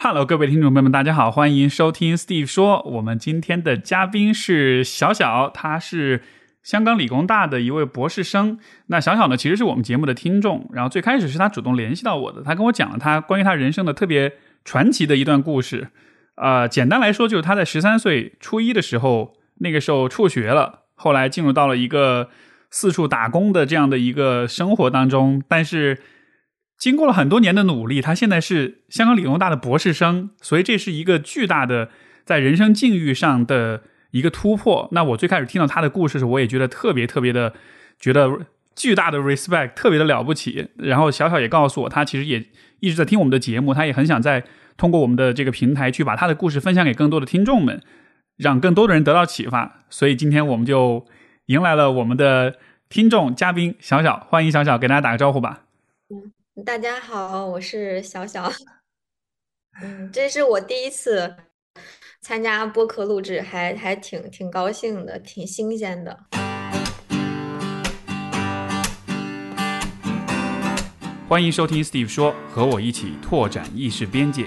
Hello，各位听众朋友们，大家好，欢迎收听 Steve 说。我们今天的嘉宾是小小，他是香港理工大的一位博士生。那小小呢，其实是我们节目的听众，然后最开始是他主动联系到我的，他跟我讲了他关于他人生的特别传奇的一段故事。呃，简单来说，就是他在十三岁初一的时候，那个时候辍学了，后来进入到了一个四处打工的这样的一个生活当中，但是。经过了很多年的努力，他现在是香港理工大的博士生，所以这是一个巨大的在人生境遇上的一个突破。那我最开始听到他的故事时，我也觉得特别特别的觉得巨大的 respect，特别的了不起。然后小小也告诉我，他其实也一直在听我们的节目，他也很想在通过我们的这个平台去把他的故事分享给更多的听众们，让更多的人得到启发。所以今天我们就迎来了我们的听众嘉宾小小，欢迎小小，给大家打个招呼吧。大家好，我是小小。嗯，这是我第一次参加播客录制，还还挺挺高兴的，挺新鲜的。欢迎收听 Steve 说，和我一起拓展意识边界。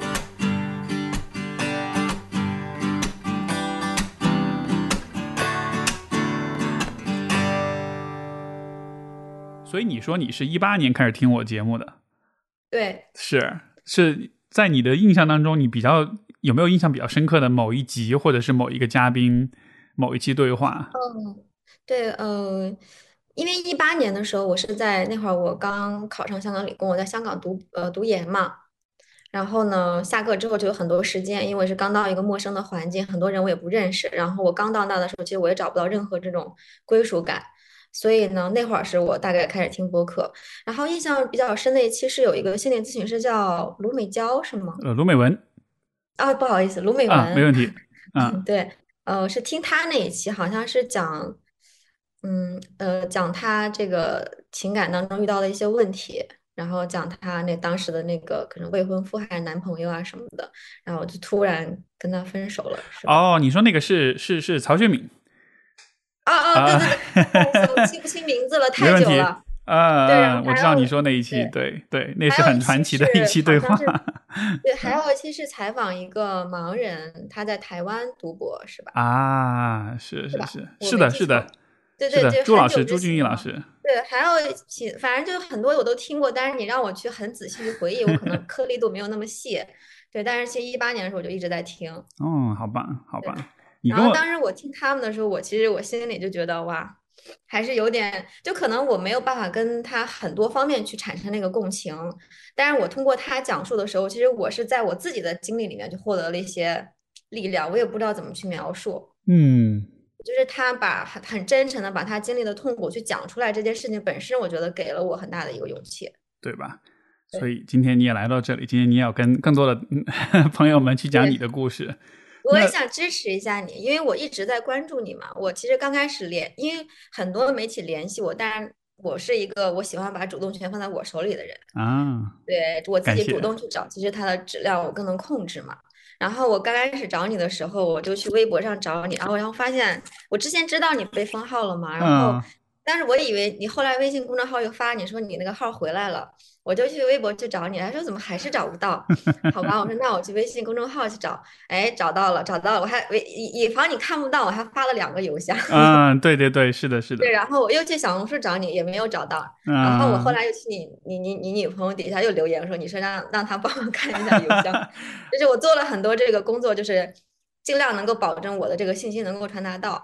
以你说你是一八年开始听我节目的？对，是是在你的印象当中，你比较有没有印象比较深刻的某一集，或者是某一个嘉宾，某一期对话？嗯，对，嗯，因为一八年的时候，我是在那会儿，我刚考上香港理工，我在香港读呃读研嘛，然后呢，下课之后就有很多时间，因为是刚到一个陌生的环境，很多人我也不认识，然后我刚到那的时候，其实我也找不到任何这种归属感。所以呢，那会儿是我大概开始听播客，然后印象比较深的一期是有一个心理咨询师叫卢美娇，是吗？呃，卢美文。啊，不好意思，卢美文，啊没问题。嗯，对，呃，是听他那一期，好像是讲，嗯，呃，讲他这个情感当中遇到的一些问题，然后讲他那当时的那个可能未婚夫还是男朋友啊什么的，然后就突然跟他分手了。哦，你说那个是是是曹雪敏。啊啊，对对对，我记不清名字了，太久了。啊，对，我知道你说那一期，对对，那是很传奇的一期对话。对，还有一期是采访一个盲人，他在台湾读博，是吧？啊，是是是，是的，是的，对对对，朱老师，朱俊义老师。对，还有一期，反正就很多我都听过，但是你让我去很仔细去回忆，我可能 颗粒度没有那么细。对，但是其实一八年的时候我就一直在听。嗯，好棒，好棒。然后当时我听他们的时候，我其实我心里就觉得哇，还是有点，就可能我没有办法跟他很多方面去产生那个共情，但是我通过他讲述的时候，其实我是在我自己的经历里面就获得了一些力量，我也不知道怎么去描述，嗯，就是他把很很真诚的把他经历的痛苦去讲出来，这件事情本身，我觉得给了我很大的一个勇气，对吧？所以今天你也来到这里，今天你也要跟更多的 朋友们去讲你的故事。我也想支持一下你，因为我一直在关注你嘛。我其实刚开始联，因为很多媒体联系我，但是我是一个我喜欢把主动权放在我手里的人啊。对我自己主动去找，其实它的质量我更能控制嘛。然后我刚开始找你的时候，我就去微博上找你，然后然后发现我之前知道你被封号了嘛，然后但是我以为你后来微信公众号又发你说你那个号回来了。我就去微博去找你，他说怎么还是找不到？好吧，我说那我去微信公众号去找，哎，找到了，找到了，我还为以以防你看不到，我还发了两个邮箱。嗯，对对对，是的，是 的。对，然后我又去小红书找你，也没有找到。然后我后来又去你你你你女朋友底下又留言说，你说让让他帮我看一下邮箱。就是我做了很多这个工作，就是尽量能够保证我的这个信息能够传达到。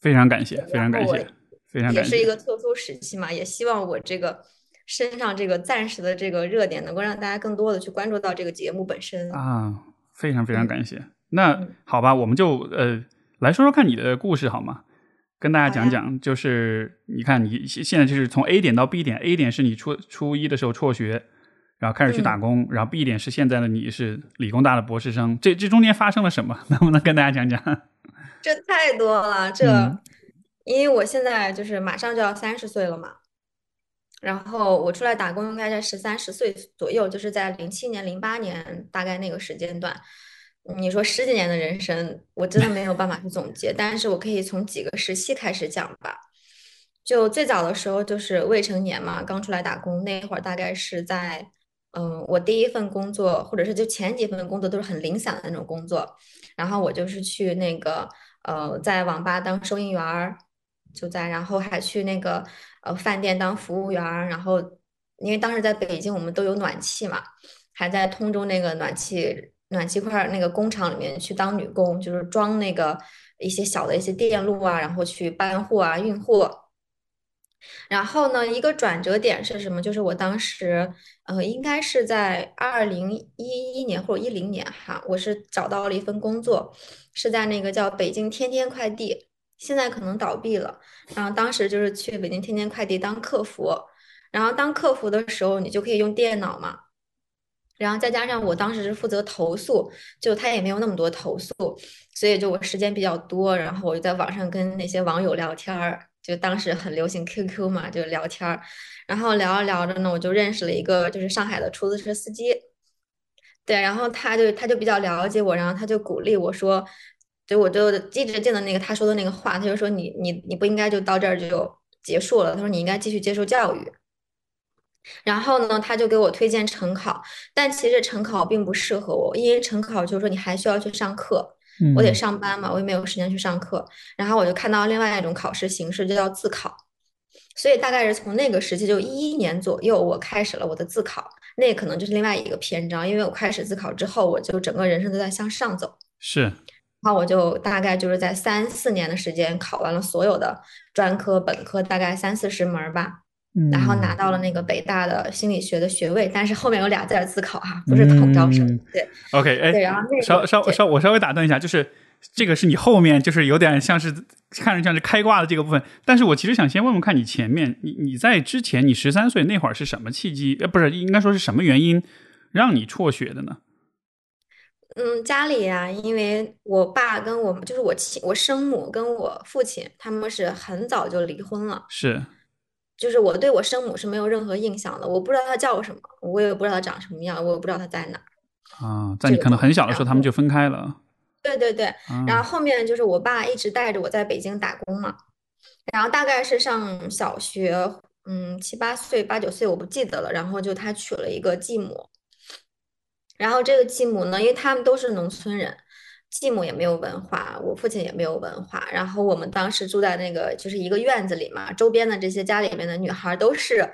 非常感谢，非常感谢，非常。也是一个特殊时期嘛，也希望我这个。身上这个暂时的这个热点，能够让大家更多的去关注到这个节目本身啊，非常非常感谢。那好吧，我们就呃来说说看你的故事好吗？跟大家讲讲，就是你看你现在就是从 A 点到 B 点，A 点是你初初一的时候辍学，然后开始去打工，然后 B 点是现在的你是理工大的博士生，这这中间发生了什么？能不能跟大家讲讲？这太多了，这因为我现在就是马上就要三十岁了嘛。然后我出来打工应该在十三十岁左右，就是在零七年、零八年大概那个时间段。你说十几年的人生，我真的没有办法去总结，但是我可以从几个时期开始讲吧。就最早的时候就是未成年嘛，刚出来打工那会儿，大概是在嗯，我第一份工作，或者是就前几份工作都是很零散的那种工作，然后我就是去那个呃，在网吧当收银员儿，就在，然后还去那个呃饭店当服务员，然后因为当时在北京我们都有暖气嘛，还在通州那个暖气暖气块那个工厂里面去当女工，就是装那个一些小的一些电路啊，然后去搬货啊、运货。然后呢，一个转折点是什么？就是我当时，呃，应该是在二零一一年或者一零年哈，我是找到了一份工作，是在那个叫北京天天快递，现在可能倒闭了。然后当时就是去北京天天快递当客服，然后当客服的时候，你就可以用电脑嘛。然后再加上我当时是负责投诉，就他也没有那么多投诉，所以就我时间比较多，然后我就在网上跟那些网友聊天儿。就当时很流行 QQ 嘛，就聊天儿，然后聊着聊着呢，我就认识了一个就是上海的出租车司机，对，然后他就他就比较了解我，然后他就鼓励我说，就我就一直记得那个他说的那个话，他就说你你你不应该就到这儿就结束了，他说你应该继续接受教育，然后呢，他就给我推荐成考，但其实成考并不适合我，因为成考就是说你还需要去上课。我得上班嘛，我也没有时间去上课。然后我就看到另外一种考试形式，就叫自考。所以大概是从那个时期，就一一年左右，我开始了我的自考。那可能就是另外一个篇章，因为我开始自考之后，我就整个人生都在向上走。是。然后我就大概就是在三四年的时间考完了所有的专科、本科，大概三四十门吧。然后拿到了那个北大的心理学的学位，但是后面有俩字自考哈，不是统招生。对，OK，哎，对，然后稍稍稍，我稍微打断一下，就是这个是你后面就是有点像是看着像是开挂的这个部分，但是我其实想先问问看你前面，你你在之前你十三岁那会儿是什么契机？呃，不是，应该说是什么原因让你辍学的呢？嗯，家里呀，因为我爸跟我就是我亲我生母跟我父亲他们是很早就离婚了，是。就是我对我生母是没有任何印象的，我不知道她叫什么，我也不知道她长什么样，我也不知道她在哪。啊，在你可能很小的时候，他们就分开了。对对对，然后后面就是我爸一直带着我在北京打工嘛，然后大概是上小学，嗯，七八岁、八九岁我不记得了，然后就他娶了一个继母，然后这个继母呢，因为他们都是农村人。继母也没有文化，我父亲也没有文化。然后我们当时住在那个就是一个院子里嘛，周边的这些家里面的女孩都是，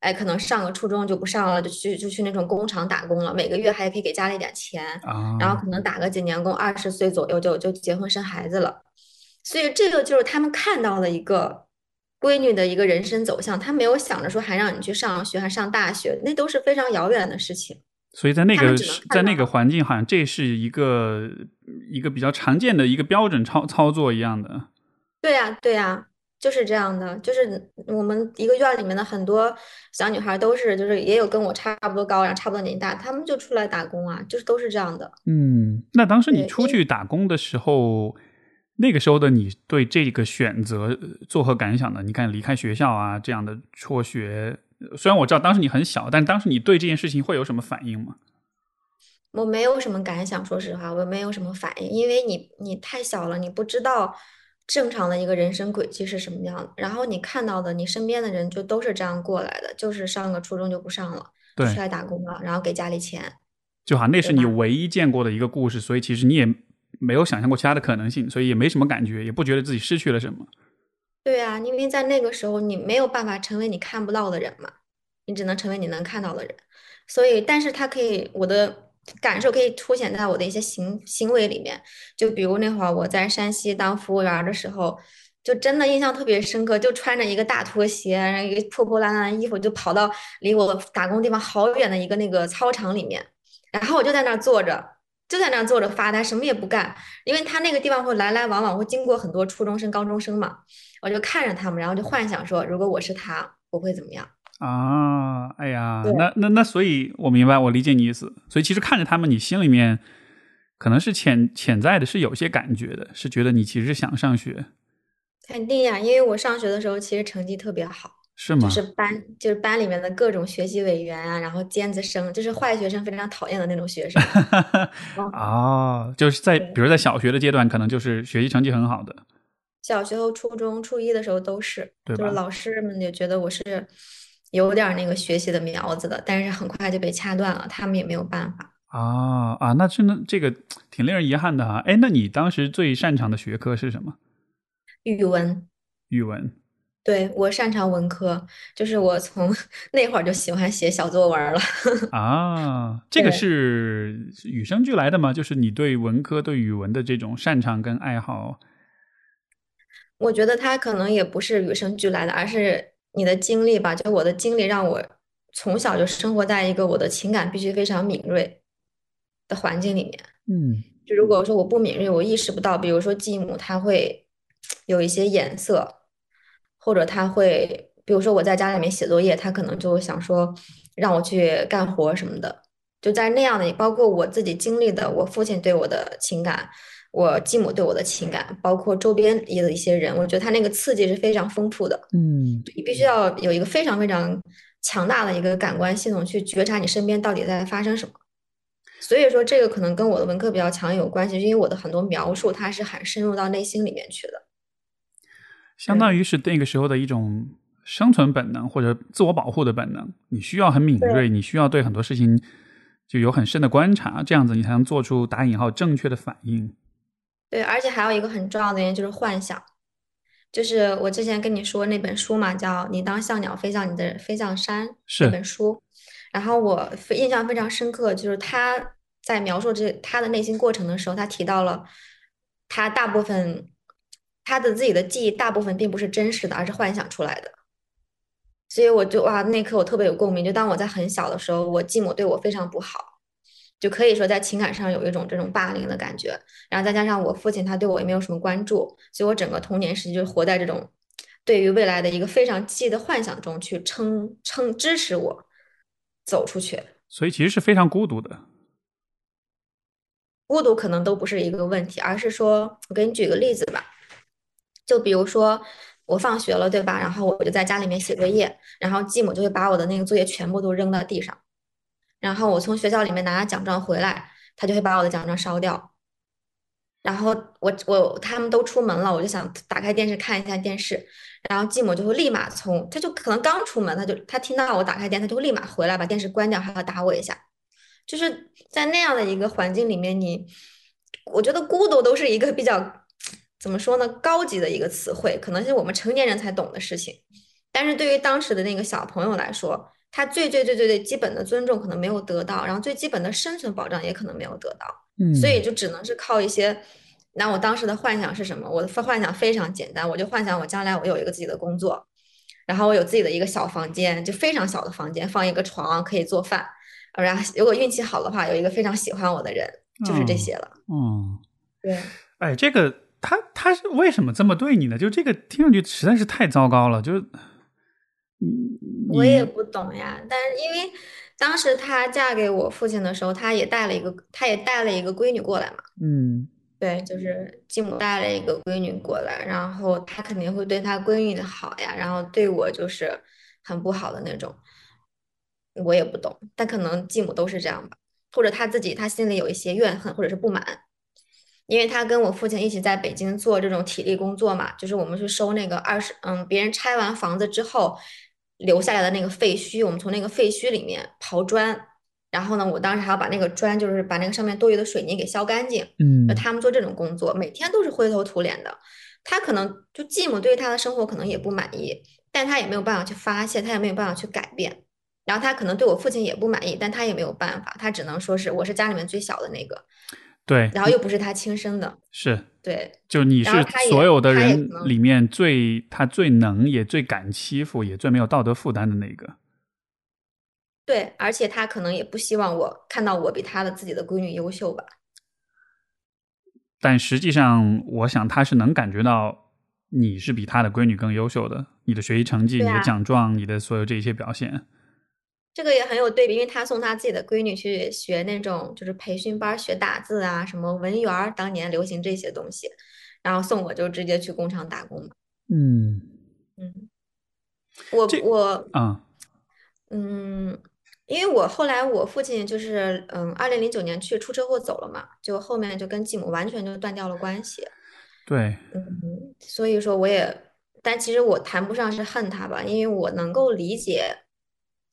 哎，可能上个初中就不上了，就去就去那种工厂打工了，每个月还可以给家里点钱。然后可能打个几年工，二十岁左右就就结婚生孩子了。所以这个就是他们看到的一个闺女的一个人生走向，他没有想着说还让你去上学还上大学，那都是非常遥远的事情。所以在那个在那个环境，好像这是一个一个比较常见的一个标准操操作一样的。对呀，对呀，就是这样的。就是我们一个院里面的很多小女孩都是，就是也有跟我差不多高，然后差不多年纪大，她们就出来打工啊，就是都是这样的。嗯，那当时你出去打工的时候，那个时候的你对这个选择作何感想呢？你看离开学校啊，这样的辍学。虽然我知道当时你很小，但当时你对这件事情会有什么反应吗？我没有什么感想，说实话，我没有什么反应，因为你你太小了，你不知道正常的一个人生轨迹是什么样的。然后你看到的，你身边的人就都是这样过来的，就是上个初中就不上了，出来打工了，然后给家里钱，就好，那是你唯一见过的一个故事，所以其实你也没有想象过其他的可能性，所以也没什么感觉，也不觉得自己失去了什么。对啊，因为在那个时候你没有办法成为你看不到的人嘛，你只能成为你能看到的人。所以，但是他可以，我的感受可以凸显在我的一些行行为里面。就比如那会儿我在山西当服务员的时候，就真的印象特别深刻，就穿着一个大拖鞋，然后一个破破烂烂的衣服，就跑到离我打工地方好远的一个那个操场里面，然后我就在那儿坐着。就在那坐着发呆，什么也不干，因为他那个地方会来来往往，会经过很多初中生、高中生嘛。我就看着他们，然后就幻想说，如果我是他，我会怎么样啊？哎呀，那那那，所以我明白，我理解你意思。所以其实看着他们，你心里面可能是潜潜在的，是有些感觉的，是觉得你其实想上学。肯定呀，因为我上学的时候其实成绩特别好。是吗？就是班，就是班里面的各种学习委员啊，然后尖子生，就是坏学生非常讨厌的那种学生。哦，就是在比如在小学的阶段，可能就是学习成绩很好的。小学和初中初一的时候都是，就是老师们也觉得我是有点那个学习的苗子的，但是很快就被掐断了，他们也没有办法。啊啊，那真的这个挺令人遗憾的哈。哎，那你当时最擅长的学科是什么？语文，语文。对，我擅长文科，就是我从 那会儿就喜欢写小作文了。啊，这个对是与生俱来的吗？就是你对文科、对语文的这种擅长跟爱好？我觉得他可能也不是与生俱来的，而是你的经历吧。就我的经历让我从小就生活在一个我的情感必须非常敏锐的环境里面。嗯就如果说我不敏锐，我意识不到，比如说继母他会有一些眼色，或者他会，比如说我在家里面写作业，他可能就会想说让我去干活什么的。就在那样的，包括我自己经历的，我父亲对我的情感，我继母对我的情感，包括周边也的一些人，我觉得他那个刺激是非常丰富的。嗯你必须要有一个非常非常强大的一个感官系统去觉察你身边到底在发生什么。所以说，这个可能跟我的文科比较强有关系，因为我的很多描述它是很深入到内心里面去的。相当于是那个时候的一种生存本能或者自我保护的本能。你需要很敏锐，你需要对很多事情就有很深的观察，这样子你才能做出打引号正确的反应。对，而且还有一个很重要的原因就是幻想，就是我之前跟你说那本书嘛，叫《你当像鸟飞向你的飞向山》是那本书，然后我印象非常深刻，就是他在描述这他的内心过程的时候，他提到了他大部分他的自己的记忆大部分并不是真实的，而是幻想出来的。所以我就哇，那一刻我特别有共鸣。就当我在很小的时候，我继母对我非常不好，就可以说在情感上有一种这种霸凌的感觉。然后再加上我父亲他对我也没有什么关注，所以我整个童年时期就活在这种对于未来的一个非常积极的幻想中去撑撑支持我走出去。所以其实是非常孤独的。孤独可能都不是一个问题，而是说，我给你举个例子吧，就比如说我放学了，对吧？然后我就在家里面写作业，然后继母就会把我的那个作业全部都扔到地上，然后我从学校里面拿了奖状回来，他就会把我的奖状烧掉。然后我我他们都出门了，我就想打开电视看一下电视，然后继母就会立马从，他就可能刚出门，他就他听到我打开电，他就会立马回来把电视关掉，还要打我一下。就是在那样的一个环境里面，你，我觉得孤独都是一个比较怎么说呢，高级的一个词汇，可能是我们成年人才懂的事情。但是对于当时的那个小朋友来说，他最最最最最基本的尊重可能没有得到，然后最基本的生存保障也可能没有得到，嗯，所以就只能是靠一些。那我当时的幻想是什么？我的幻想非常简单，我就幻想我将来我有一个自己的工作，然后我有自己的一个小房间，就非常小的房间，放一个床可以做饭。然后如果运气好的话，有一个非常喜欢我的人，就是这些了。嗯，对，哎，这个他他是为什么这么对你呢？就这个听上去实在是太糟糕了。就是，我也不懂呀。但是因为当时她嫁给我父亲的时候，她也带了一个，她也带了一个闺女过来嘛。嗯对，就是继母带了一个闺女过来，然后她肯定会对她闺女的好呀，然后对我就是很不好的那种。我也不懂，但可能继母都是这样吧，或者她自己她心里有一些怨恨或者是不满，因为他跟我父亲一起在北京做这种体力工作嘛，就是我们去收那个二十嗯别人拆完房子之后留下来的那个废墟，我们从那个废墟里面刨砖，然后呢，我当时还要把那个砖就是把那个上面多余的水泥给削干净。嗯就他们做这种工作，每天都是灰头土脸的。他可能就继母对他的生活可能也不满意，但他也没有办法去发泄，他也没有办法去改变。然后他可能对我父亲也不满意，但他也没有办法，他只能说是我是家里面最小的那个，对，然后又不是他亲生的，是对就你是所有的人里面最他最能也最敢欺负也最没有道德负担的那个。对，而且他可能也不希望我看到我比他的自己的闺女优秀吧。但实际上，我想他是能感觉到你是比他的闺女更优秀的，你的学习成绩、你的奖状、你的所有这些表现。这个也很有对比，因为他送他自己的闺女去学那种就是培训班学打字啊，什么文员儿，当年流行这些东西，然后送我就直接去工厂打工嘛。嗯嗯，我我啊嗯，因为我后来我父亲就是嗯，二零零九年去出车祸走了嘛，就后面就跟继母完全就断掉了关系。对，嗯，所以说我也，但其实我谈不上是恨他吧，因为我能够理解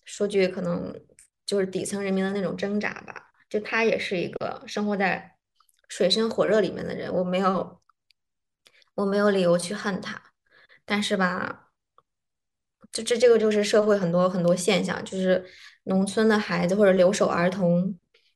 说句可能就是底层人民的那种挣扎吧。就他也是一个生活在水深火热里面的人，我没有我没有理由去恨他，但是吧，就这这个就是社会很多很多现象，就是农村的孩子或者留守儿童，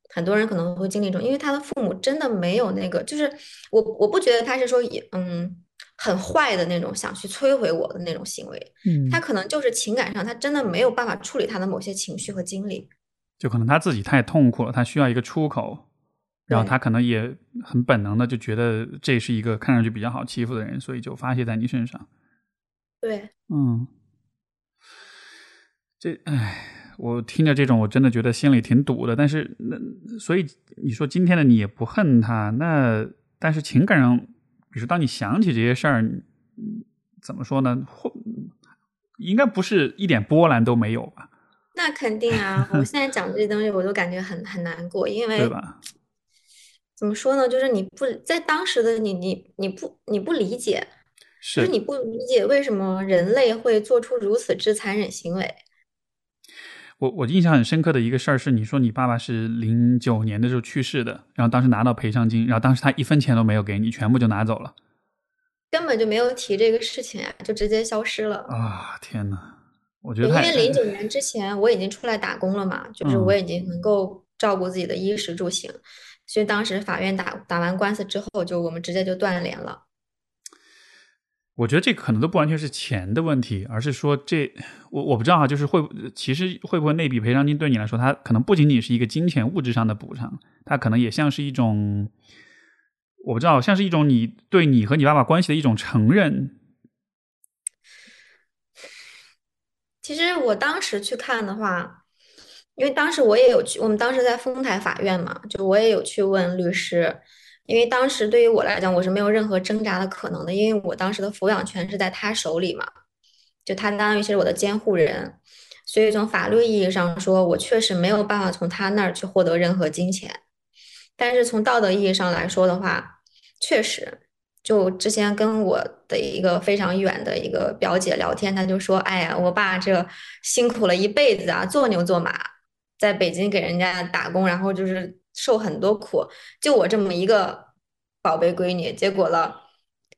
很多人可能会经历一种，因为他的父母真的没有那个，就是我我不觉得他是说也嗯。很坏的那种想去摧毁我的那种行为，嗯，他可能就是情感上他真的没有办法处理他的某些情绪和经历，就可能他自己太痛苦了，他需要一个出口，然后他可能也很本能的就觉得这是一个看上去比较好欺负的人，所以就发泄在你身上。对，嗯，这唉，我听着这种我真的觉得心里挺堵的。但是那所以你说今天的你也不恨他，那但是情感上。比如当你想起这些事儿，怎么说呢？或应该不是一点波澜都没有吧？那肯定啊！我现在讲这些东西，我都感觉很很难过，因为对吧？怎么说呢？就是你不在当时的你，你你不你不理解，就是你不理解为什么人类会做出如此之残忍行为。我我印象很深刻的一个事儿是，你说你爸爸是零九年的时候去世的，然后当时拿到赔偿金，然后当时他一分钱都没有给你，全部就拿走了，根本就没有提这个事情呀，就直接消失了啊！天呐，我觉得因为零九年之前我已经出来打工了嘛，就是我已经能够照顾自己的衣食住行，所以当时法院打打完官司之后，就我们直接就断联了。我觉得这可能都不完全是钱的问题，而是说这我我不知道啊，就是会其实会不会那笔赔偿金对你来说，它可能不仅仅是一个金钱物质上的补偿，它可能也像是一种我不知道，像是一种你对你和你爸爸关系的一种承认。其实我当时去看的话，因为当时我也有去，我们当时在丰台法院嘛，就我也有去问律师。因为当时对于我来讲，我是没有任何挣扎的可能的，因为我当时的抚养权是在他手里嘛，就他相当于是我的监护人，所以从法律意义上说，我确实没有办法从他那儿去获得任何金钱。但是从道德意义上来说的话，确实，就之前跟我的一个非常远的一个表姐聊天，她就说：“哎呀，我爸这辛苦了一辈子啊，做牛做马，在北京给人家打工，然后就是。”受很多苦，就我这么一个宝贝闺女，结果了，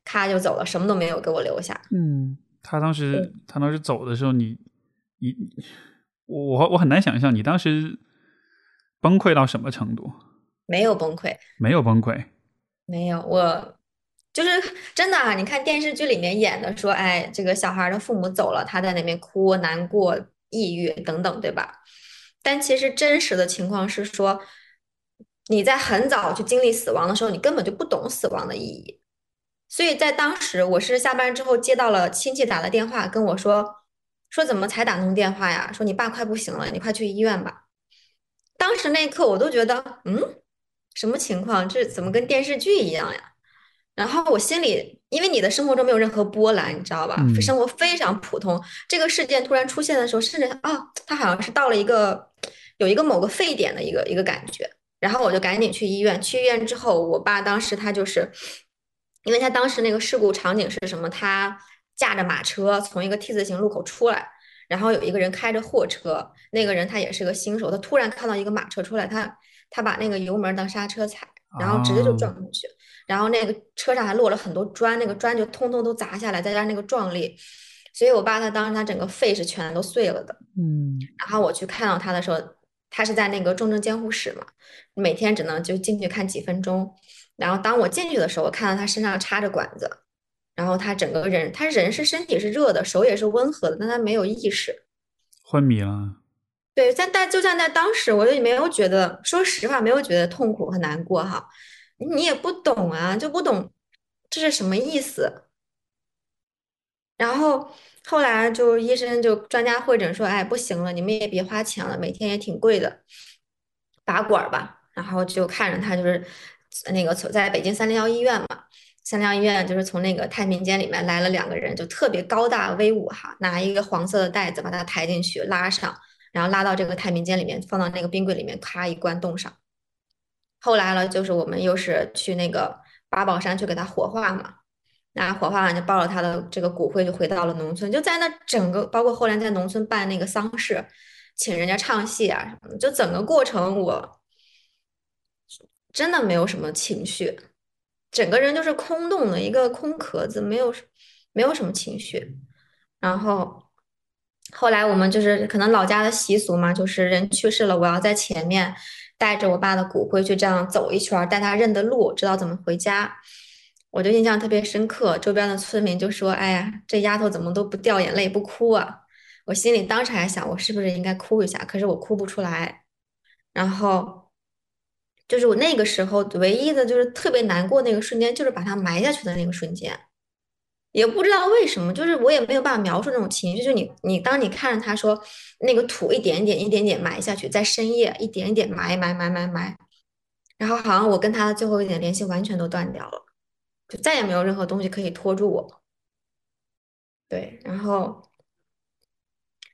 咔就走了，什么都没有给我留下。嗯，他当时他当时走的时候，你你我我很难想象你当时崩溃到什么程度。没有崩溃，没有崩溃，没有。我就是真的啊！你看电视剧里面演的，说哎，这个小孩的父母走了，他在那边哭、难过、抑郁等等，对吧？但其实真实的情况是说。你在很早去经历死亡的时候，你根本就不懂死亡的意义。所以在当时，我是下班之后接到了亲戚打的电话，跟我说说怎么才打通电话呀？说你爸快不行了，你快去医院吧。当时那一刻，我都觉得，嗯，什么情况？这怎么跟电视剧一样呀？然后我心里，因为你的生活中没有任何波澜，你知道吧？生活非常普通。这个事件突然出现的时候，甚至啊，他好像是到了一个有一个某个沸点的一个一个感觉。然后我就赶紧去医院。去医院之后，我爸当时他就是，因为他当时那个事故场景是什么？他驾着马车从一个 T 字形路口出来，然后有一个人开着货车，那个人他也是个新手，他突然看到一个马车出来，他他把那个油门当刹车踩，然后直接就撞上去，然后那个车上还落了很多砖，那个砖就通通都砸下来，再加上那个撞力，所以我爸他当时他整个肺是全都碎了的。嗯，然后我去看到他的时候。他是在那个重症监护室嘛，每天只能就进去看几分钟。然后当我进去的时候，我看到他身上插着管子，然后他整个人，他人是身体是热的，手也是温和的，但他没有意识，昏迷了。对，在但就像在当时，我就没有觉得，说实话，没有觉得痛苦和难过哈。你也不懂啊，就不懂这是什么意思。然后。后来就医生就专家会诊说，哎，不行了，你们也别花钱了，每天也挺贵的，拔管吧。然后就看着他，就是那个从在北京三零幺医院嘛，三零幺医院就是从那个太平间里面来了两个人，就特别高大威武哈，拿一个黄色的袋子把他抬进去，拉上，然后拉到这个太平间里面，放到那个冰柜里面，咔一关冻上。后来了，就是我们又是去那个八宝山去给他火化嘛。那火化完就抱着他的这个骨灰就回到了农村，就在那整个包括后来在农村办那个丧事，请人家唱戏啊什么的，就整个过程我真的没有什么情绪，整个人就是空洞的一个空壳子，没有没有什么情绪。然后后来我们就是可能老家的习俗嘛，就是人去世了，我要在前面带着我爸的骨灰去这样走一圈，带他认的路，知道怎么回家。我就印象特别深刻，周边的村民就说：“哎呀，这丫头怎么都不掉眼泪不哭啊？”我心里当时还想，我是不是应该哭一下？可是我哭不出来。然后就是我那个时候唯一的就是特别难过那个瞬间，就是把他埋下去的那个瞬间，也不知道为什么，就是我也没有办法描述那种情绪。就你你当你看着他说那个土一点点一点点埋下去，在深夜一点一点埋埋埋埋埋，然后好像我跟他的最后一点联系完全都断掉了。就再也没有任何东西可以拖住我，对，然后，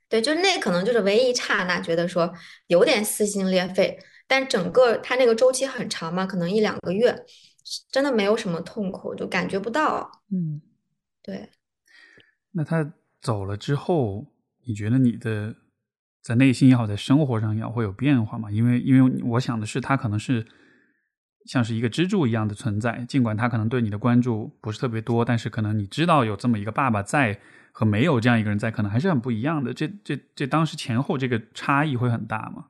对，就那可能就是唯一一刹那觉得说有点撕心裂肺，但整个他那个周期很长嘛，可能一两个月，真的没有什么痛苦，就感觉不到。嗯，对。那他走了之后，你觉得你的在内心也好，在生活上也好，会有变化吗？因为，因为我想的是，他可能是。像是一个支柱一样的存在，尽管他可能对你的关注不是特别多，但是可能你知道有这么一个爸爸在和没有这样一个人在，可能还是很不一样的。这这这当时前后这个差异会很大吗？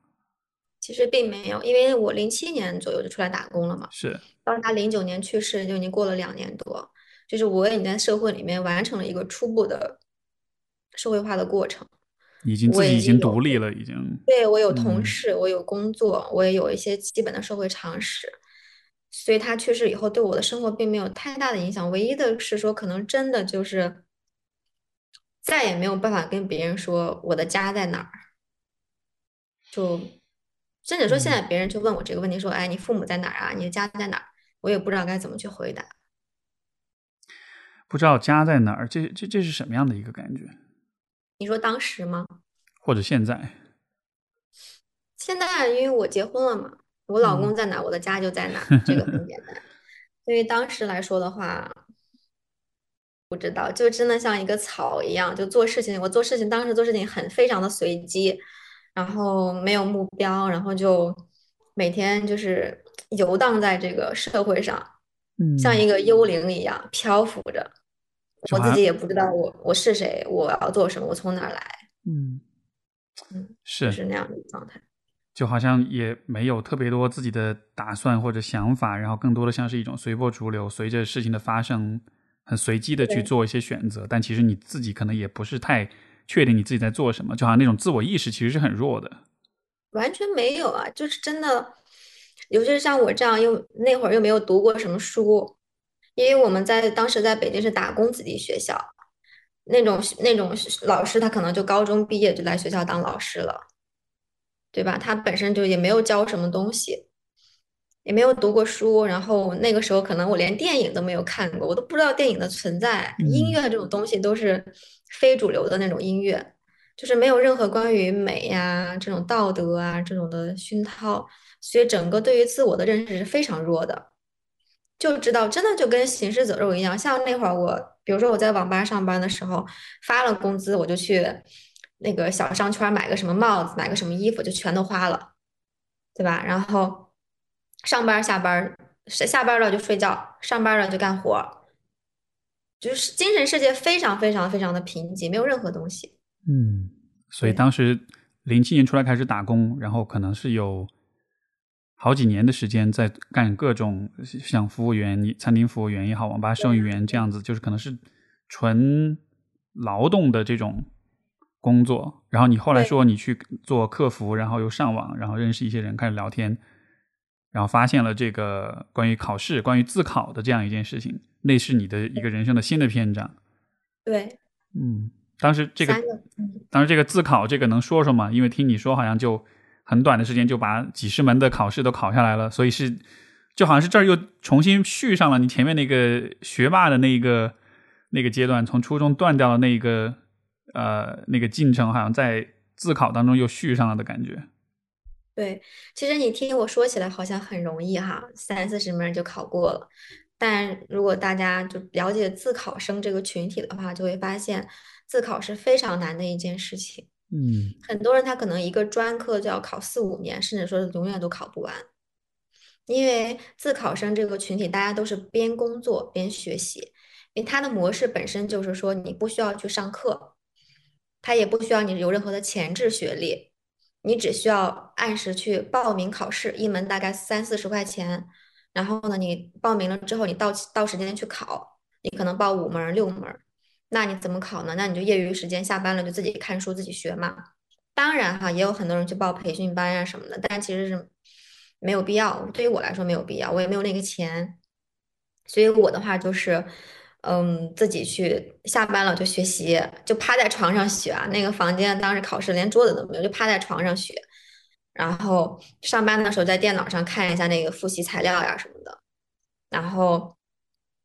其实并没有，因为我零七年左右就出来打工了嘛。是。到他零九年去世，就已经过了两年多，就是我已经在社会里面完成了一个初步的社会化的过程，已经自己已经独立了，已经。对我有同事，我有工作，我也有一些基本的社会常识。所以他去世以后，对我的生活并没有太大的影响。唯一的是说，可能真的就是再也没有办法跟别人说我的家在哪儿。就甚至说，现在别人就问我这个问题，说：“哎，你父母在哪儿啊？你的家在哪儿？”我也不知道该怎么去回答。不知道家在哪儿，这这这是什么样的一个感觉？你说当时吗？或者现在？现在，因为我结婚了嘛。我老公在哪，我的家就在哪，这个很简单。对于当时来说的话，不知道，就真的像一个草一样，就做事情。我做事情，当时做事情很非常的随机，然后没有目标，然后就每天就是游荡在这个社会上，像一个幽灵一样漂浮着。我自己也不知道我我是谁，我要做什么，我从哪儿来。嗯嗯，是是那样的状态。就好像也没有特别多自己的打算或者想法，然后更多的像是一种随波逐流，随着事情的发生，很随机的去做一些选择。但其实你自己可能也不是太确定你自己在做什么，就好像那种自我意识其实是很弱的。完全没有啊，就是真的，尤其是像我这样，又那会儿又没有读过什么书，因为我们在当时在北京是打工子弟学校，那种那种老师他可能就高中毕业就来学校当老师了。对吧？他本身就也没有教什么东西，也没有读过书。然后那个时候，可能我连电影都没有看过，我都不知道电影的存在。音乐这种东西都是非主流的那种音乐，就是没有任何关于美呀、这种道德啊这种的熏陶，所以整个对于自我的认识是非常弱的。就知道真的就跟行尸走肉一样。像那会儿我，比如说我在网吧上班的时候，发了工资我就去。那个小商圈买个什么帽子，买个什么衣服，就全都花了，对吧？然后上班下班，下下班了就睡觉，上班了就干活，就是精神世界非常非常非常的贫瘠，没有任何东西。嗯，所以当时零七年出来开始打工，然后可能是有好几年的时间在干各种像服务员、餐厅服务员也好，网吧收银员这样子，就是可能是纯劳动的这种。工作，然后你后来说你去做客服，然后又上网，然后认识一些人，开始聊天，然后发现了这个关于考试、关于自考的这样一件事情，那是你的一个人生的新的篇章。对，嗯，当时这个，当时这个自考这个能说说吗？因为听你说好像就很短的时间就把几十门的考试都考下来了，所以是就好像是这儿又重新续上了你前面那个学霸的那个那个阶段，从初中断掉了那个。呃，那个进程好像在自考当中又续上了的感觉。对，其实你听我说起来好像很容易哈，三四十门就考过了。但如果大家就了解自考生这个群体的话，就会发现自考是非常难的一件事情。嗯很多人他可能一个专科就要考四五年，甚至说是永远都考不完。因为自考生这个群体，大家都是边工作边学习，因为他的模式本身就是说你不需要去上课，他也不需要你有任何的前置学历，你只需要按时去报名考试，一门大概三四十块钱，然后呢，你报名了之后，你到到时间去考，你可能报五门六门，那你怎么考呢？那你就业余时间下班了就自己看书自己学嘛。当然哈，也有很多人去报培训班啊什么的，但其实是没有必要。对于我来说没有必要，我也没有那个钱。所以我的话就是，嗯，自己去下班了就学习，就趴在床上学啊。那个房间当时考试连桌子都没有，就趴在床上学。然后上班的时候在电脑上看一下那个复习材料呀什么的，然后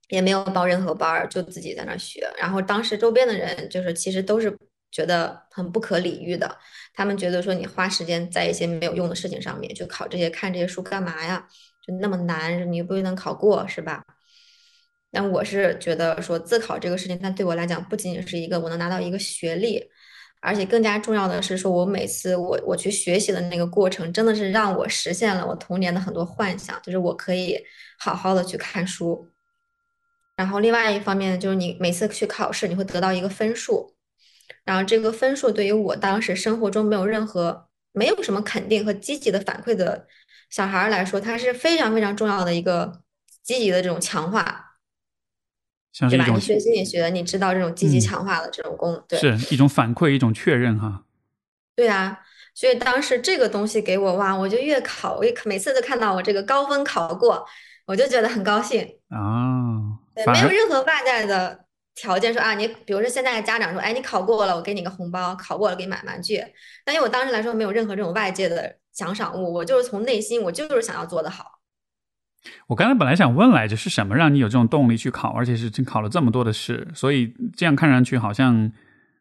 也没有报任何班，就自己在那儿学。然后当时周边的人就是其实都是觉得很不可理喻的，他们觉得说你花时间在一些没有用的事情上面，就考这些看这些书干嘛呀？就那么难，你又不一定能考过，是吧？但我是觉得说自考这个事情，它对我来讲不仅仅是一个我能拿到一个学历，而且更加重要的是说，我每次我我去学习的那个过程，真的是让我实现了我童年的很多幻想，就是我可以好好的去看书。然后另外一方面就是你每次去考试，你会得到一个分数，然后这个分数对于我当时生活中没有任何没有什么肯定和积极的反馈的小孩来说，它是非常非常重要的一个积极的这种强化。对吧？像是一种你学心理学，你知道这种积极嗯强化的这种功，对是一种反馈，一种确认哈。对啊。所以当时这个东西给我哇，我就越考，我一每次都看到我这个高分考过，我就觉得很高兴。啊，对，没有任何外在的条件说啊，你比如说现在家长说，哎，你考过了，我给你个红包；考过了给你买玩具。但因为我当时来说没有任何这种外界的奖赏物，我就是从内心，我就是想要做得好。我刚才本来想问来着，是什么让你有这种动力去考，而且是真考了这么多的试？所以这样看上去好像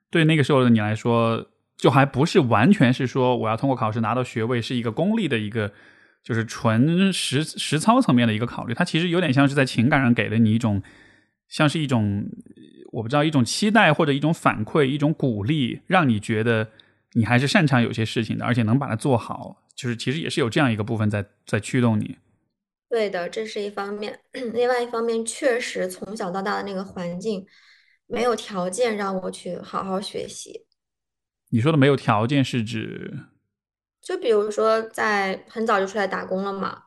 对那个时候的你来说，就还不是完全是说我要通过考试拿到学位，是一个功利的一个，就是纯实实操层面的一个考虑。它其实有点像是在情感上给了你一种，像是一种我不知道一种期待或者一种反馈，一种鼓励，让你觉得你还是擅长有些事情的，而且能把它做好。就是其实也是有这样一个部分在在驱动你。对的，这是一方面。另外一方面，确实从小到大的那个环境，没有条件让我去好好学习。你说的没有条件是指就比如说，在很早就出来打工了嘛，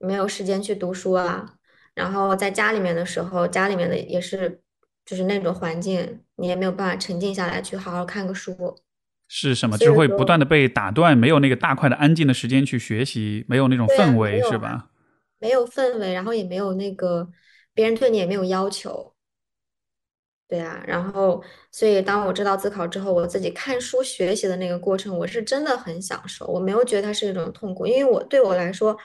没有时间去读书啊。然后在家里面的时候，家里面的也是就是那种环境，你也没有办法沉静下来去好好看个书。是什么？所就是会不断的被打断，没有那个大块的安静的时间去学习，没有那种氛围，是吧？没有氛围，然后也没有那个别人对你也没有要求，对啊，然后所以当我知道自考之后，我自己看书学习的那个过程，我是真的很享受，我没有觉得它是一种痛苦，因为我对我来说，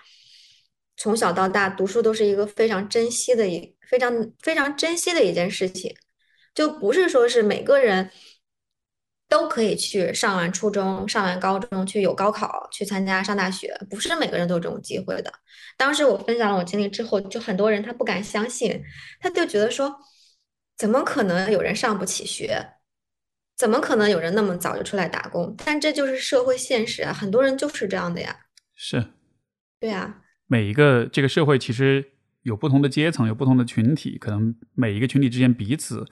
从小到大读书都是一个非常珍惜的一非常非常珍惜的一件事情，就不是说是每个人。都可以去上完初中、上完高中，去有高考，去参加上大学，不是每个人都有这种机会的。当时我分享了我经历之后，就很多人他不敢相信，他就觉得说，怎么可能有人上不起学？怎么可能有人那么早就出来打工？但这就是社会现实啊，很多人就是这样的呀。是对啊，每一个这个社会其实有不同的阶层，有不同的群体，可能每一个群体之间彼此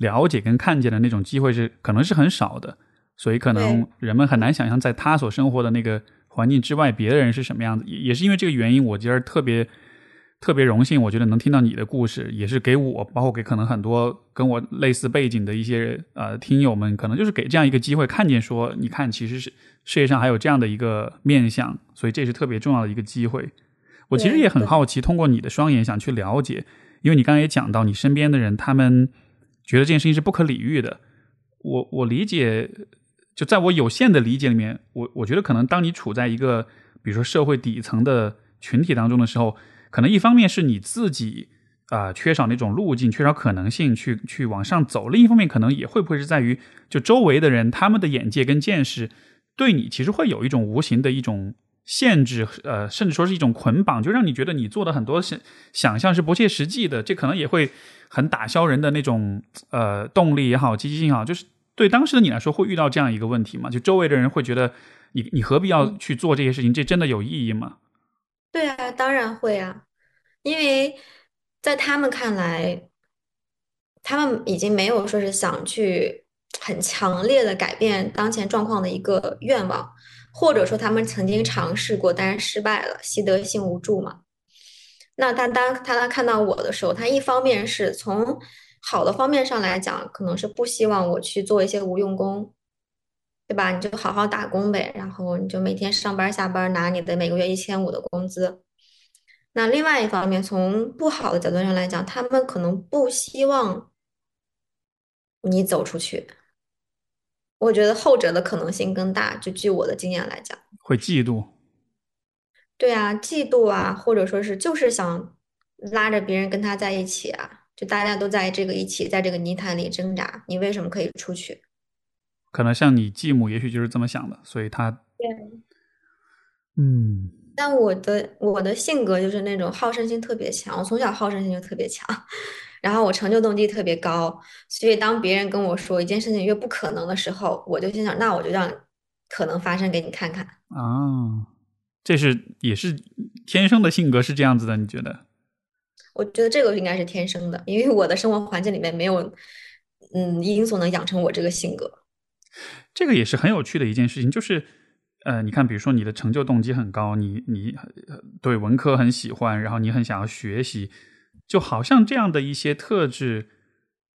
了解跟看见的那种机会是可能是很少的，所以可能人们很难想象在他所生活的那个环境之外，别的人是什么样子。也也是因为这个原因，我今儿特别特别荣幸，我觉得能听到你的故事，也是给我，包括给可能很多跟我类似背景的一些呃听友们，可能就是给这样一个机会，看见说，你看，其实是世界上还有这样的一个面相，所以这是特别重要的一个机会。我其实也很好奇，通过你的双眼想去了解，因为你刚才也讲到，你身边的人他们觉得这件事情是不可理喻的。我我理解，就在我有限的理解里面，我我觉得可能当你处在一个比如说社会底层的群体当中的时候，可能一方面是你自己啊、缺少那种路径，缺少可能性去去往上走；另一方面，可能也会不会是在于就周围的人他们的眼界跟见识对你其实会有一种无形的一种限制，呃，甚至说是一种捆绑，就让你觉得你做的很多想想象是不切实际的，这可能也会很打消人的那种呃动力也好，积极性也好，就是对当时的你来说，会遇到这样一个问题吗？就周围的人会觉得你你何必要去做这些事情？这真的有意义吗？对啊，当然会啊，因为在他们看来，他们已经没有说是想去很强烈的改变当前状况的一个愿望，或者说他们曾经尝试过，但是失败了，习得性无助嘛。那他当他他看到我的时候，他一方面是从好的方面上来讲，可能是不希望我去做一些无用功，对吧？你就好好打工呗，然后你就每天上班下班拿你的每个月一千五的工资。那另外一方面，从不好的角度上来讲，他们可能不希望你走出去。我觉得后者的可能性更大。就据我的经验来讲，会嫉妒。对啊，嫉妒啊，或者说是就是想拉着别人跟他在一起啊，就大家都在这个一起，在这个泥潭里挣扎，你为什么可以出去？可能像你继母，也许就是这么想的，所以他对，嗯。但我的我的性格就是那种好胜心特别强，我从小好胜心就特别强，然后我成就动机特别高，所以当别人跟我说一件事情越不可能的时候，我就心想，那我就让可能发生给你看看。啊，这是也是天生的性格是这样子的，你觉得？我觉得这个应该是天生的，因为我的生活环境里面没有嗯因素能养成我这个性格。这个也是很有趣的一件事情，就是。呃，你看，比如说你的成就动机很高，你你对文科很喜欢，然后你很想要学习，就好像这样的一些特质，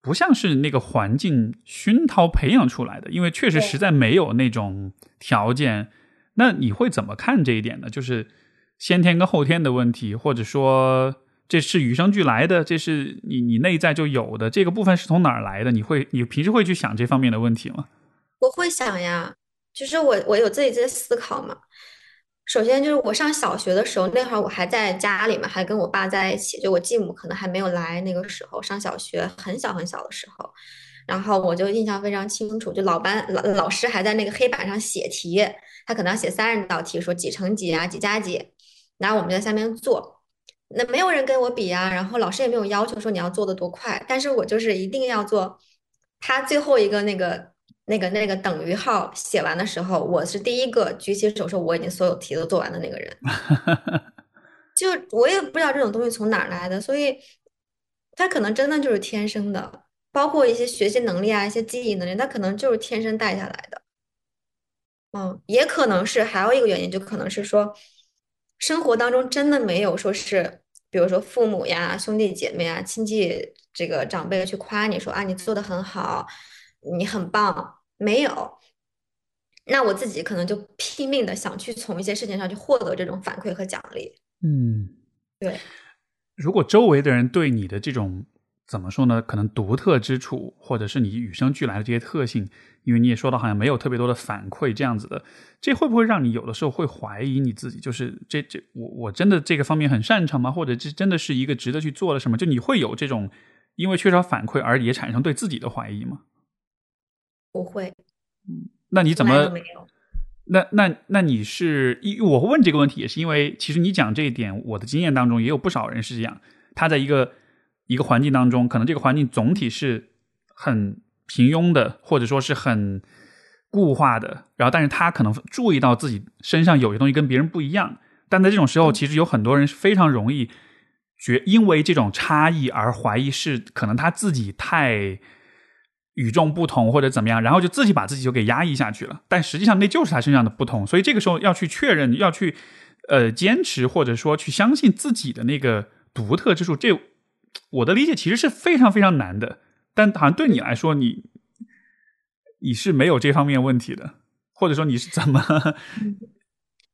不像是那个环境熏陶培养出来的，因为确实实在没有那种条件。那你会怎么看这一点呢？就是先天跟后天的问题，或者说这是与生俱来的，这是你你内在就有的这个部分是从哪儿来的？你会你平时会去想这方面的问题吗？我会想呀。就是我，我有自己在思考嘛。首先就是我上小学的时候，那会儿我还在家里嘛，还跟我爸在一起。就我继母可能还没有来，那个时候上小学很小很小的时候，然后我就印象非常清楚。就老班老老师还在那个黑板上写题，他可能要写三十道题，说几乘几啊，几加几，然后我们在下面做。那没有人跟我比啊，然后老师也没有要求说你要做的多快，但是我就是一定要做他最后一个那个。那个那个等于号写完的时候，我是第一个举起手说我已经所有题都做完的那个人。就我也不知道这种东西从哪儿来的，所以他可能真的就是天生的，包括一些学习能力啊，一些记忆能力，他可能就是天生带下来的。嗯，也可能是还有一个原因，就可能是说生活当中真的没有说是，比如说父母呀、兄弟姐妹啊、亲戚这个长辈去夸你说啊，你做的很好，你很棒。没有，那我自己可能就拼命的想去从一些事情上去获得这种反馈和奖励。嗯，对。如果周围的人对你的这种怎么说呢？可能独特之处，或者是你与生俱来的这些特性，因为你也说到好像没有特别多的反馈这样子的，这会不会让你有的时候会怀疑你自己？就是这这我我真的这个方面很擅长吗？或者这真的是一个值得去做的什么？就你会有这种因为缺少反馈而也产生对自己的怀疑吗？不会，嗯，那你怎么？那那那你是一？我问这个问题也是因为，其实你讲这一点，我的经验当中也有不少人是这样。他在一个一个环境当中，可能这个环境总体是很平庸的，或者说是很固化的。然后，但是他可能注意到自己身上有些东西跟别人不一样。但在这种时候，其实有很多人是非常容易觉因为这种差异而怀疑是可能他自己太。与众不同或者怎么样，然后就自己把自己就给压抑下去了。但实际上那就是他身上的不同，所以这个时候要去确认，要去呃坚持，或者说去相信自己的那个独特之处。这我的理解其实是非常非常难的。但好像对你来说，你你是没有这方面问题的，或者说你是怎么？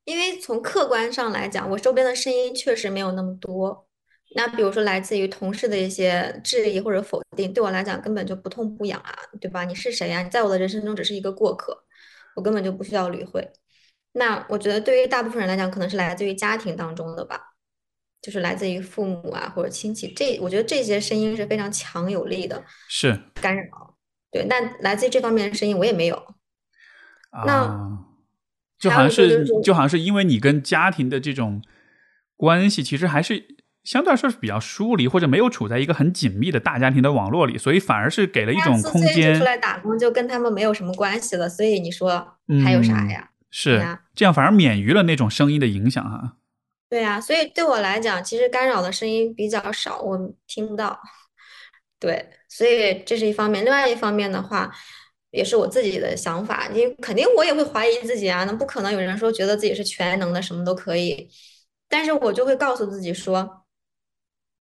因为从客观上来讲，我周边的声音确实没有那么多。那比如说来自于同事的一些质疑或者否定，对我来讲根本就不痛不痒啊，对吧？你是谁呀？你在我的人生中只是一个过客，我根本就不需要理会。那我觉得对于大部分人来讲，可能是来自于家庭当中的吧，就是来自于父母啊或者亲戚。这我觉得这些声音是非常强有力的，是干扰。对，那来自于这方面的声音我也没有。那就好像是就好像是因为你跟家庭的这种关系，其实还是。相对来说是比较疏离，或者没有处在一个很紧密的大家庭的网络里，所以反而是给了一种空间。出来打工就跟他们没有什么关系了，所以你说还有啥呀？是这样，反而免于了那种声音的影响哈。对呀，所以对我来讲，其实干扰的声音比较少，我听不到。对，所以这是一方面。另外一方面的话，也是我自己的想法，你肯定我也会怀疑自己啊，那不可能有人说觉得自己是全能的，什么都可以。但是我就会告诉自己说。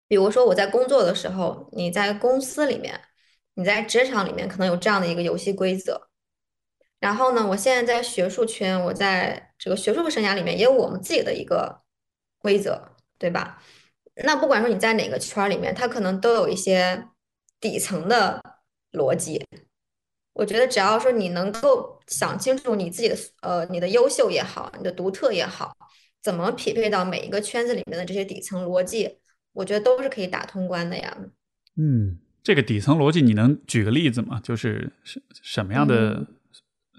比如说我在工作的时候，你在公司里面，你在职场里面可能有这样的一个游戏规则。然后呢，我现在在学术圈，我在这个学术生涯里面也有我们自己的一个规则，对吧？那不管说你在哪个圈里面，它可能都有一些底层的逻辑。我觉得只要说你能够想清楚你自己的呃你的优秀也好，你的独特也好，怎么匹配到每一个圈子里面的这些底层逻辑。我觉得都是可以打通关的呀。嗯，这个底层逻辑你能举个例子吗？就是什什么样的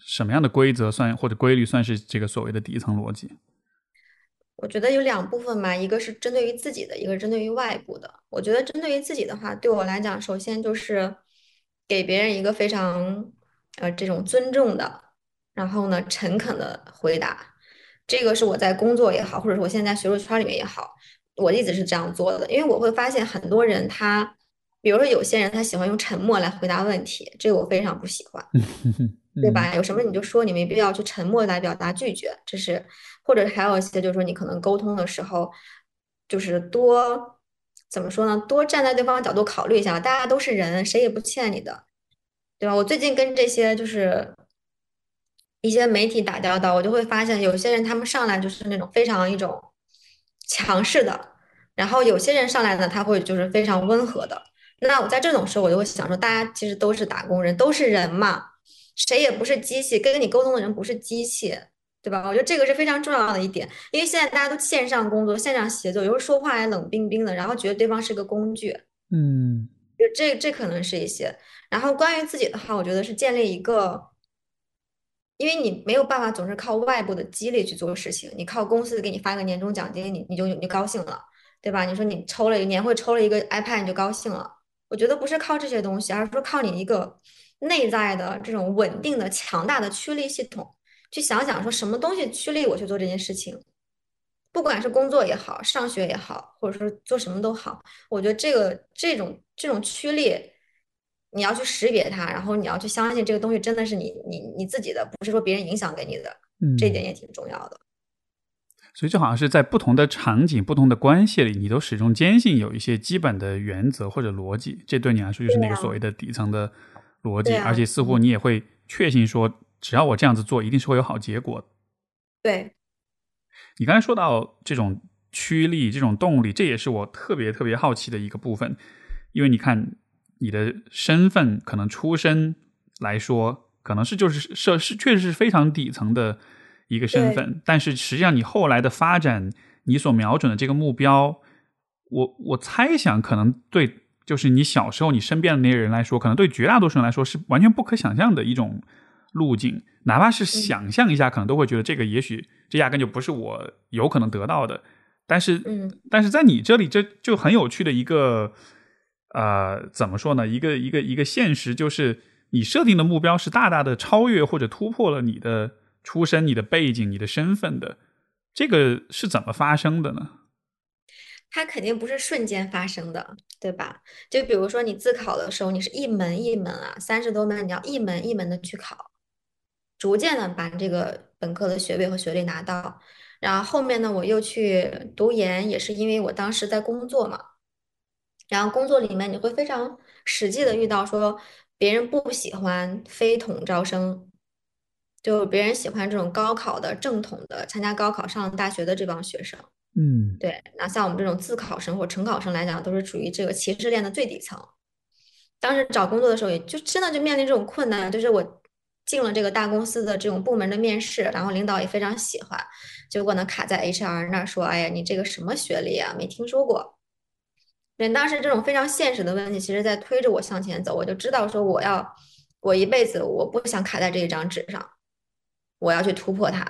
什么样的规则算或者规律算是这个所谓的底层逻辑？我觉得有两部分嘛，一个是针对于自己的，一个是针对于外部的。我觉得针对于自己的话，对我来讲，首先就是给别人一个非常呃这种尊重的，然后呢诚恳的回答。这个是我在工作也好，或者是我现在学术圈里面也好。我一直是这样做的，因为我会发现很多人他，比如说有些人他喜欢用沉默来回答问题，这个我非常不喜欢，对吧？有什么你就说，你没必要去沉默来表达拒绝，这是或者还有一些就是说你可能沟通的时候，就是多怎么说呢？多站在对方的角度考虑一下，大家都是人，谁也不欠你的，对吧？我最近跟这些就是一些媒体打交道，我就会发现有些人他们上来就是那种非常一种。强势的，然后有些人上来呢，他会就是非常温和的。那我在这种时候，我就会想说，大家其实都是打工人，都是人嘛，谁也不是机器，跟你沟通的人不是机器，对吧？我觉得这个是非常重要的一点，因为现在大家都线上工作、线上协作，有时候说话还冷冰冰的，然后觉得对方是个工具，嗯，就这这可能是一些。然后关于自己的话，我觉得是建立一个。因为你没有办法总是靠外部的激励去做事情，你靠公司给你发个年终奖金，你你就你就高兴了，对吧？你说你抽了一个年会，抽了一个 iPad，你就高兴了。我觉得不是靠这些东西，而是说靠你一个内在的这种稳定的、强大的驱力系统，去想想说什么东西驱力我去做这件事情，不管是工作也好，上学也好，或者说做什么都好，我觉得这个这种这种驱力。你要去识别它，然后你要去相信这个东西真的是你你你自己的，不是说别人影响给你的，这一点也挺重要的。所以就好像是在不同的场景、不同的关系里，你都始终坚信有一些基本的原则或者逻辑，这对你来说就是那个所谓的底层的逻辑，而且似乎你也会确信说，只要我这样子做，一定是会有好结果。对。你刚才说到这种驱力、这种动力，这也是我特别特别好奇的一个部分，因为你看。你的身份可能出身来说，可能是就是是是确实是非常底层的一个身份，但是实际上你后来的发展，你所瞄准的这个目标，我我猜想可能对就是你小时候你身边的那些人来说，可能对绝大多数人来说是完全不可想象的一种路径，哪怕是想象一下，可能都会觉得这个也许这压根就不是我有可能得到的，但是嗯，但是在你这里这就很有趣的一个。呃，怎么说呢？一个一个一个现实就是，你设定的目标是大大的超越或者突破了你的出身、你的背景、你的身份的。这个是怎么发生的呢？它肯定不是瞬间发生的，对吧？就比如说你自考的时候，你是一门一门啊，三十多门，你要一门一门的去考，逐渐的把这个本科的学位和学历拿到。然后后面呢，我又去读研，也是因为我当时在工作嘛。然后工作里面你会非常实际的遇到说别人不喜欢非统招生，就别人喜欢这种高考的正统的参加高考上大学的这帮学生。嗯，对。那像我们这种自考生或者纯考生来讲，都是处于这个歧视链的最底层。当时找工作的时候，也就真的就面临这种困难，就是我进了这个大公司的这种部门的面试，然后领导也非常喜欢，结果呢卡在 HR 那儿说：“哎呀，你这个什么学历啊？没听说过。”对，当时这种非常现实的问题，其实在推着我向前走。我就知道说，我要，我一辈子我不想卡在这一张纸上，我要去突破它。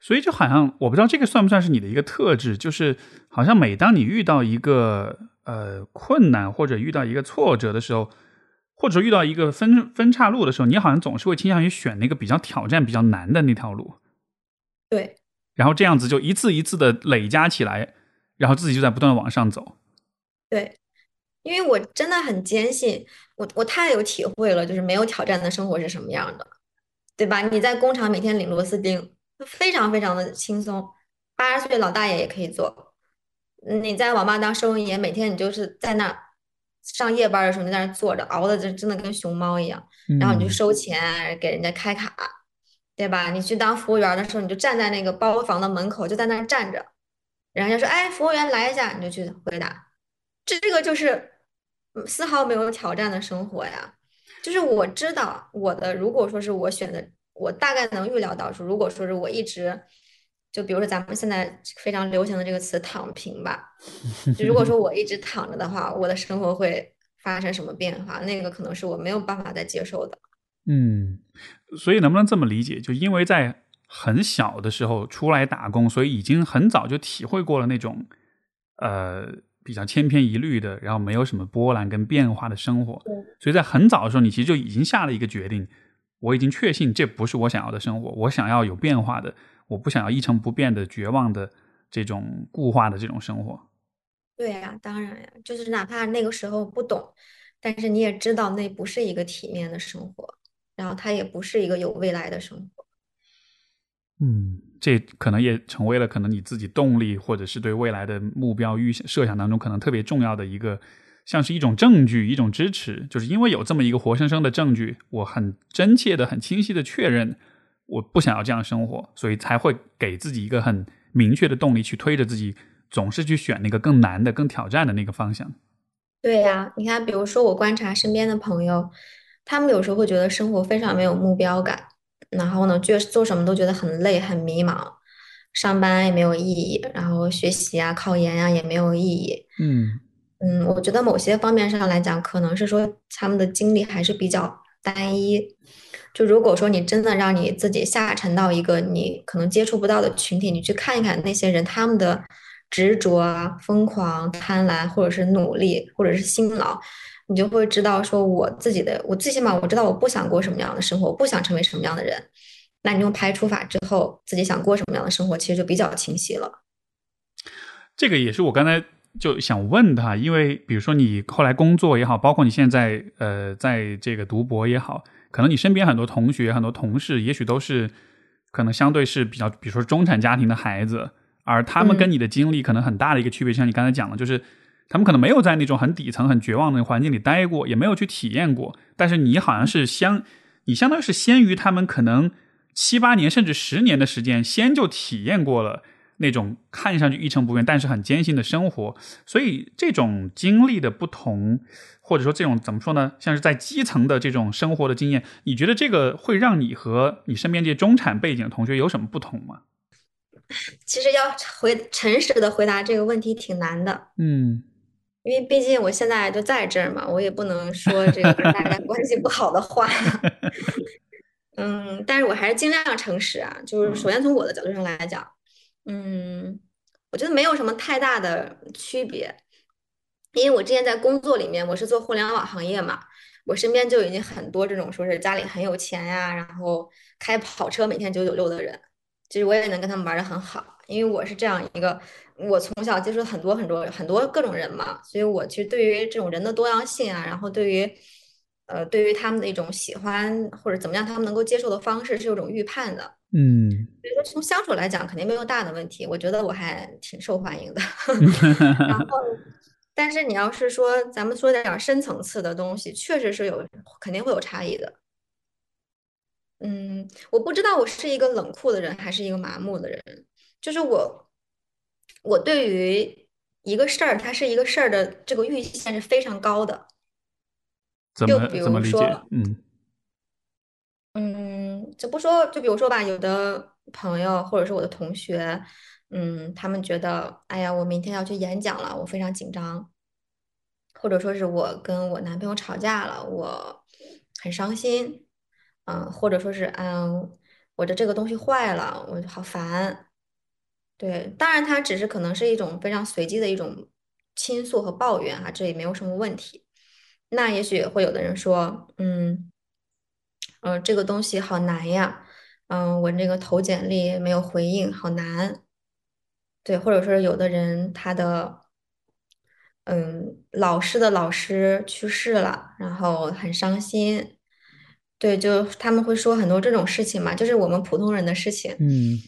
所以就好像我不知道这个算不算是你的一个特质，就是好像每当你遇到一个呃困难或者遇到一个挫折的时候，或者说遇到一个分分岔路的时候，你好像总是会倾向于选那个比较挑战、比较难的那条路。对。然后这样子就一次一次的累加起来，然后自己就在不断的往上走。对，因为我真的很坚信，我我太有体会了，就是没有挑战的生活是什么样的，对吧？你在工厂每天拧螺丝钉。非常非常的轻松，八十岁老大爷也可以做。你在网吧当收银员，每天你就是在那上夜班的时候，你在那坐着，熬的就真的跟熊猫一样。然后你就收钱，给人家开卡，对吧？你去当服务员的时候，你就站在那个包房的门口，就在那站着，人家说：“哎，服务员来一下。”你就去回答。这这个就是丝毫没有挑战的生活呀。就是我知道我的，如果说是我选的。我大概能预料到，说如果说是我一直，就比如说咱们现在非常流行的这个词“躺平”吧，就如果说我一直躺着的话，我的生活会发生什么变化？那个可能是我没有办法再接受的。嗯，所以能不能这么理解？就因为在很小的时候出来打工，所以已经很早就体会过了那种呃比较千篇一律的，然后没有什么波澜跟变化的生活。所以在很早的时候，你其实就已经下了一个决定。我已经确信这不是我想要的生活，我想要有变化的，我不想要一成不变的、绝望的这种固化的这种生活。对呀，当然呀，就是哪怕那个时候不懂，但是你也知道那不是一个体面的生活，然后它也不是一个有未来的生活。嗯，这可能也成为了可能你自己动力，或者是对未来的目标预设想当中可能特别重要的一个。像是一种证据，一种支持，就是因为有这么一个活生生的证据，我很真切的、很清晰的确认，我不想要这样生活，所以才会给自己一个很明确的动力，去推着自己总是去选那个更难的、更挑战的那个方向。对呀，你看，比如说我观察身边的朋友，他们有时候会觉得生活非常没有目标感，然后呢，觉做什么都觉得很累、很迷茫，上班也没有意义，然后学习啊、考研啊也没有意义。嗯。嗯，我觉得某些方面上来讲，可能是说他们的经历还是比较单一。就如果说你真的让你自己下沉到一个你可能接触不到的群体，你去看一看那些人他们的执着啊、疯狂、贪婪，或者是努力，或者是辛劳，你就会知道说，我自己的，我最起码我知道我不想过什么样的生活，我不想成为什么样的人。那你用排除法之后，自己想过什么样的生活，其实就比较清晰了。这个也是我刚才。就想问他，因为比如说你后来工作也好，包括你现在呃在这个读博也好，可能你身边很多同学、很多同事，也许都是可能相对是比较，比如说中产家庭的孩子，而他们跟你的经历可能很大的一个区别，像你刚才讲的，就是他们可能没有在那种很底层、很绝望的环境里待过，也没有去体验过，但是你好像是相，你相当于是先于他们可能七八年甚至十年的时间，先就体验过了。那种看上去一成不变，但是很艰辛的生活，所以这种经历的不同，或者说这种怎么说呢？像是在基层的这种生活的经验，你觉得这个会让你和你身边这些中产背景的同学有什么不同吗？其实要回诚实的回答这个问题挺难的，嗯，因为毕竟我现在就在这儿嘛，我也不能说这个跟大家关系不好的话，嗯，但是我还是尽量诚实啊，就是首先从我的角度上来讲。嗯，我觉得没有什么太大的区别，因为我之前在工作里面，我是做互联网行业嘛，我身边就已经很多这种说是家里很有钱呀，然后开跑车每天九九六的人，其实我也能跟他们玩的很好，因为我是这样一个，我从小接触很多很多很多各种人嘛，所以我其实对于这种人的多样性啊，然后对于呃对于他们的一种喜欢或者怎么样他们能够接受的方式是有种预判的。嗯，所以说从相处来讲，肯定没有大的问题。我觉得我还挺受欢迎的。然后，但是你要是说咱们说点深层次的东西，确实是有肯定会有差异的。嗯，我不知道我是一个冷酷的人，还是一个麻木的人。就是我，我对于一个事儿，它是一个事儿的这个阈限是非常高的。怎么怎么理解？嗯。嗯，就不说，就比如说吧，有的朋友或者是我的同学，嗯，他们觉得，哎呀，我明天要去演讲了，我非常紧张，或者说是我跟我男朋友吵架了，我很伤心，嗯，或者说是，嗯，我的这个东西坏了，我好烦。对，当然它只是可能是一种非常随机的一种倾诉和抱怨哈，这也没有什么问题。那也许会有的人说，嗯，呃，这个东西好难呀，嗯，我这个投简历没有回应，好难。对，或者说有的人他的，嗯，老师的老师去世了，然后很伤心。对，就他们会说很多这种事情嘛，就是我们普通人的事情。嗯，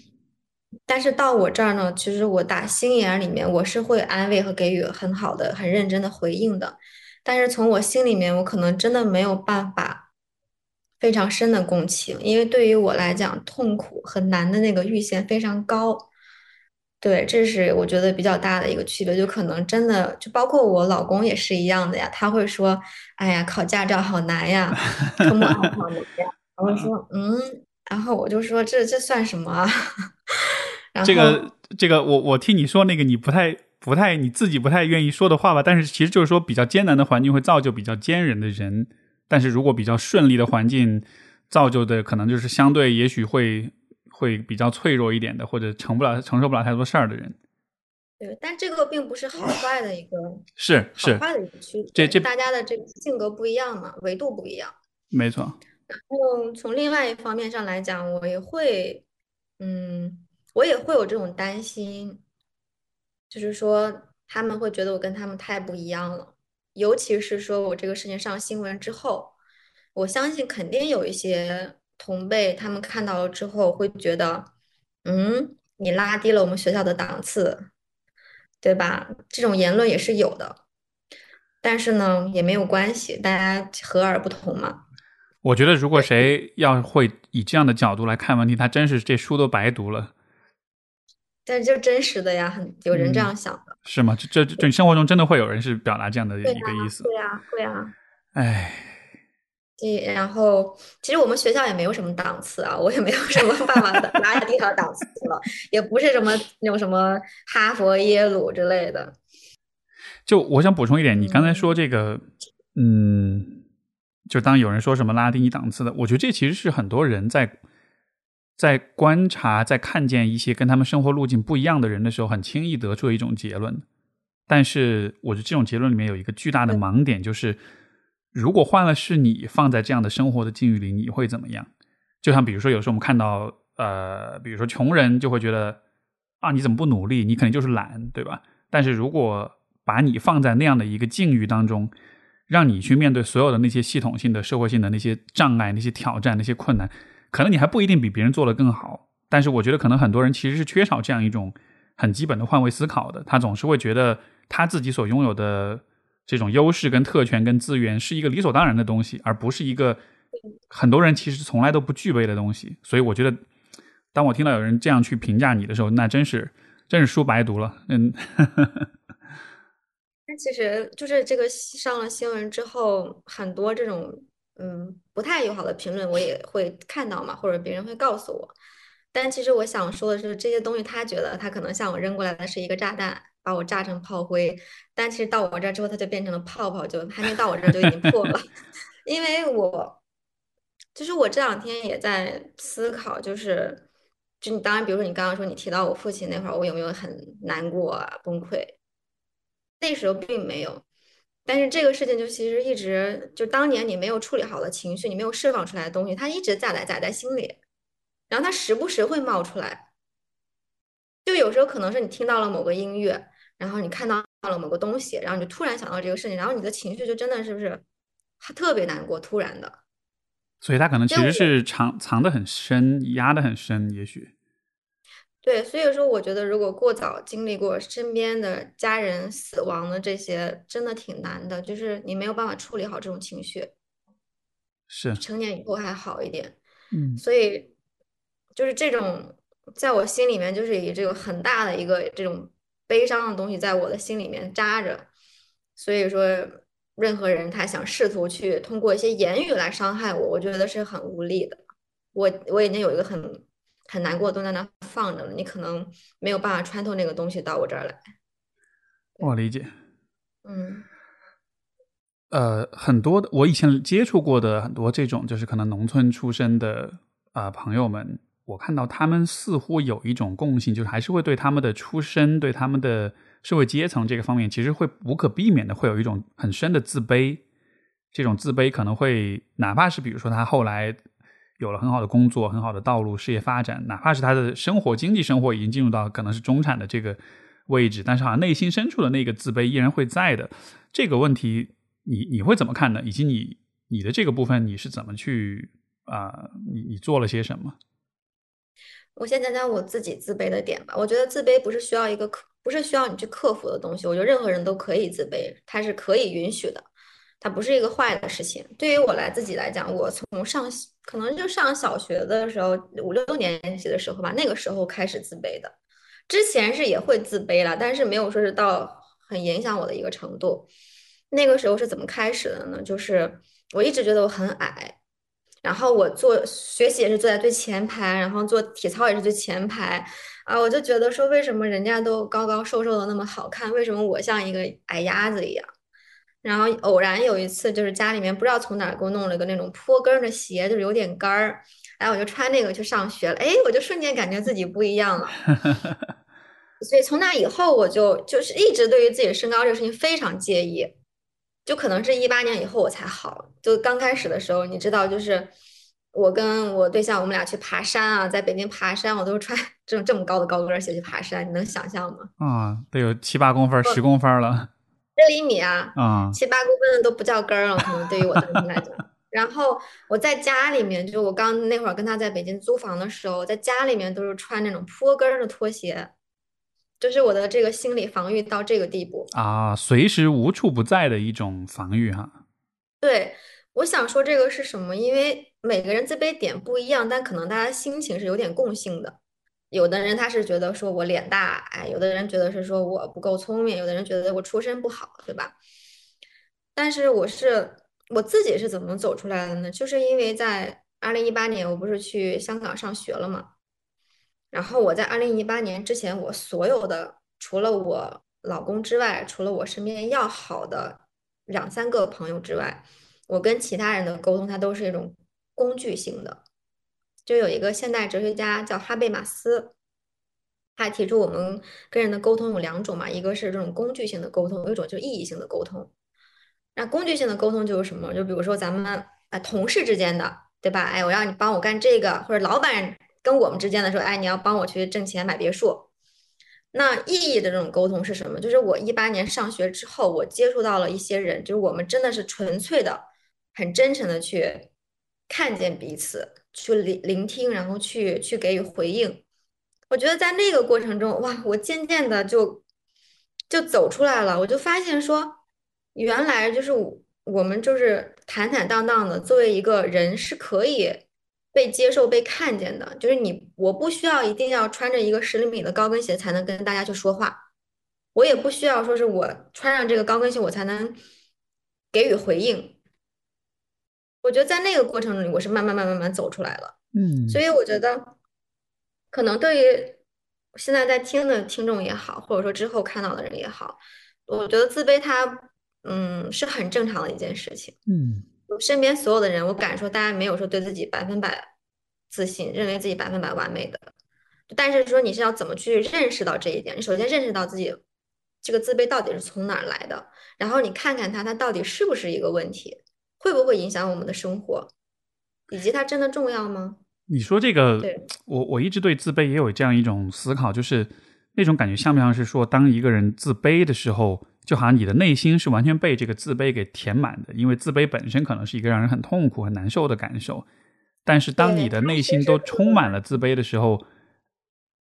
但是到我这儿呢，其实我打心眼里面我是会安慰和给予很好的、很认真的回应的。但是从我心里面，我可能真的没有办法非常深的共情，因为对于我来讲，痛苦和难的那个阈限非常高。对，这是我觉得比较大的一个区别，就可能真的就包括我老公也是一样的呀，他会说：“哎呀，考驾照好难呀，科目二好难呀。”我会说：“嗯。”然后我就说：“这这算什么啊？” 这个这个，我我听你说那个，你不太不太你自己不太愿意说的话吧？但是其实就是说，比较艰难的环境会造就比较坚韧的人，但是如果比较顺利的环境造就的，可能就是相对也许会。会比较脆弱一点的，或者承不了、承受不了太多事儿的人。对，但这个并不是好坏的一个，是是好坏的一个区别。这这大家的这个性格不一样嘛，维度不一样。没错。然后从另外一方面上来讲，我也会，嗯，我也会有这种担心，就是说他们会觉得我跟他们太不一样了。尤其是说我这个事情上新闻之后，我相信肯定有一些。同辈他们看到了之后会觉得，嗯，你拉低了我们学校的档次，对吧？这种言论也是有的，但是呢，也没有关系，大家和而不同嘛。我觉得，如果谁要会以这样的角度来看问题，他真是这书都白读了。但是就真实的呀，很有人这样想的，是吗？这这这生活中真的会有人是表达这样的一个意思？对呀，会啊。哎。然后，其实我们学校也没有什么档次啊，我也没有什么办法拉低他档次了，也不是什么那种什么哈佛、耶鲁之类的。就我想补充一点，你刚才说这个，嗯，就当有人说什么拉低你档次的，我觉得这其实是很多人在在观察、在看见一些跟他们生活路径不一样的人的时候，很轻易得出的一种结论。但是，我觉得这种结论里面有一个巨大的盲点，就是。如果换了是你放在这样的生活的境遇里，你会怎么样？就像比如说，有时候我们看到，呃，比如说穷人就会觉得啊，你怎么不努力？你肯定就是懒，对吧？但是如果把你放在那样的一个境遇当中，让你去面对所有的那些系统性的、社会性的那些障碍、那些挑战、那些困难，可能你还不一定比别人做得更好。但是我觉得，可能很多人其实是缺少这样一种很基本的换位思考的。他总是会觉得他自己所拥有的。这种优势跟特权跟资源是一个理所当然的东西，而不是一个很多人其实从来都不具备的东西。所以我觉得，当我听到有人这样去评价你的时候，那真是真是书白读了。嗯，其实就是这个上了新闻之后，很多这种嗯不太友好的评论我也会看到嘛，或者别人会告诉我。但其实我想说的是，这些东西他觉得他可能向我扔过来的是一个炸弹。把我炸成炮灰，但其实到我这儿之后，它就变成了泡泡，就还没到我这儿就已经破了。因为我就是我这两天也在思考，就是就你当然，比如说你刚刚说你提到我父亲那会儿，我有没有很难过啊、崩溃？那时候并没有，但是这个事情就其实一直就当年你没有处理好的情绪，你没有释放出来的东西，它一直在在在在心里，然后它时不时会冒出来。就有时候可能是你听到了某个音乐，然后你看到了某个东西，然后你就突然想到这个事情，然后你的情绪就真的是不是特别难过，突然的。所以他可能其实是藏藏的很深，压的很深，也许。对，所以说我觉得如果过早经历过身边的家人死亡的这些，真的挺难的，就是你没有办法处理好这种情绪。是。成年以后还好一点。嗯。所以就是这种。在我心里面，就是以这个很大的一个这种悲伤的东西，在我的心里面扎着。所以说，任何人他想试图去通过一些言语来伤害我，我觉得是很无力的。我我已经有一个很很难过的东西在那放着了，你可能没有办法穿透那个东西到我这儿来。我理解。嗯。呃，很多的我以前接触过的很多这种，就是可能农村出身的啊朋友们。我看到他们似乎有一种共性，就是还是会对他们的出身、对他们的社会阶层这个方面，其实会无可避免的会有一种很深的自卑。这种自卑可能会，哪怕是比如说他后来有了很好的工作、很好的道路、事业发展，哪怕是他的生活、经济生活已经进入到可能是中产的这个位置，但是好像内心深处的那个自卑依然会在的。这个问题，你你会怎么看呢？以及你你的这个部分，你是怎么去啊？你你做了些什么？我先讲讲我自己自卑的点吧。我觉得自卑不是需要一个克，不是需要你去克服的东西。我觉得任何人都可以自卑，它是可以允许的，它不是一个坏的事情。对于我来自己来讲，我从上可能就上小学的时候，五六年级的时候吧，那个时候开始自卑的。之前是也会自卑了，但是没有说是到很影响我的一个程度。那个时候是怎么开始的呢？就是我一直觉得我很矮。然后我做学习也是坐在最前排，然后做体操也是最前排，啊，我就觉得说，为什么人家都高高瘦瘦的那么好看，为什么我像一个矮鸭子一样？然后偶然有一次，就是家里面不知道从哪儿给我弄了个那种坡跟的鞋，就是有点干儿，哎，我就穿那个去上学了，哎，我就瞬间感觉自己不一样了。所以从那以后，我就就是一直对于自己身高这个事情非常介意。就可能是一八年以后我才好，就刚开始的时候，你知道，就是我跟我对象，我们俩去爬山啊，在北京爬山，我都是穿这种这么高的高跟鞋去爬山，你能想象吗？啊，得有七八公分、十公分了，十厘米啊，嗯，七八公分的都不叫跟儿了，可能对于我当时来讲。然后我在家里面，就我刚那会儿跟他在北京租房的时候，在家里面都是穿那种坡跟的拖鞋。就是我的这个心理防御到这个地步啊，随时无处不在的一种防御哈。对，我想说这个是什么？因为每个人自卑点不一样，但可能大家心情是有点共性的。有的人他是觉得说我脸大，哎，有的人觉得是说我不够聪明，有的人觉得我出身不好，对吧？但是我是我自己是怎么走出来的呢？就是因为在二零一八年，我不是去香港上学了嘛。然后我在二零一八年之前，我所有的除了我老公之外，除了我身边要好的两三个朋友之外，我跟其他人的沟通，它都是一种工具性的。就有一个现代哲学家叫哈贝马斯，他提出我们跟人的沟通有两种嘛，一个是这种工具性的沟通，有一种就是意义性的沟通。那工具性的沟通就是什么？就比如说咱们啊同事之间的，对吧？哎，我让你帮我干这个，或者老板。跟我们之间的说，哎，你要帮我去挣钱买别墅。那意义的这种沟通是什么？就是我一八年上学之后，我接触到了一些人，就是我们真的是纯粹的、很真诚的去看见彼此，去聆聆听，然后去去给予回应。我觉得在那个过程中，哇，我渐渐的就就走出来了。我就发现说，原来就是我们就是坦坦荡荡的，作为一个人是可以。被接受、被看见的，就是你。我不需要一定要穿着一个十厘米的高跟鞋才能跟大家去说话，我也不需要说是我穿上这个高跟鞋我才能给予回应。我觉得在那个过程里，我是慢慢、慢慢、慢慢走出来了。嗯，所以我觉得，可能对于现在在听的听众也好，或者说之后看到的人也好，我觉得自卑它，嗯，是很正常的一件事情。嗯。我身边所有的人，我敢说，大家没有说对自己百分百自信，认为自己百分百完美的。但是说你是要怎么去认识到这一点？你首先认识到自己这个自卑到底是从哪儿来的，然后你看看它，它到底是不是一个问题，会不会影响我们的生活，以及它真的重要吗？你说这个，对，我我一直对自卑也有这样一种思考，就是那种感觉像不像是说，当一个人自卑的时候。就好像你的内心是完全被这个自卑给填满的，因为自卑本身可能是一个让人很痛苦、很难受的感受。但是当你的内心都充满了自卑的时候，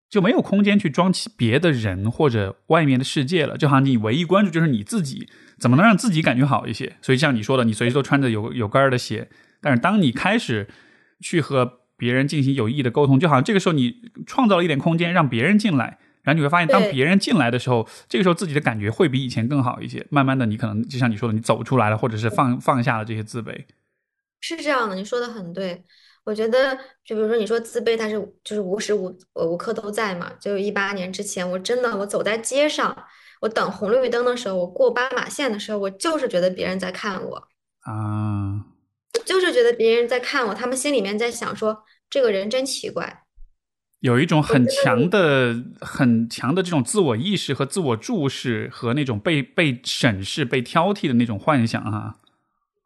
就没有空间去装起别的人或者外面的世界了。就好像你唯一关注就是你自己，怎么能让自己感觉好一些？所以像你说的，你随时都穿着有有跟儿的鞋。但是当你开始去和别人进行有意义的沟通，就好像这个时候你创造了一点空间，让别人进来。然后你会发现，当别人进来的时候，这个时候自己的感觉会比以前更好一些。慢慢的，你可能就像你说的，你走出来了，或者是放放下了这些自卑。是这样的，你说的很对。我觉得，就比如说你说自卑，它是就是无时无无刻都在嘛。就一八年之前，我真的我走在街上，我等红绿灯的时候，我过斑马线的时候，我就是觉得别人在看我啊，就是觉得别人在看我，他们心里面在想说，这个人真奇怪。有一种很强的、很强的这种自我意识和自我注视，和那种被被审视、被挑剔的那种幻想啊。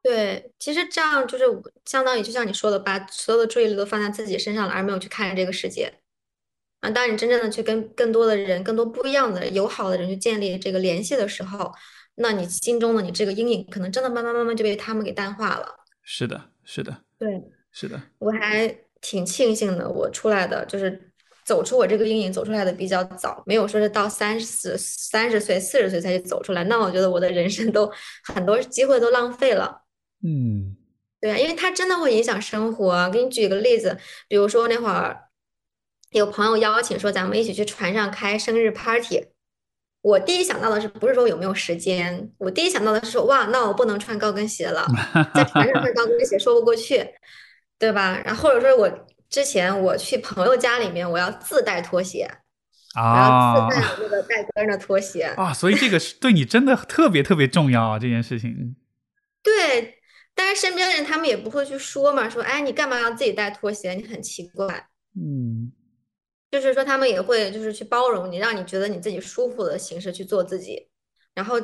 对，其实这样就是相当于就像你说的，把所有的注意力都放在自己身上了，而没有去看这个世界。啊，当你真正的去跟更多的人、更多不一样的友好的人去建立这个联系的时候，那你心中的你这个阴影，可能真的慢慢慢慢就被他们给淡化了。是的，是的，对，是的，我还挺庆幸的，我出来的就是走出我这个阴影，走出来的比较早，没有说是到三十、三十岁、四十岁才去走出来。那我觉得我的人生都很多机会都浪费了。嗯，对啊，因为它真的会影响生活。给你举个例子，比如说那会儿有朋友邀请说咱们一起去船上开生日 party，我第一想到的是不是说有没有时间？我第一想到的是说哇，那我不能穿高跟鞋了，在船上穿高跟鞋说不过去，对吧？然后或者说我之前我去朋友家里面，我要自带拖鞋，然后自带那个带跟的拖鞋啊，所以这个是对你真的特别特别重要啊，这件事情。对。但是身边的人他们也不会去说嘛，说哎你干嘛要自己带拖鞋？你很奇怪。嗯，就是说他们也会就是去包容你，让你觉得你自己舒服的形式去做自己。然后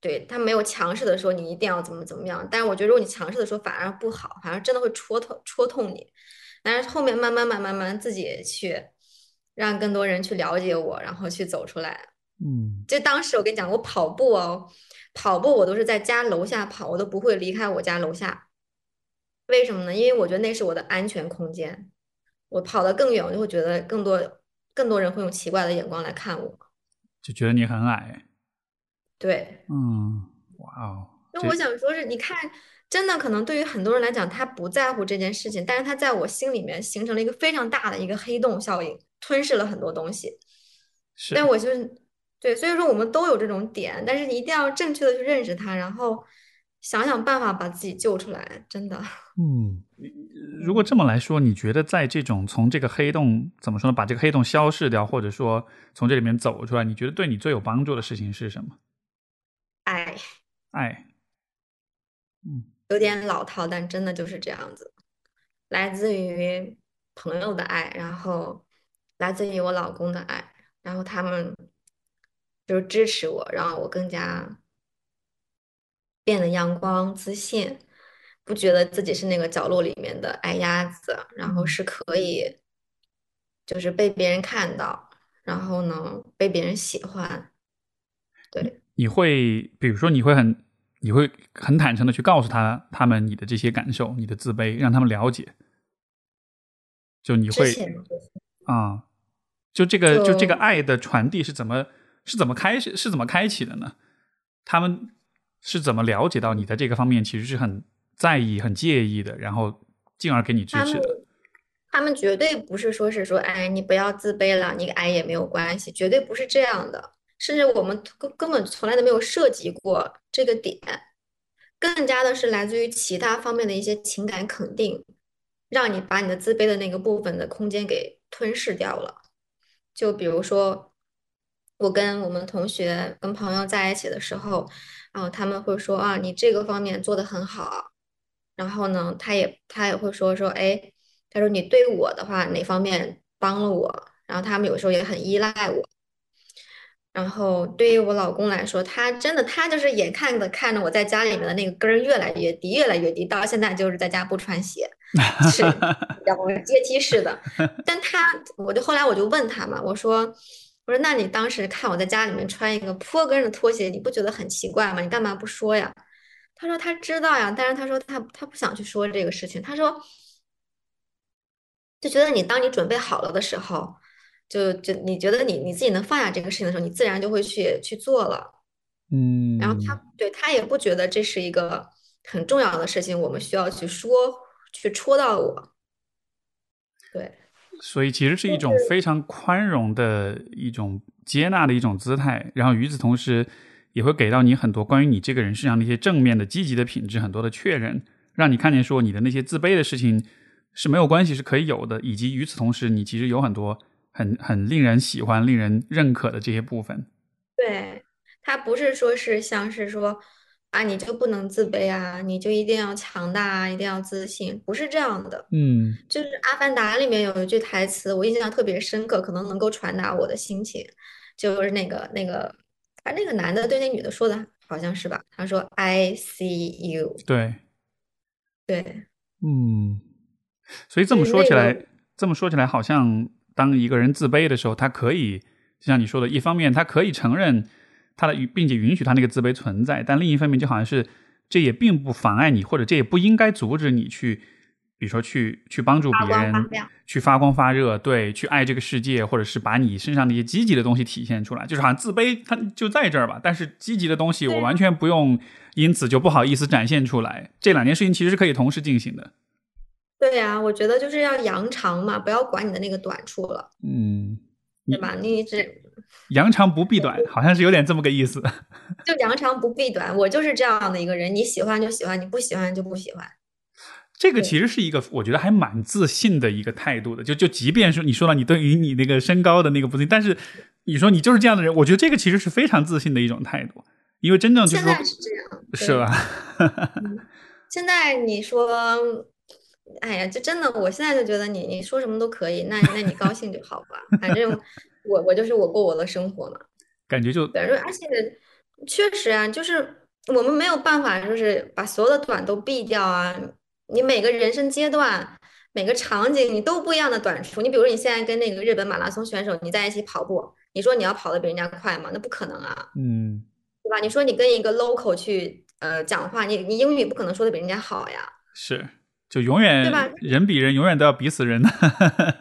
对他没有强势的说你一定要怎么怎么样。但是我觉得如果你强势的说反而不好，反而真的会戳痛戳痛你。但是后面慢慢慢慢慢自己去让更多人去了解我，然后去走出来。嗯，就当时我跟你讲，我跑步哦。跑步我都是在家楼下跑，我都不会离开我家楼下。为什么呢？因为我觉得那是我的安全空间。我跑得更远，我就会觉得更多更多人会用奇怪的眼光来看我，就觉得你很矮。对，嗯，哇哦。那我想说是，你看，真的可能对于很多人来讲，他不在乎这件事情，但是他在我心里面形成了一个非常大的一个黑洞效应，吞噬了很多东西。是。但我就是。对，所以说我们都有这种点，但是你一定要正确的去认识它，然后想想办法把自己救出来。真的，嗯，如果这么来说，你觉得在这种从这个黑洞怎么说呢？把这个黑洞消失掉，或者说从这里面走出来，你觉得对你最有帮助的事情是什么？爱，爱，嗯，有点老套，但真的就是这样子，来自于朋友的爱，然后来自于我老公的爱，然后他们。就是支持我，让我更加变得阳光、自信，不觉得自己是那个角落里面的矮鸭子，然后是可以，就是被别人看到，然后呢被别人喜欢。对，你会，比如说，你会很，你会很坦诚的去告诉他他们你的这些感受，你的自卑，让他们了解。就你会啊，就这个，就这个爱的传递是怎么？是怎么开始？是怎么开启的呢？他们是怎么了解到你在这个方面其实是很在意、很介意的，然后进而给你支持的？他们绝对不是说是说，哎，你不要自卑了，你矮也没有关系，绝对不是这样的。甚至我们根根本从来都没有涉及过这个点，更加的是来自于其他方面的一些情感肯定，让你把你的自卑的那个部分的空间给吞噬掉了。就比如说。我跟我们同学、跟朋友在一起的时候，然后他们会说啊，你这个方面做的很好。然后呢，他也他也会说说，哎，他说你对我的话哪方面帮了我？然后他们有时候也很依赖我。然后对于我老公来说，他真的他就是眼看着看着我在家里面的那个根儿越来越低，越来越低，到现在就是在家不穿鞋，是然后阶梯式的。但他，我就后来我就问他嘛，我说。我说，那你当时看我在家里面穿一个坡跟的拖鞋，你不觉得很奇怪吗？你干嘛不说呀？他说他知道呀，但是他说他他不想去说这个事情。他说，就觉得你当你准备好了的时候，就就你觉得你你自己能放下这个事情的时候，你自然就会去去做了。嗯，然后他对他也不觉得这是一个很重要的事情，我们需要去说去戳到我。对。所以其实是一种非常宽容的一种接纳的一种姿态，然后与此同时，也会给到你很多关于你这个人身上的一些正面的、积极的品质，很多的确认，让你看见说你的那些自卑的事情是没有关系，是可以有的，以及与此同时，你其实有很多很很令人喜欢、令人认可的这些部分。对他不是说是像是说，啊，你就不能自卑啊，你就一定要强大啊，一定要自信，不是这样的。嗯就是《阿凡达》里面有一句台词，我印象特别深刻，可能能够传达我的心情，就是那个那个，啊，那个男的对那女的说的好像是吧？他说 “I see you”，对，对，嗯，所以这么说起来个，这么说起来，好像当一个人自卑的时候，他可以，就像你说的，一方面他可以承认他的，并且允许他那个自卑存在，但另一方面就好像是这也并不妨碍你，或者这也不应该阻止你去，比如说去去帮助别人。去发光发热，对，去爱这个世界，或者是把你身上那些积极的东西体现出来，就是好像自卑它就在这儿吧，但是积极的东西我完全不用因此就不好意思展现出来，这两件事情其实是可以同时进行的。对呀，我觉得就是要扬长嘛，不要管你的那个短处了，嗯，对吧？你这 扬长不避短，好像是有点这么个意思。就扬长不避短，我就是这样的一个人，你喜欢就喜欢，你不喜欢就不喜欢。这个其实是一个我觉得还蛮自信的一个态度的，就就即便是你说了你对于你那个身高的那个不自信，但是你说你就是这样的人，我觉得这个其实是非常自信的一种态度，因为真正就是说现在是这样，是对吧？现在你说，哎呀，就真的，我现在就觉得你你说什么都可以，那那你高兴就好吧，反正我我就是我过我的生活嘛。感觉就对，而且确实啊，就是我们没有办法，就是把所有的短都避掉啊。你每个人生阶段、每个场景，你都不一样的短处。你比如说，你现在跟那个日本马拉松选手你在一起跑步，你说你要跑得比人家快吗？那不可能啊，嗯，对吧？你说你跟一个 local 去呃讲话，你你英语不可能说的比人家好呀。是就永远对吧人比人永远都要比死人的。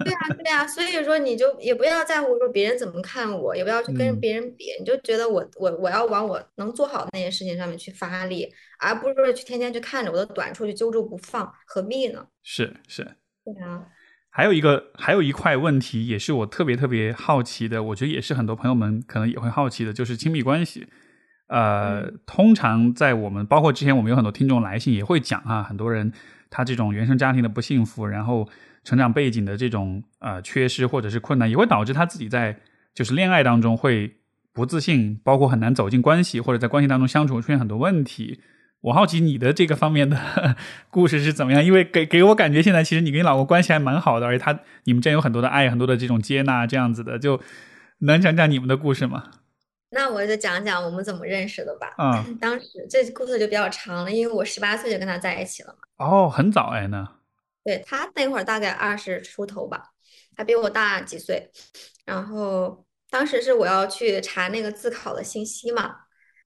对啊，对啊，所以说你就也不要在乎说别人怎么看我，也不要去跟嗯别人比，你就觉得我我我要往我能做好的那些事情上面去发力，而不是说去天天去看着我的短处去揪住不放，何必呢？是是，对啊，还有一个还有一块问题，也是我特别特别好奇的，我觉得也是很多朋友们可能也会好奇的，就是亲密关系。呃，嗯通常在我们包括之前我们有很多听众来信也会讲啊，很多人他这种原生家庭的不幸福，然后成长背景的这种呃缺失或者是困难，也会导致他自己在就是恋爱当中会不自信，包括很难走进关系，或者在关系当中相处出现很多问题。我好奇你的这个方面的 故事是怎么样？因为给给我感觉现在其实你跟你老公关系还蛮好的，而且他你们之间有很多的爱，很多的这种接纳，这样子的，就能讲讲你们的故事吗？那我就讲讲我们怎么认识的吧。嗯、当时这故事就比较长了，因为我十八岁就跟他在一起了嘛。哦，很早哎呢，对，他那会儿大概二十出头吧，他比我大几岁。然后当时是我要去查那个自考的信息嘛，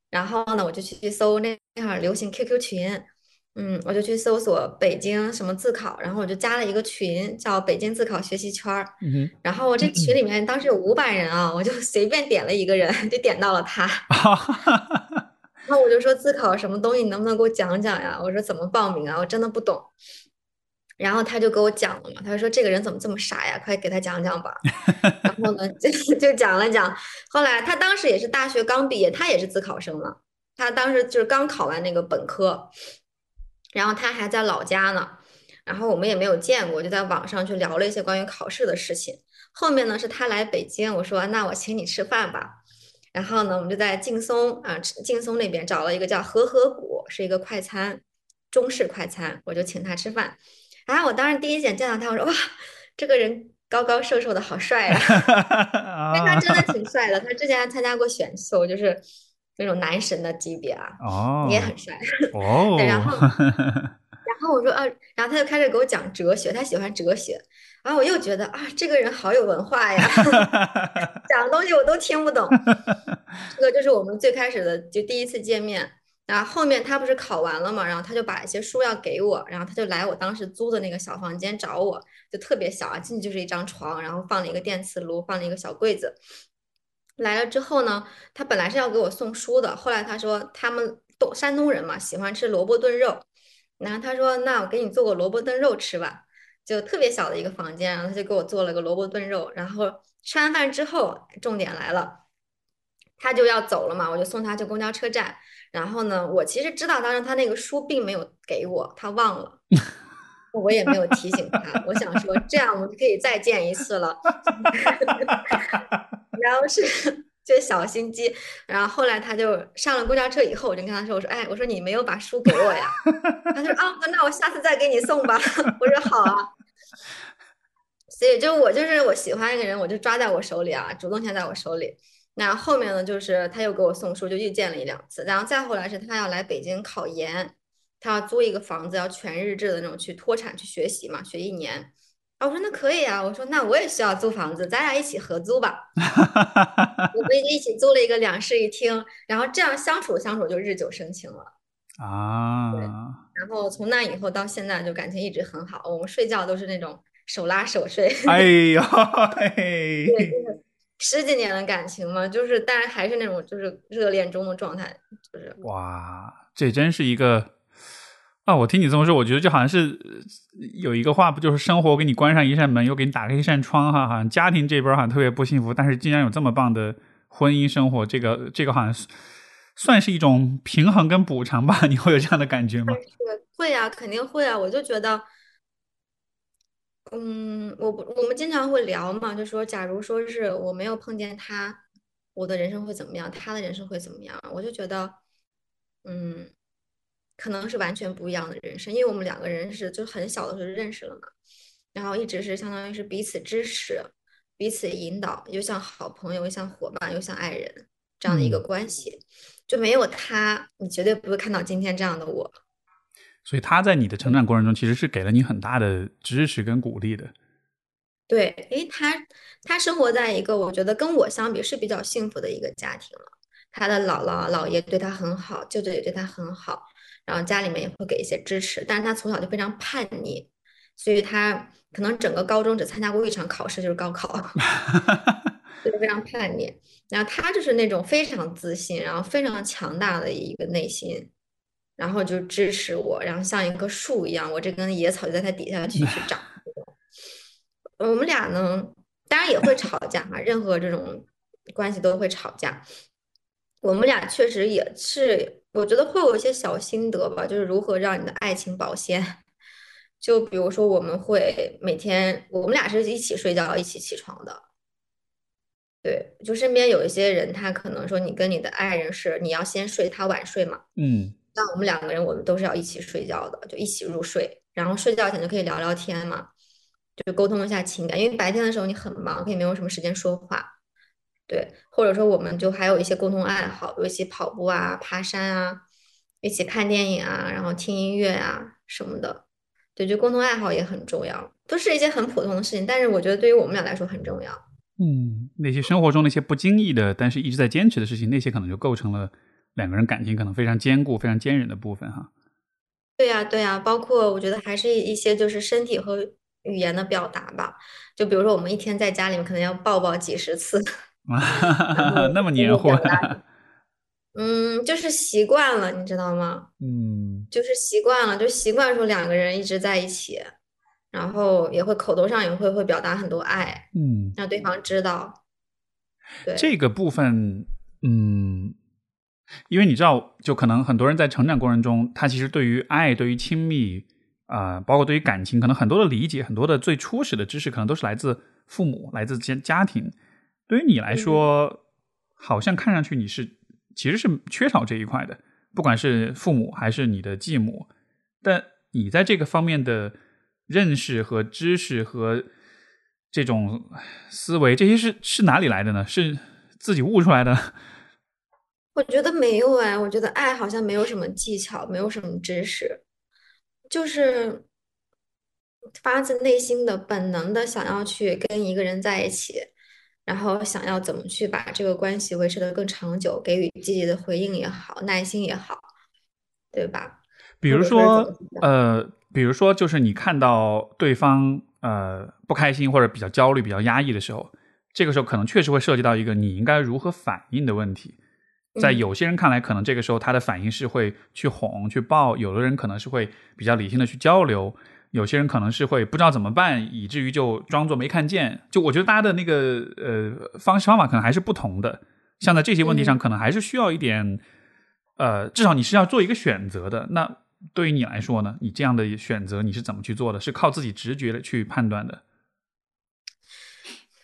然后呢，我就去搜那那会儿流行 QQ 群，嗯，我就去搜索北京什么自考，然后我就加了一个群，叫北京自考学习圈儿。嗯哼，然后我这群里面当时有五百人啊，我就 随便点了一个人，就点到了他。然后我就说自考什么东西，你能不能给我讲讲呀？我说怎么报名啊？我真的不懂。然后他就给我讲了嘛，他说这个人怎么这么傻呀？快给他讲讲吧。然后呢，就就讲了讲。后来他当时也是大学刚毕业，他也是自考生嘛。他当时就是刚考完那个本科，然后他还在老家呢。然后我们也没有见过，就在网上去聊了一些关于考试的事情。后面呢是他来北京，我说那我请你吃饭吧。然后呢，我们就在劲松啊，劲松那边找了一个叫和合谷，是一个快餐，中式快餐，我就请他吃饭。然后我当时第一眼见到他，我说哇，这个人高高瘦瘦的，好帅呀、因为他真的挺帅的，他之前还参加过选秀，就是那种男神的级别啊，哦，也很帅。哦，对然后 然后我说啊，然后他就开始给我讲哲学，他喜欢哲学。然后我又觉得啊，这个人好有文化呀，讲的东西我都听不懂。这个就是我们最开始的就第一次见面。然后后面他不是考完了嘛，然后他就把一些书要给我，然后他就来我当时租的那个小房间找我，就特别小啊，进去就是一张床，然后放了一个电磁炉，放了一个小柜子。来了之后呢，他本来是要给我送书的，后来他说他们东山东人嘛，喜欢吃萝卜炖肉，然后他说那我给你做个萝卜炖肉吃吧，就特别小的一个房间，然后他就给我做了个萝卜炖肉，然后吃完饭之后，重点来了，他就要走了嘛，我就送他去公交车站，然后呢，我其实知道当时他那个书并没有给我，他忘了。我也没有提醒他，我想说这样我们就可以再见一次了。然后是 就小心机。然后后来他就上了公交车以后，我就跟他说：“我说，哎，我说你没有把书给我呀？”他说：“啊，那我下次再给你送吧。”我说：“好啊。”所以就我就是我喜欢一个人，我就抓在我手里啊，主动权在我手里。那后面呢，就是他又给我送书，就遇见了一两次。然后再后来是他要来北京考研，他要租一个房子，要全日制的那种去脱产去学习嘛，学一年。啊，我说那可以啊，我说那我也需要租房子，咱俩一起合租吧。我们一起租了一个两室一厅，然后这样相处相处就日久生情了啊。对，然后从那以后到现在就感情一直很好，我们睡觉都是那种手拉手睡。哎呦，对，十几年的感情嘛，就是但是还是那种就是热恋中的状态，就是哇，这真是一个。啊，我听你这么说，我觉得就好像是有一个话，不就是生活给你关上一扇门，又给你打开一扇窗，哈，好像家庭这边好像特别不幸福，但是竟然有这么棒的婚姻生活，这个这个好像是算是一种平衡跟补偿吧？你会有这样的感觉吗？会啊，肯定会啊！我就觉得，嗯，我我们经常会聊嘛，就说假如说是我没有碰见他，我的人生会怎么样？他的人生会怎么样？我就觉得，嗯。可能是完全不一样的人生，因为我们两个人是就很小的时候认识了嘛，然后一直是相当于是彼此支持、彼此引导，又像好朋友，又像伙伴，又像爱人这样的一个关系，就没有他，你绝对不会看到今天这样的我。所以他在你的成长过程中，其实是给了你很大的支持跟鼓励的。对，诶，他他生活在一个我觉得跟我相比是比较幸福的一个家庭了，他的姥姥姥爷对他很好，舅舅也对他很好。然后家里面也会给一些支持，但是他从小就非常叛逆，所以他可能整个高中只参加过一场考试，就是高考，就是非常叛逆。然后他就是那种非常自信，然后非常强大的一个内心，然后就支持我，然后像一棵树一样，我这根野草就在他底下去去长。我们俩呢，当然也会吵架哈，任何这种关系都会吵架。我们俩确实也是。我觉得会有一些小心得吧，就是如何让你的爱情保鲜。就比如说，我们会每天，我们俩是一起睡觉、一起起床的。对，就身边有一些人，他可能说你跟你的爱人是你要先睡，他晚睡嘛。嗯。那我们两个人，我们都是要一起睡觉的，就一起入睡，然后睡觉前就可以聊聊天嘛，就沟通一下情感，因为白天的时候你很忙，可以没有什么时间说话。对，或者说我们就还有一些共同爱好，比如一起跑步啊、爬山啊，一起看电影啊，然后听音乐啊什么的。对，就共同爱好也很重要，都是一些很普通的事情，但是我觉得对于我们俩来说很重要。嗯，那些生活中那些不经意的，但是一直在坚持的事情，那些可能就构成了两个人感情可能非常坚固、非常坚韧的部分哈。对呀，对呀，包括我觉得还是一些就是身体和语言的表达吧，就比如说我们一天在家里面可能要抱抱几十次。那么黏糊，嗯，就是习惯了，你知道吗？嗯，就是习惯了，就习惯说两个人一直在一起，然后也会口头上也会会表达很多爱，嗯，让对方知道。对这个部分，嗯，因为你知道，就可能很多人在成长过程中，他其实对于爱、对于亲密啊，包括对于感情，可能很多的理解，很多的最初始的知识，可能都是来自父母，来自家家庭。对于你来说，好像看上去你是其实是缺少这一块的，不管是父母还是你的继母，但你在这个方面的认识和知识和这种思维，这些是是哪里来的呢？是自己悟出来的？我觉得没有哎，我觉得爱好像没有什么技巧，没有什么知识，就是发自内心的本能的想要去跟一个人在一起。然后想要怎么去把这个关系维持的更长久，给予积极的回应也好，耐心也好，对吧？比如说，呃，比如说，就是你看到对方呃不开心或者比较焦虑、比较压抑的时候，这个时候可能确实会涉及到一个你应该如何反应的问题。在有些人看来，可能这个时候他的反应是会去哄、去抱；有的人可能是会比较理性的去交流。有些人可能是会不知道怎么办，以至于就装作没看见。就我觉得大家的那个呃方式方法可能还是不同的。像在这些问题上，可能还是需要一点呃，至少你是要做一个选择的。那对于你来说呢？你这样的选择你是怎么去做的？是靠自己直觉的去判断的？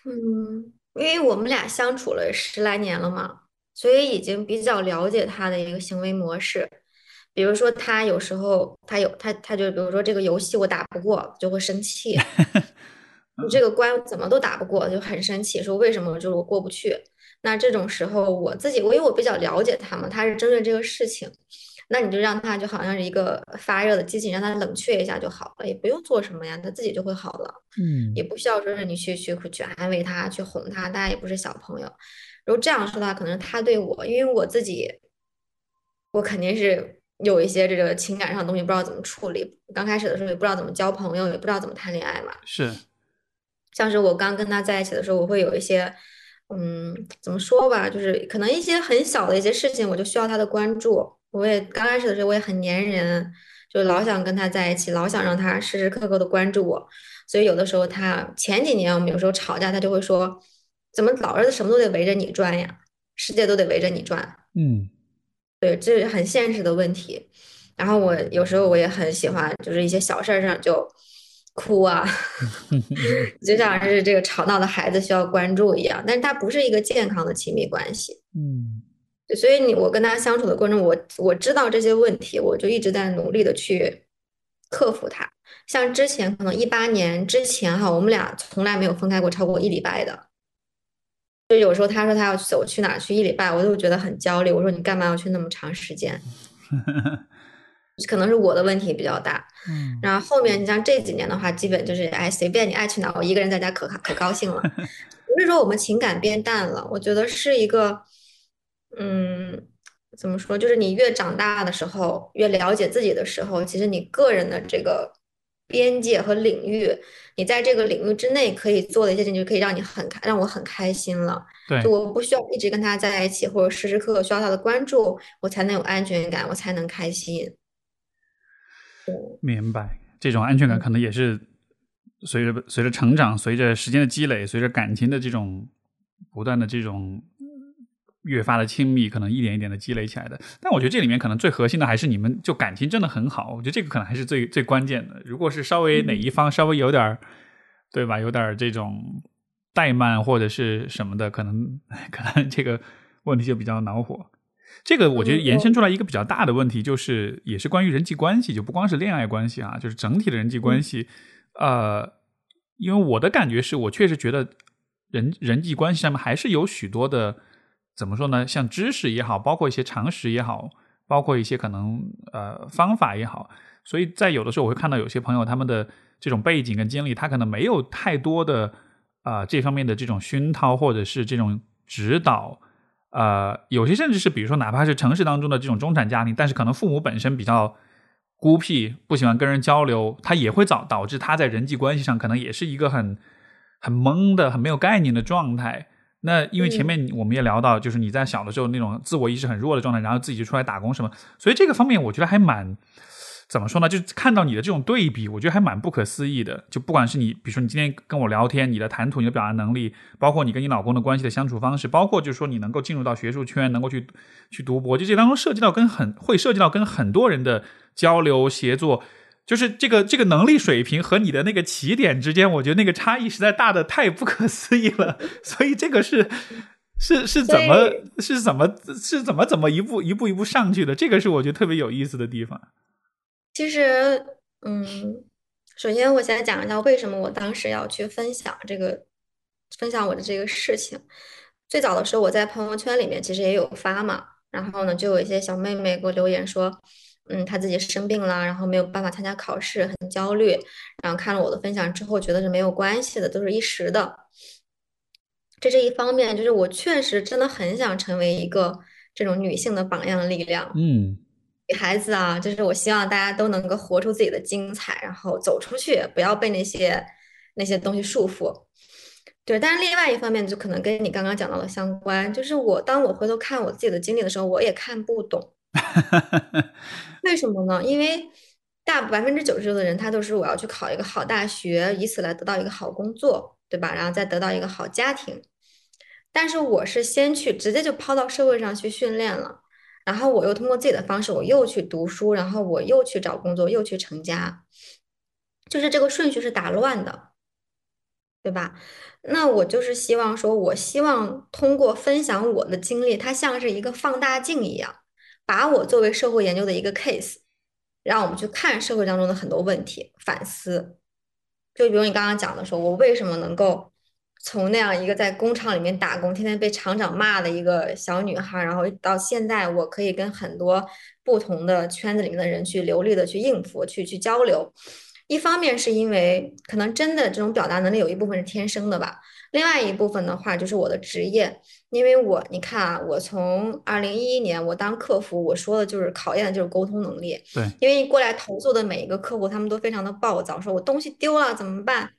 嗯，因为我们俩相处了十来年了嘛，所以已经比较了解他的一个行为模式。比如说，他有时候他有他他就比如说这个游戏我打不过就会生气，你这个关怎么都打不过就很生气，说为什么就是我过不去。那这种时候我自己，因为我比较了解他嘛，他是针对这个事情。那你就让他就好像是一个发热的机器，让他冷却一下就好了，也不用做什么呀，他自己就会好了。嗯，也不需要说是你去去去安慰他，去哄他，大家也不是小朋友。如果这样说的话，可能他对我，因为我自己，我肯定是有一些这个情感上的东西不知道怎么处理。刚开始的时候也不知道怎么交朋友，也不知道怎么谈恋爱嘛。是，像是我刚跟他在一起的时候，我会有一些，嗯，怎么说吧，就是可能一些很小的一些事情，我就需要他的关注。我也刚开始的时候我也很粘人，就老想跟他在一起，老想让他时时刻刻的关注我。所以有的时候他前几年我们有时候吵架，他就会说：“怎么老是什么都得围着你转呀？世界都得围着你转。”嗯，对，这是很现实的问题。然后我有时候我也很喜欢，就是一些小事儿上就哭啊，就像是这个吵闹的孩子需要关注一样。但是它不是一个健康的亲密关系。嗯。所以你我跟他相处的过程中，我我知道这些问题，我就一直在努力的去克服它。像之前可能一八年之前哈，我们俩从来没有分开过超过一礼拜的。就有时候他说他要走去哪去一礼拜，我就觉得很焦虑。我说你干嘛要去那么长时间？可能是我的问题比较大。嗯。然后后面你像这几年的话，基本就是哎随便你爱去哪，我一个人在家可可高兴了。不是说我们情感变淡了，我觉得是一个。嗯，怎么说？就是你越长大的时候，越了解自己的时候，其实你个人的这个边界和领域，你在这个领域之内可以做的一些事情，就可以让你很开，让我很开心了。对，就我不需要一直跟他在一起，或者时时刻刻需要他的关注，我才能有安全感，我才能开心。明白，这种安全感可能也是随着随着成长，随着时间的积累，随着感情的这种不断的这种。越发的亲密，可能一点一点的积累起来的。但我觉得这里面可能最核心的还是你们就感情真的很好。我觉得这个可能还是最最关键的。如果是稍微哪一方稍微有点儿，对吧？有点这种怠慢或者是什么的，可能 可能这个问题就比较恼火。这个我觉得延伸出来一个比较大的问题，就是也是关于人际关系，就不光是恋爱关系啊，就是整体的人际关系。呃，因为我的感觉是我确实觉得人人际关系上面还是有许多的。怎么说呢？像知识也好，包括一些常识也好，包括一些可能呃方法也好，所以在有的时候我会看到有些朋友他们的这种背景跟经历，他可能没有太多的啊这方面的这种熏陶或者是这种指导，呃，有些甚至是比如说哪怕是城市当中的这种中产家庭，但是可能父母本身比较孤僻，不喜欢跟人交流，他也会导导致他在人际关系上可能也是一个很很懵的、很没有概念的状态。那因为前面我们也聊到，就是你在小的时候那种自我意识很弱的状态，然后自己就出来打工什么，所以这个方面我觉得还蛮怎么说呢？就看到你的这种对比，我觉得还蛮不可思议的。就不管是你，比如说你今天跟我聊天，你的谈吐、你的表达能力，包括你跟你老公的关系的相处方式，包括就是说你能够进入到学术圈，能够去去读博，就这当中涉及到跟很会涉及到跟很多人的交流协作。就是这个这个能力水平和你的那个起点之间，我觉得那个差异实在大的太不可思议了。所以这个是是是怎么是怎么是怎么怎么一步一步一步上去的？这个是我觉得特别有意思的地方。其实，嗯，首先我先讲一下为什么我当时要去分享这个分享我的这个事情。最早的时候，我在朋友圈里面其实也有发嘛，然后呢，就有一些小妹妹给我留言说。嗯，他自己生病了，然后没有办法参加考试，很焦虑。然后看了我的分享之后，觉得是没有关系的，都是一时的。这是一方面，就是我确实真的很想成为一个这种女性的榜样力量。嗯，女孩子啊，就是我希望大家都能够活出自己的精彩，然后走出去，不要被那些那些东西束缚。对，但是另外一方面，就可能跟你刚刚讲到的相关，就是我当我回头看我自己的经历的时候，我也看不懂。为什么呢？因为大百分之九十的人，他都是我要去考一个好大学，以此来得到一个好工作，对吧？然后再得到一个好家庭。但是我是先去直接就抛到社会上去训练了，然后我又通过自己的方式，我又去读书，然后我又去找工作，又去成家，就是这个顺序是打乱的。对吧？那我就是希望说，我希望通过分享我的经历，它像是一个放大镜一样，把我作为社会研究的一个 case，让我们去看社会当中的很多问题，反思。就比如你刚刚讲的，说我为什么能够从那样一个在工厂里面打工，天天被厂长骂的一个小女孩，然后到现在我可以跟很多不同的圈子里面的人去流利的去应付，去去交流。一方面是因为可能真的这种表达能力有一部分是天生的吧，另外一部分的话就是我的职业，因为我你看啊，我从二零一一年我当客服，我说的就是考验的就是沟通能力。对，因为过来投诉的每一个客户，他们都非常的暴躁，说我东西丢了怎么办？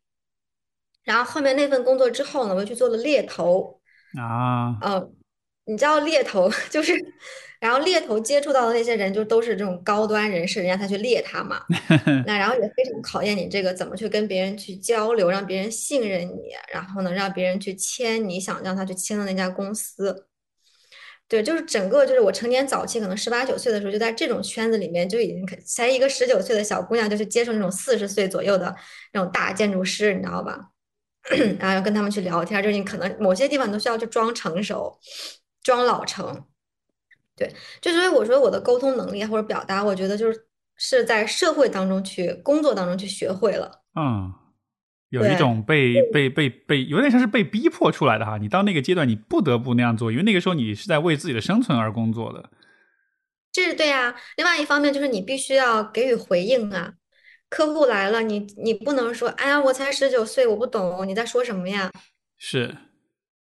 然后后面那份工作之后呢，我又去做了猎头啊，呃，你知道猎头 就是。然后猎头接触到的那些人就都是这种高端人士，人家才去猎他嘛。那然后也非常考验你这个怎么去跟别人去交流，让别人信任你，然后呢让别人去签你想让他去签的那家公司。对，就是整个就是我成年早期，可能十八九岁的时候就在这种圈子里面就已经才一个十九岁的小姑娘就去接触那种四十岁左右的那种大建筑师，你知道吧？然后跟他们去聊天，就是你可能某些地方都需要去装成熟，装老成。对，就所以我说我的沟通能力或者表达，我觉得就是是在社会当中去工作当中去学会了。嗯，有一种被被被被有点像是被逼迫出来的哈。你到那个阶段，你不得不那样做，因为那个时候你是在为自己的生存而工作的。这是对啊。另外一方面就是你必须要给予回应啊。客户来了，你你不能说哎呀，我才十九岁，我不懂你在说什么呀？是，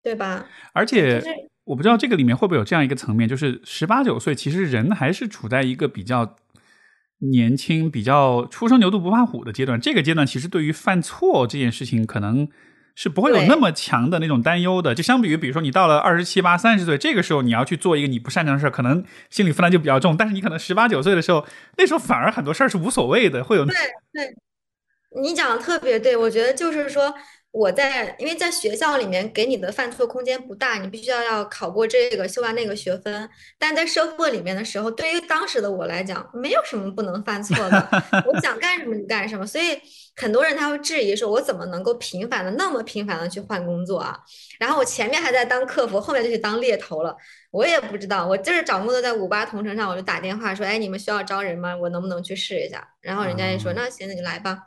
对吧？而且。我不知道这个里面会不会有这样一个层面，就是十八九岁，其实人还是处在一个比较年轻、比较初生牛犊不怕虎的阶段。这个阶段其实对于犯错这件事情，可能是不会有那么强的那种担忧的。就相比于，比如说你到了二十七八、三十岁，这个时候你要去做一个你不擅长的事儿，可能心理负担就比较重。但是你可能十八九岁的时候，那时候反而很多事儿是无所谓的，会有对对，你讲的特别对，我觉得就是说。我在，因为在学校里面给你的犯错空间不大，你必须要要考过这个，修完那个学分。但在社会里面的时候，对于当时的我来讲，没有什么不能犯错的，我想干什么就干什么。所以很多人他会质疑说，我怎么能够频繁的那么频繁的去换工作啊？然后我前面还在当客服，后面就去当猎头了。我也不知道，我就是找工作在五八同城上，我就打电话说，哎，你们需要招人吗？我能不能去试一下？然后人家就说，那行，那你来吧。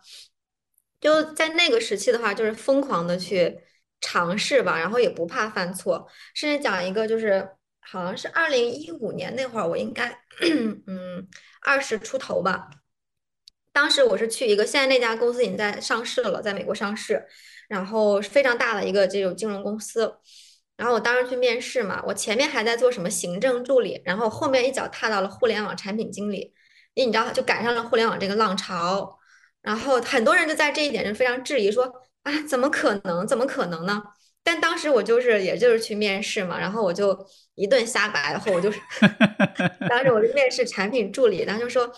就在那个时期的话，就是疯狂的去尝试吧，然后也不怕犯错。甚至讲一个，就是好像是二零一五年那会儿，我应该 嗯二十出头吧。当时我是去一个，现在那家公司已经在上市了，在美国上市，然后非常大的一个这种金融公司。然后我当时去面试嘛，我前面还在做什么行政助理，然后后面一脚踏到了互联网产品经理，因为你知道，就赶上了互联网这个浪潮。然后很多人就在这一点上非常质疑说啊，怎么可能？怎么可能呢？但当时我就是也就是去面试嘛，然后我就一顿瞎白后，我就是 当时我就面试产品助理，然后就说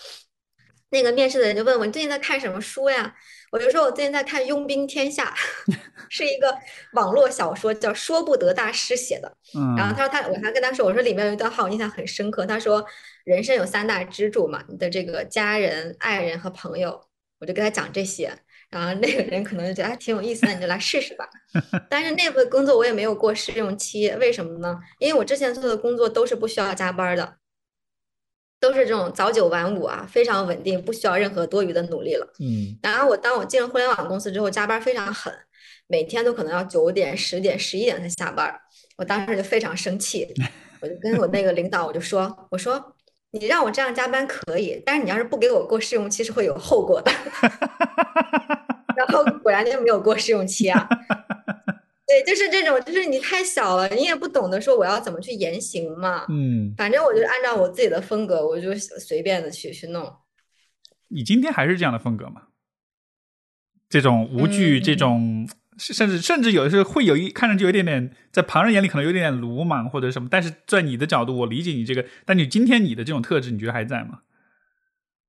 那个面试的人就问我你最近在看什么书呀？我就说我最近在看《佣兵天下》，是一个网络小说，叫说不得大师写的。然后他说他我还跟他说我说里面有一段话我印象很深刻，他说人生有三大支柱嘛，你的这个家人、爱人和朋友。我就跟他讲这些，然后那个人可能就觉得还挺有意思的，你就来试试吧。但是那份工作我也没有过试用期，为什么呢？因为我之前做的工作都是不需要加班的，都是这种早九晚五啊，非常稳定，不需要任何多余的努力了。嗯。然后我当我进了互联网公司之后，加班非常狠，每天都可能要九点、十点、十一点才下班。我当时就非常生气，我就跟我那个领导我就说，我说。你让我这样加班可以，但是你要是不给我过试用期是会有后果的。然后果然就没有过试用期啊。对，就是这种，就是你太小了，你也不懂得说我要怎么去言行嘛。嗯，反正我就按照我自己的风格，我就随便的去去弄。你今天还是这样的风格吗？这种无惧，这种。甚至甚至有的时候会有一看上去有一点点，在旁人眼里可能有点点鲁莽或者什么，但是在你的角度，我理解你这个。但你今天你的这种特质，你觉得还在吗？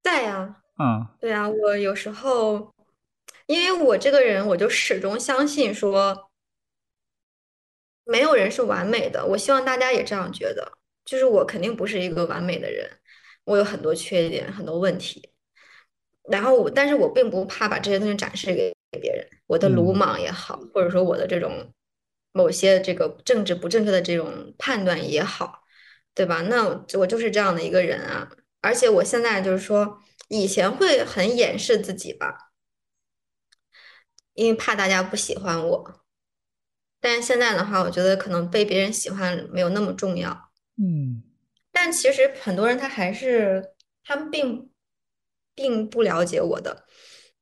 在呀，嗯，对啊，我有时候，因为我这个人，我就始终相信说，没有人是完美的。我希望大家也这样觉得，就是我肯定不是一个完美的人，我有很多缺点，很多问题。然后我，但是我并不怕把这些东西展示给给别人。我的鲁莽也好，或者说我的这种某些这个政治不正确的这种判断也好，对吧？那我就是这样的一个人啊，而且我现在就是说，以前会很掩饰自己吧，因为怕大家不喜欢我，但是现在的话，我觉得可能被别人喜欢没有那么重要，嗯，但其实很多人他还是他们并并不了解我的。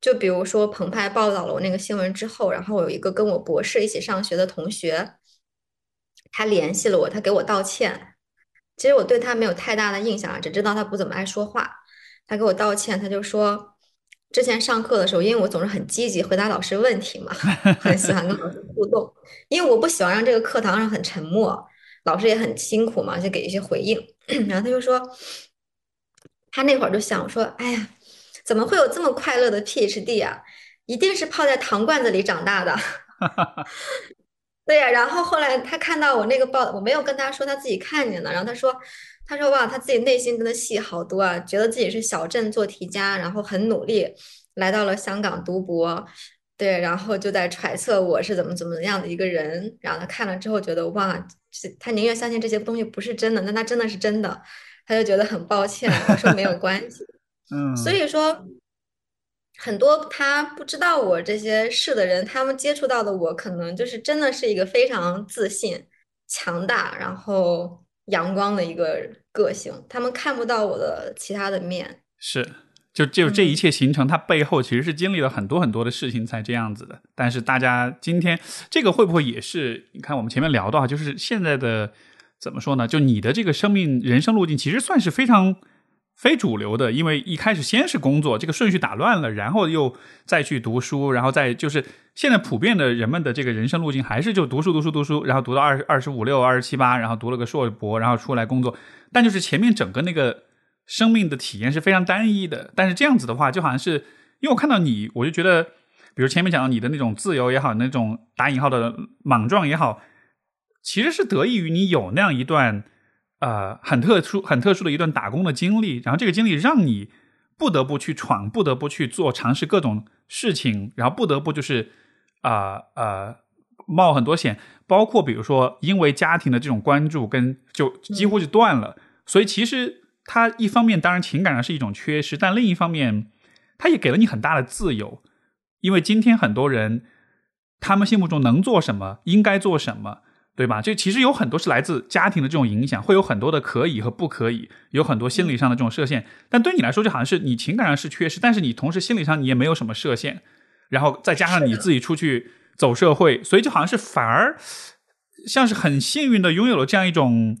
就比如说澎湃报道了我那个新闻之后，然后我有一个跟我博士一起上学的同学，他联系了我，他给我道歉。其实我对他没有太大的印象啊，只知道他不怎么爱说话。他给我道歉，他就说之前上课的时候，因为我总是很积极回答老师问题嘛，很喜欢跟老师互动，因为我不喜欢让这个课堂上很沉默，老师也很辛苦嘛，就给一些回应。然后他就说，他那会儿就想说，哎呀。怎么会有这么快乐的 PhD 啊？一定是泡在糖罐子里长大的。对呀，然后后来他看到我那个报，我没有跟他说他自己看见了，然后他说，他说哇，他自己内心真的戏好多啊，觉得自己是小镇做题家，然后很努力来到了香港读博，对，然后就在揣测我是怎么怎么样的一个人，然后他看了之后觉得哇，他宁愿相信这些东西不是真的，但他真的是真的，他就觉得很抱歉，我说没有关系。嗯，所以说，很多他不知道我这些事的人，他们接触到的我，可能就是真的是一个非常自信、强大，然后阳光的一个个性。他们看不到我的其他的面。是，就就这一切形成，它背后其实是经历了很多很多的事情才这样子的。但是大家今天这个会不会也是？你看我们前面聊到，就是现在的怎么说呢？就你的这个生命人生路径，其实算是非常。非主流的，因为一开始先是工作，这个顺序打乱了，然后又再去读书，然后再就是现在普遍的人们的这个人生路径还是就读书读书读书，然后读到二二十五六、二十七八，然后读了个硕博，然后出来工作。但就是前面整个那个生命的体验是非常单一的。但是这样子的话，就好像是因为我看到你，我就觉得，比如前面讲到你的那种自由也好，那种打引号的莽撞也好，其实是得益于你有那样一段。呃，很特殊、很特殊的一段打工的经历，然后这个经历让你不得不去闯，不得不去做尝试各种事情，然后不得不就是啊呃冒很多险，包括比如说因为家庭的这种关注跟就几乎就断了，所以其实他一方面当然情感上是一种缺失，但另一方面他也给了你很大的自由，因为今天很多人他们心目中能做什么，应该做什么。对吧？这其实有很多是来自家庭的这种影响，会有很多的可以和不可以，有很多心理上的这种设限。但对你来说，就好像是你情感上是缺失，但是你同时心理上你也没有什么设限，然后再加上你自己出去走社会，所以就好像是反而像是很幸运的拥有了这样一种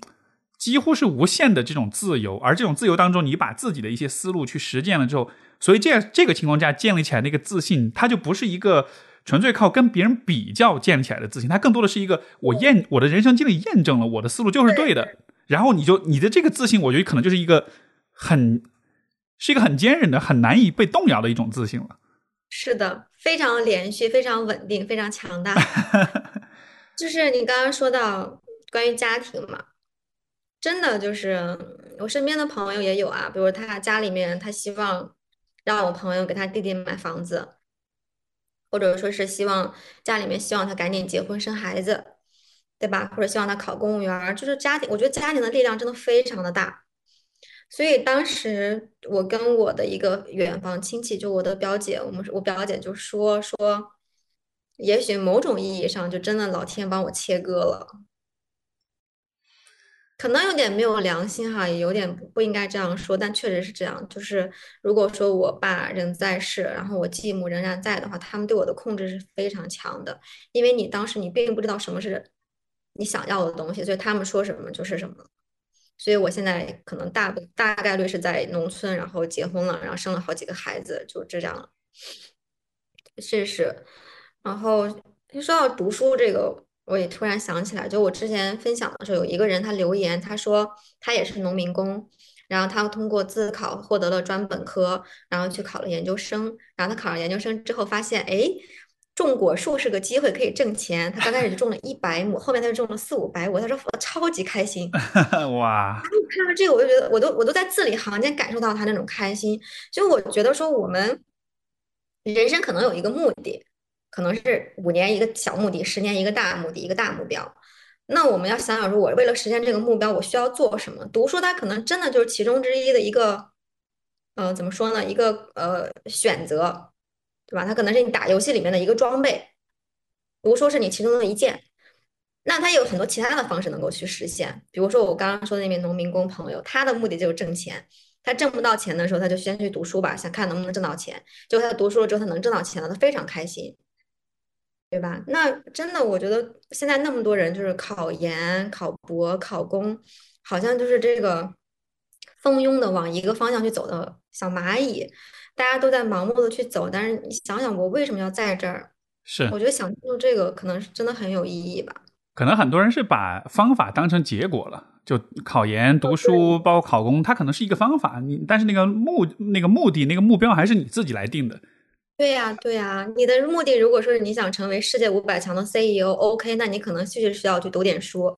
几乎是无限的这种自由。而这种自由当中，你把自己的一些思路去实践了之后，所以这样这个情况下建立起来那个自信，它就不是一个。纯粹靠跟别人比较建立起来的自信，它更多的是一个我验我的人生经历验证了我的思路就是对的，然后你就你的这个自信，我觉得可能就是一个很是一个很坚韧的、很难以被动摇的一种自信了。是的，非常连续、非常稳定、非常强大。就是你刚刚说到关于家庭嘛，真的就是我身边的朋友也有啊，比如他家里面他希望让我朋友给他弟弟买房子。或者说是希望家里面希望他赶紧结婚生孩子，对吧？或者希望他考公务员，就是家庭。我觉得家庭的力量真的非常的大。所以当时我跟我的一个远房亲戚，就我的表姐，我们我表姐就说说，也许某种意义上就真的老天帮我切割了。可能有点没有良心哈，也有点不应该这样说，但确实是这样。就是如果说我爸仍在世，然后我继母仍然在的话，他们对我的控制是非常强的。因为你当时你并不知道什么是你想要的东西，所以他们说什么就是什么。所以我现在可能大大概率是在农村，然后结婚了，然后生了好几个孩子，就这样了。是是，然后一说到读书这个。我也突然想起来，就我之前分享的时候，有一个人他留言，他说他也是农民工，然后他通过自考获得了专本科，然后去考了研究生，然后他考上研究生之后发现，哎，种果树是个机会，可以挣钱。他刚开始就种了一百亩，后面他就种了四五百亩，他说超级开心。哇！看到这个，我就觉得，我都我都在字里行间感受到他那种开心。就我觉得说，我们人生可能有一个目的。可能是五年一个小目的，十年一个大目的，一个大目标。那我们要想想，说我为了实现这个目标，我需要做什么？读书它可能真的就是其中之一的一个，呃，怎么说呢？一个呃选择，对吧？它可能是你打游戏里面的一个装备，读书是你其中的一件。那他有很多其他的方式能够去实现，比如说我刚刚说的那名农民工朋友，他的目的就是挣钱。他挣不到钱的时候，他就先去读书吧，想看能不能挣到钱。结果他读书了之后，他能挣到钱了，他非常开心，对吧？那真的，我觉得现在那么多人就是考研、考博、考公，好像就是这个蜂拥的往一个方向去走的小蚂蚁，大家都在盲目的去走。但是你想想，我为什么要在这儿？是，我觉得想清楚这个，可能是真的很有意义吧。可能很多人是把方法当成结果了。就考研、读书，包括考公，它可能是一个方法，你但是那个目、那个目的、那个目标还是你自己来定的。对呀，对呀，你的目的如果说是你想成为世界五百强的 CEO，OK，那你可能确实需要去读点书，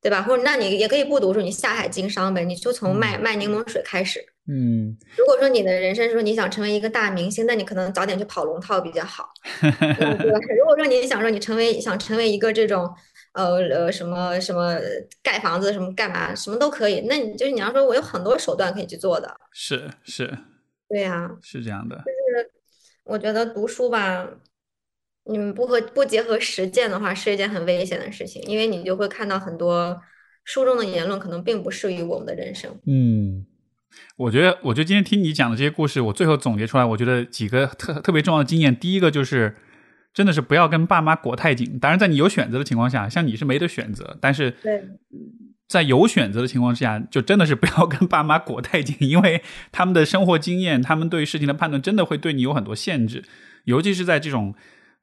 对吧？或者那你也可以不读书，你下海经商呗，你就从卖卖柠檬水开始。嗯，如果说你的人生说你想成为一个大明星，那你可能早点去跑龙套比较好。对如果说你想说你成为想成为一个这种。呃呃，什么什么盖房子，什么干嘛，什么都可以。那你就是你要说，我有很多手段可以去做的。是是，对呀，是这样的。就是我觉得读书吧，你们不和不结合实践的话，是一件很危险的事情，因为你就会看到很多书中的言论可能并不适于我们的人生。嗯，我觉得，我觉得今天听你讲的这些故事，我最后总结出来，我觉得几个特特别重要的经验。第一个就是。真的是不要跟爸妈裹太紧。当然，在你有选择的情况下，像你是没得选择，但是在有选择的情况之下，就真的是不要跟爸妈裹太紧，因为他们的生活经验，他们对于事情的判断，真的会对你有很多限制，尤其是在这种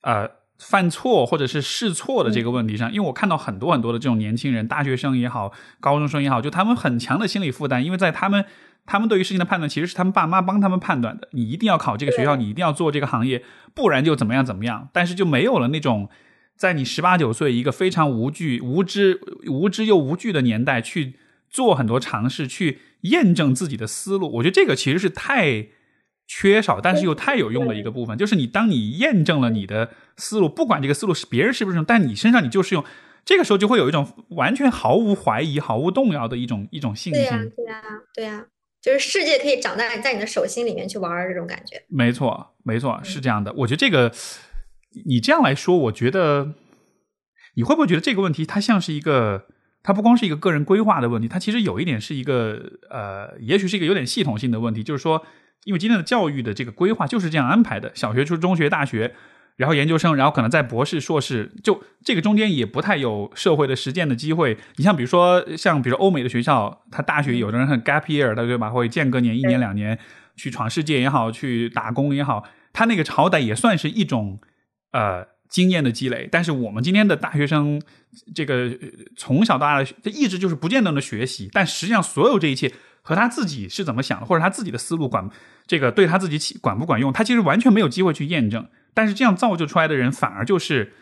呃犯错或者是试错的这个问题上。因为我看到很多很多的这种年轻人，大学生也好，高中生也好，就他们很强的心理负担，因为在他们。他们对于事情的判断，其实是他们爸妈帮他们判断的。你一定要考这个学校，你一定要做这个行业，不然就怎么样怎么样。但是就没有了那种，在你十八九岁一个非常无惧、无知、无知又无惧的年代去做很多尝试，去验证自己的思路。我觉得这个其实是太缺少，但是又太有用的一个部分。就是你当你验证了你的思路，不管这个思路是别人是不是用，但你身上你就是用。这个时候就会有一种完全毫无怀疑、毫无动摇的一种一种信心。对呀，对呀，对呀。就是世界可以长在在你的手心里面去玩儿这种感觉。没错，没错，是这样的。我觉得这个，你这样来说，我觉得你会不会觉得这个问题它像是一个，它不光是一个个人规划的问题，它其实有一点是一个呃，也许是一个有点系统性的问题。就是说，因为今天的教育的这个规划就是这样安排的，小学、初中学、大学。然后研究生，然后可能在博士、硕士，就这个中间也不太有社会的实践的机会。你像比如说，像比如欧美的学校，他大学有的人很 gap year，对吧？会间隔年一年两年去闯世界也好，去打工也好，他那个好歹也算是一种呃经验的积累。但是我们今天的大学生，这个从小到大的他一直就是不间断的学习，但实际上所有这一切和他自己是怎么想的，或者他自己的思路管这个对他自己起管不管用，他其实完全没有机会去验证。但是这样造就出来的人，反而就是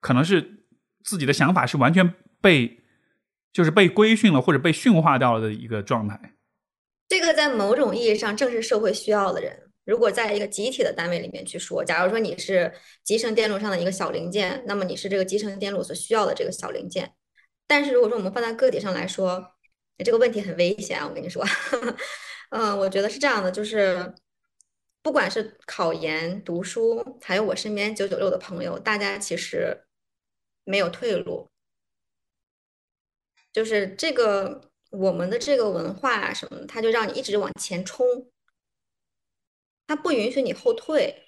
可能是自己的想法是完全被就是被规训了或者被驯化掉了的一个状态。这个在某种意义上正是社会需要的人。如果在一个集体的单位里面去说，假如说你是集成电路上的一个小零件，那么你是这个集成电路所需要的这个小零件。但是如果说我们放在个体上来说，这个问题很危险啊！我跟你说，嗯，我觉得是这样的，就是。不管是考研、读书，还有我身边九九六的朋友，大家其实没有退路。就是这个我们的这个文化啊什么，它就让你一直往前冲，它不允许你后退。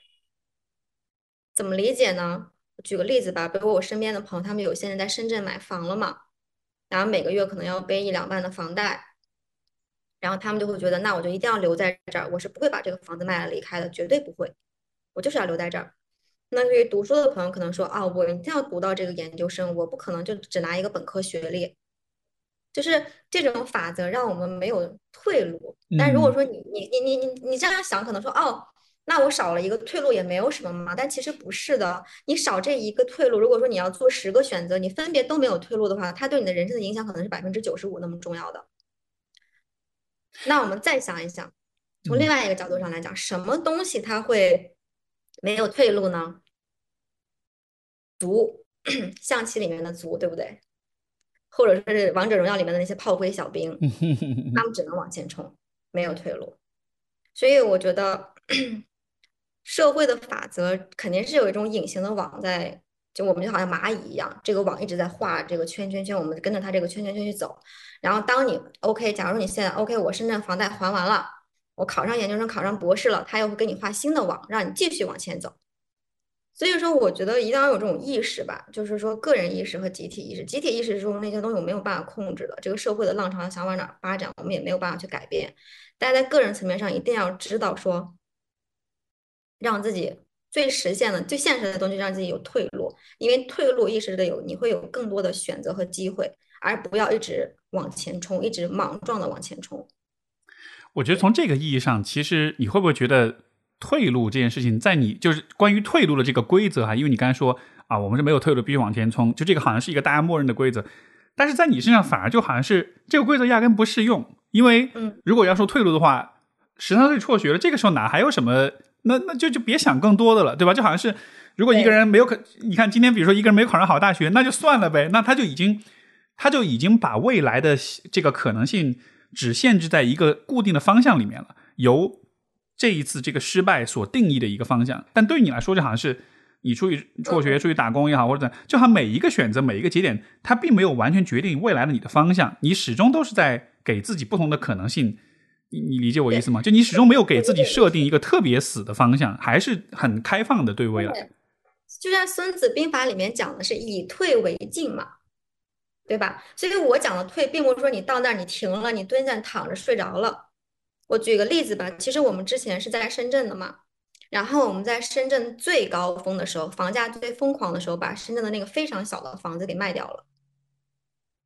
怎么理解呢？举个例子吧，比如我身边的朋友，他们有些人在深圳买房了嘛，然后每个月可能要背一两万的房贷。然后他们就会觉得，那我就一定要留在这儿，我是不会把这个房子卖了离开的，绝对不会，我就是要留在这儿。那对于读书的朋友可能说，啊，我一定要读到这个研究生，我不可能就只拿一个本科学历。就是这种法则让我们没有退路。但如果说你你你你你你这样想，可能说，哦，那我少了一个退路也没有什么嘛。但其实不是的，你少这一个退路，如果说你要做十个选择，你分别都没有退路的话，它对你的人生的影响可能是百分之九十五那么重要的。那我们再想一想，从另外一个角度上来讲，什么东西它会没有退路呢？足，象棋里面的足，对不对？或者说是王者荣耀里面的那些炮灰小兵，他们只能往前冲，没有退路。所以我觉得 社会的法则肯定是有一种隐形的网在，就我们就好像蚂蚁一样，这个网一直在画这个圈圈圈，我们跟着它这个圈圈圈去走。然后当你 OK，假如你现在 OK，我深圳房贷还完了，我考上研究生，考上博士了，他又会给你画新的网，让你继续往前走。所以说，我觉得一定要有这种意识吧，就是说个人意识和集体意识。集体意识中那些东西我没有办法控制的，这个社会的浪潮想往哪发展，我们也没有办法去改变。但在个人层面上，一定要知道说，让自己最实现的、最现实的东西，让自己有退路。因为退路意识的有，你会有更多的选择和机会，而不要一直往前冲，一直莽撞的往前冲。我觉得从这个意义上，其实你会不会觉得？退路这件事情，在你就是关于退路的这个规则哈，因为你刚才说啊，我们是没有退路，必须往前冲，就这个好像是一个大家默认的规则，但是在你身上反而就好像是这个规则压根不适用，因为如果要说退路的话，十三岁辍学了，这个时候哪还有什么？那那就就别想更多的了，对吧？就好像是如果一个人没有可，你看今天比如说一个人没有考上好大学，那就算了呗，那他就已经他就已经把未来的这个可能性只限制在一个固定的方向里面了，由。这一次这个失败所定义的一个方向，但对你来说就好像是你出去辍学、出去打工也好，或者怎就好像每一个选择、每一个节点，它并没有完全决定未来的你的方向，你始终都是在给自己不同的可能性。你你理解我意思吗？就你始终没有给自己设定一个特别死的方向，还是很开放的对未来。就像《孙子兵法》里面讲的是以退为进嘛，对吧？所以我讲的退，并不是说你到那儿你停了，你蹲下躺着睡着了。我举个例子吧，其实我们之前是在深圳的嘛，然后我们在深圳最高峰的时候，房价最疯狂的时候，把深圳的那个非常小的房子给卖掉了。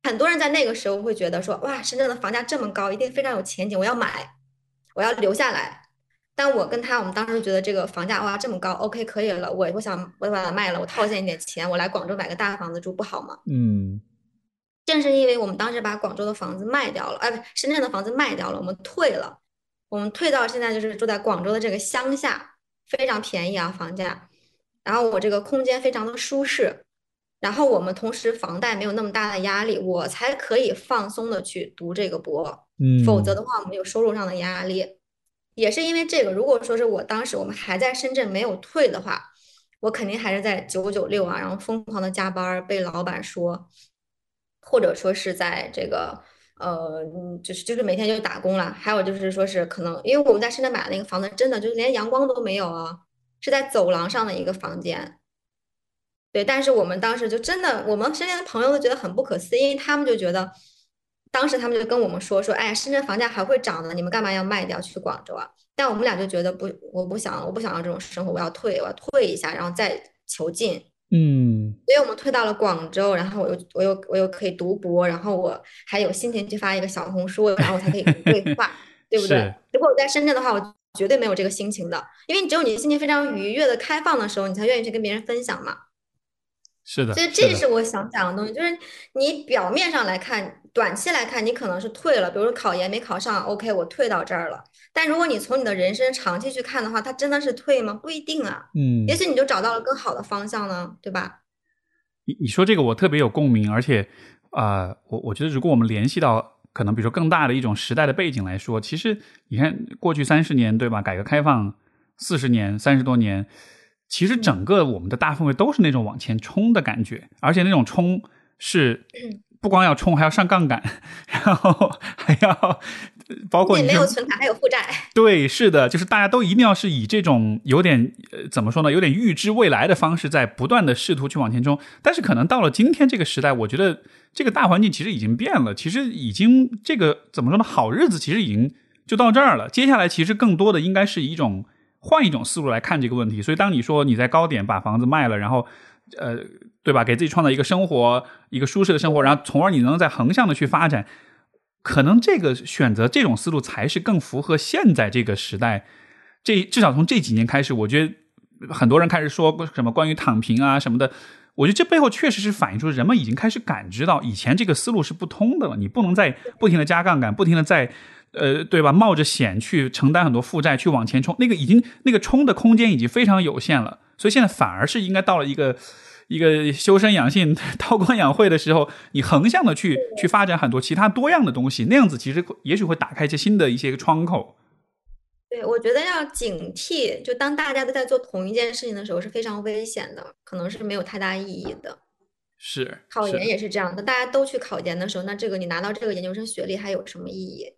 很多人在那个时候会觉得说，哇，深圳的房价这么高，一定非常有前景，我要买，我要留下来。但我跟他，我们当时觉得这个房价哇这么高，OK 可以了，我我想我把它卖了，我套现一点钱，我来广州买个大房子住不好吗？嗯。正是因为我们当时把广州的房子卖掉了，哎，不，深圳的房子卖掉了，我们退了。我们退到现在就是住在广州的这个乡下，非常便宜啊房价，然后我这个空间非常的舒适，然后我们同时房贷没有那么大的压力，我才可以放松的去读这个博，嗯，否则的话我们有收入上的压力，也是因为这个，如果说是我当时我们还在深圳没有退的话，我肯定还是在九九六啊，然后疯狂的加班被老板说，或者说是在这个。呃，就是就是每天就打工了，还有就是说是可能，因为我们在深圳买的那个房子，真的就是连阳光都没有啊，是在走廊上的一个房间。对，但是我们当时就真的，我们身边的朋友都觉得很不可思议，他们就觉得，当时他们就跟我们说说，哎，深圳房价还会涨的，你们干嘛要卖掉去广州啊？但我们俩就觉得不，我不想，我不想要这种生活，我要退，我要退一下，然后再求进。嗯，所以我们退到了广州，然后我又我又我又可以读博，然后我还有心情去发一个小红书，然后我才可以绘画，对不对？如果我在深圳的话，我绝对没有这个心情的，因为只有你心情非常愉悦的开放的时候，你才愿意去跟别人分享嘛。是的，所以这是我想讲的东西，就是你表面上来看，短期来看，你可能是退了，比如说考研没考上，OK，我退到这儿了。但如果你从你的人生长期去看的话，它真的是退吗？不一定啊。嗯，也许你就找到了更好的方向呢，对吧？你你说这个我特别有共鸣，而且啊，我我觉得如果我们联系到可能比如说更大的一种时代的背景来说，其实你看过去三十年，对吧？改革开放四十年，三十多年。其实整个我们的大氛围都是那种往前冲的感觉，而且那种冲是不光要冲，还要上杠杆，然后 还要包括你没有存款还有负债。对，是的，就是大家都一定要是以这种有点呃怎么说呢，有点预知未来的方式，在不断的试图去往前冲。但是可能到了今天这个时代，我觉得这个大环境其实已经变了，其实已经这个怎么说呢，好日子其实已经就到这儿了。接下来其实更多的应该是一种。换一种思路来看这个问题，所以当你说你在高点把房子卖了，然后，呃，对吧？给自己创造一个生活，一个舒适的生活，然后从而你能在横向的去发展，可能这个选择这种思路才是更符合现在这个时代。这至少从这几年开始，我觉得很多人开始说什么关于躺平啊什么的，我觉得这背后确实是反映出人们已经开始感知到以前这个思路是不通的了。你不能再不停的加杠杆，不停的在。呃，对吧？冒着险去承担很多负债，去往前冲，那个已经那个冲的空间已经非常有限了。所以现在反而是应该到了一个一个修身养性、韬光养晦的时候，你横向的去去发展很多其他多样的东西，那样子其实也许会打开一些新的一些窗口。对，我觉得要警惕，就当大家都在做同一件事情的时候是非常危险的，可能是没有太大意义的。是，考研也是这样的，大家都去考研的时候，那这个你拿到这个研究生学历还有什么意义？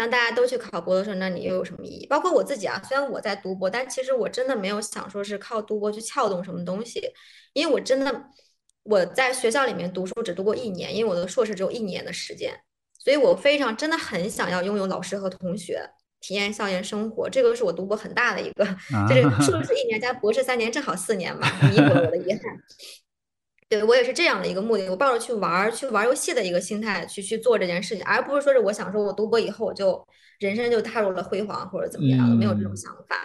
当大家都去考博的时候，那你又有什么意义？包括我自己啊，虽然我在读博，但其实我真的没有想说是靠读博去撬动什么东西，因为我真的我在学校里面读书只读过一年，因为我的硕士只有一年的时间，所以我非常真的很想要拥有老师和同学，体验校园生活，这个是我读博很大的一个，就是硕士一年加博士三年，正好四年嘛，弥补了我的遗憾。对我也是这样的一个目的，我抱着去玩儿、去玩游戏的一个心态去去做这件事情，而不是说是我想说我读博以后我就人生就踏入了辉煌或者怎么样的，没有这种想法。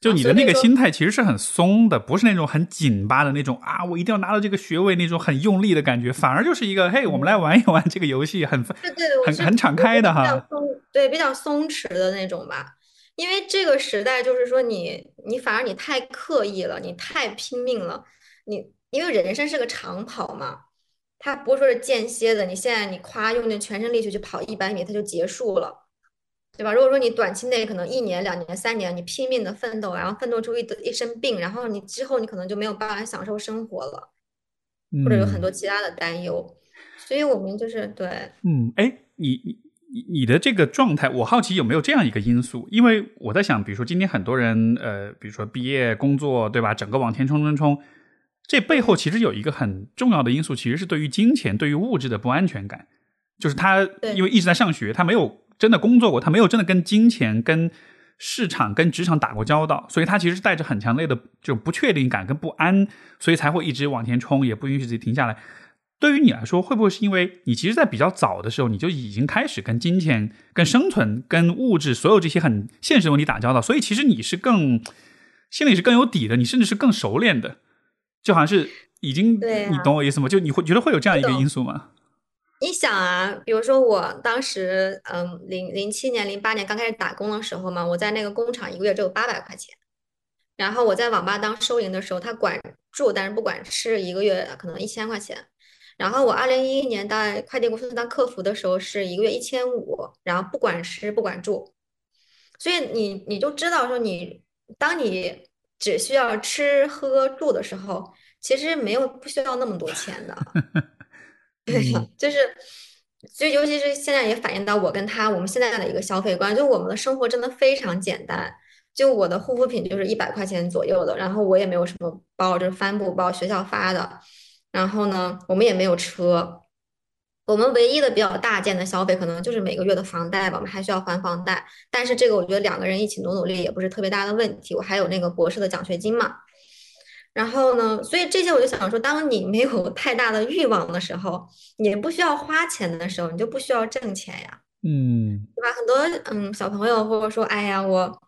就你的那个心态其实是很松的，不是那种很紧巴的那种啊，我一定要拿到这个学位那种很用力的感觉，反而就是一个嘿，我们来玩一玩这个游戏，很对对，很很敞开的哈，对，比较松弛的那种吧。因为这个时代就是说你你反而你太刻意了，你太拼命了，你。因为人生是个长跑嘛，它不是说是间歇的。你现在你夸用尽全身力气去跑一百米，它就结束了，对吧？如果说你短期内可能一年、两年、三年，你拼命的奋斗，然后奋斗出一得一身病，然后你之后你可能就没有办法享受生活了，或者有很多其他的担忧。所以我们就是对，嗯，哎，你你你你的这个状态，我好奇有没有这样一个因素？因为我在想，比如说今天很多人，呃，比如说毕业、工作，对吧？整个往前冲冲冲。这背后其实有一个很重要的因素，其实是对于金钱、对于物质的不安全感。就是他因为一直在上学，他没有真的工作过，他没有真的跟金钱、跟市场、跟职场打过交道，所以他其实带着很强烈的这种不确定感跟不安，所以才会一直往前冲，也不允许自己停下来。对于你来说，会不会是因为你其实，在比较早的时候，你就已经开始跟金钱、跟生存、跟物质所有这些很现实的问题打交道，所以其实你是更心里是更有底的，你甚至是更熟练的。就好像是已经，你懂我意思吗？就你会觉得会有这样一个因素吗？你想啊，比如说我当时，嗯，零零七年、零八年刚开始打工的时候嘛，我在那个工厂一个月只有八百块钱，然后我在网吧当收银的时候，他管住但是不管吃，一个月可能一千块钱。然后我二零一一年在快递公司当客服的时候，是一个月一千五，然后不管吃不管住，所以你你就知道说你当你。只需要吃喝住的时候，其实没有不需要那么多钱的。对，就是，就尤其是现在也反映到我跟他我们现在的一个消费观，就我们的生活真的非常简单。就我的护肤品就是一百块钱左右的，然后我也没有什么包，就是帆布包，学校发的。然后呢，我们也没有车。我们唯一的比较大件的消费，可能就是每个月的房贷吧，我们还需要还房贷。但是这个我觉得两个人一起努努力也不是特别大的问题。我还有那个博士的奖学金嘛。然后呢，所以这些我就想说，当你没有太大的欲望的时候，你不需要花钱的时候，你就不需要挣钱呀。嗯，对吧？很多嗯小朋友或者说，哎呀，我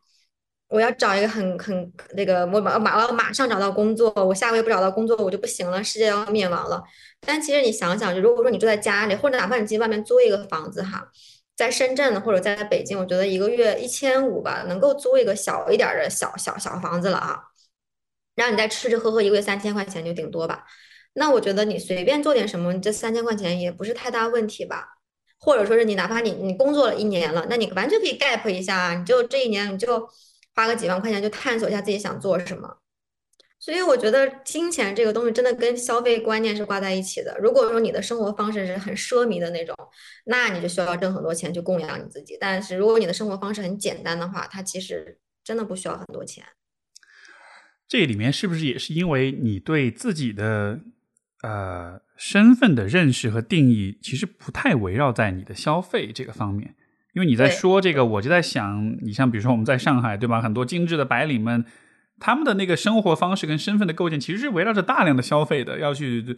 我要找一个很很那个，我马马我要马上找到工作，我下个月不找到工作我就不行了，世界要灭亡了。但其实你想想，就如果说你住在家里，或者哪怕你去外面租一个房子哈，在深圳或者在北京，我觉得一个月一千五吧，能够租一个小一点的小小小房子了啊。然后你再吃吃喝喝，一个月三千块钱就顶多吧。那我觉得你随便做点什么，你这三千块钱也不是太大问题吧？或者说是你哪怕你你工作了一年了，那你完全可以 gap 一下，你就这一年你就花个几万块钱，就探索一下自己想做什么。所以我觉得金钱这个东西真的跟消费观念是挂在一起的。如果说你的生活方式是很奢靡的那种，那你就需要挣很多钱去供养你自己。但是如果你的生活方式很简单的话，它其实真的不需要很多钱。这里面是不是也是因为你对自己的呃身份的认识和定义，其实不太围绕在你的消费这个方面？因为你在说这个，我就在想，你像比如说我们在上海，对吧？很多精致的白领们。他们的那个生活方式跟身份的构建，其实是围绕着大量的消费的，要去，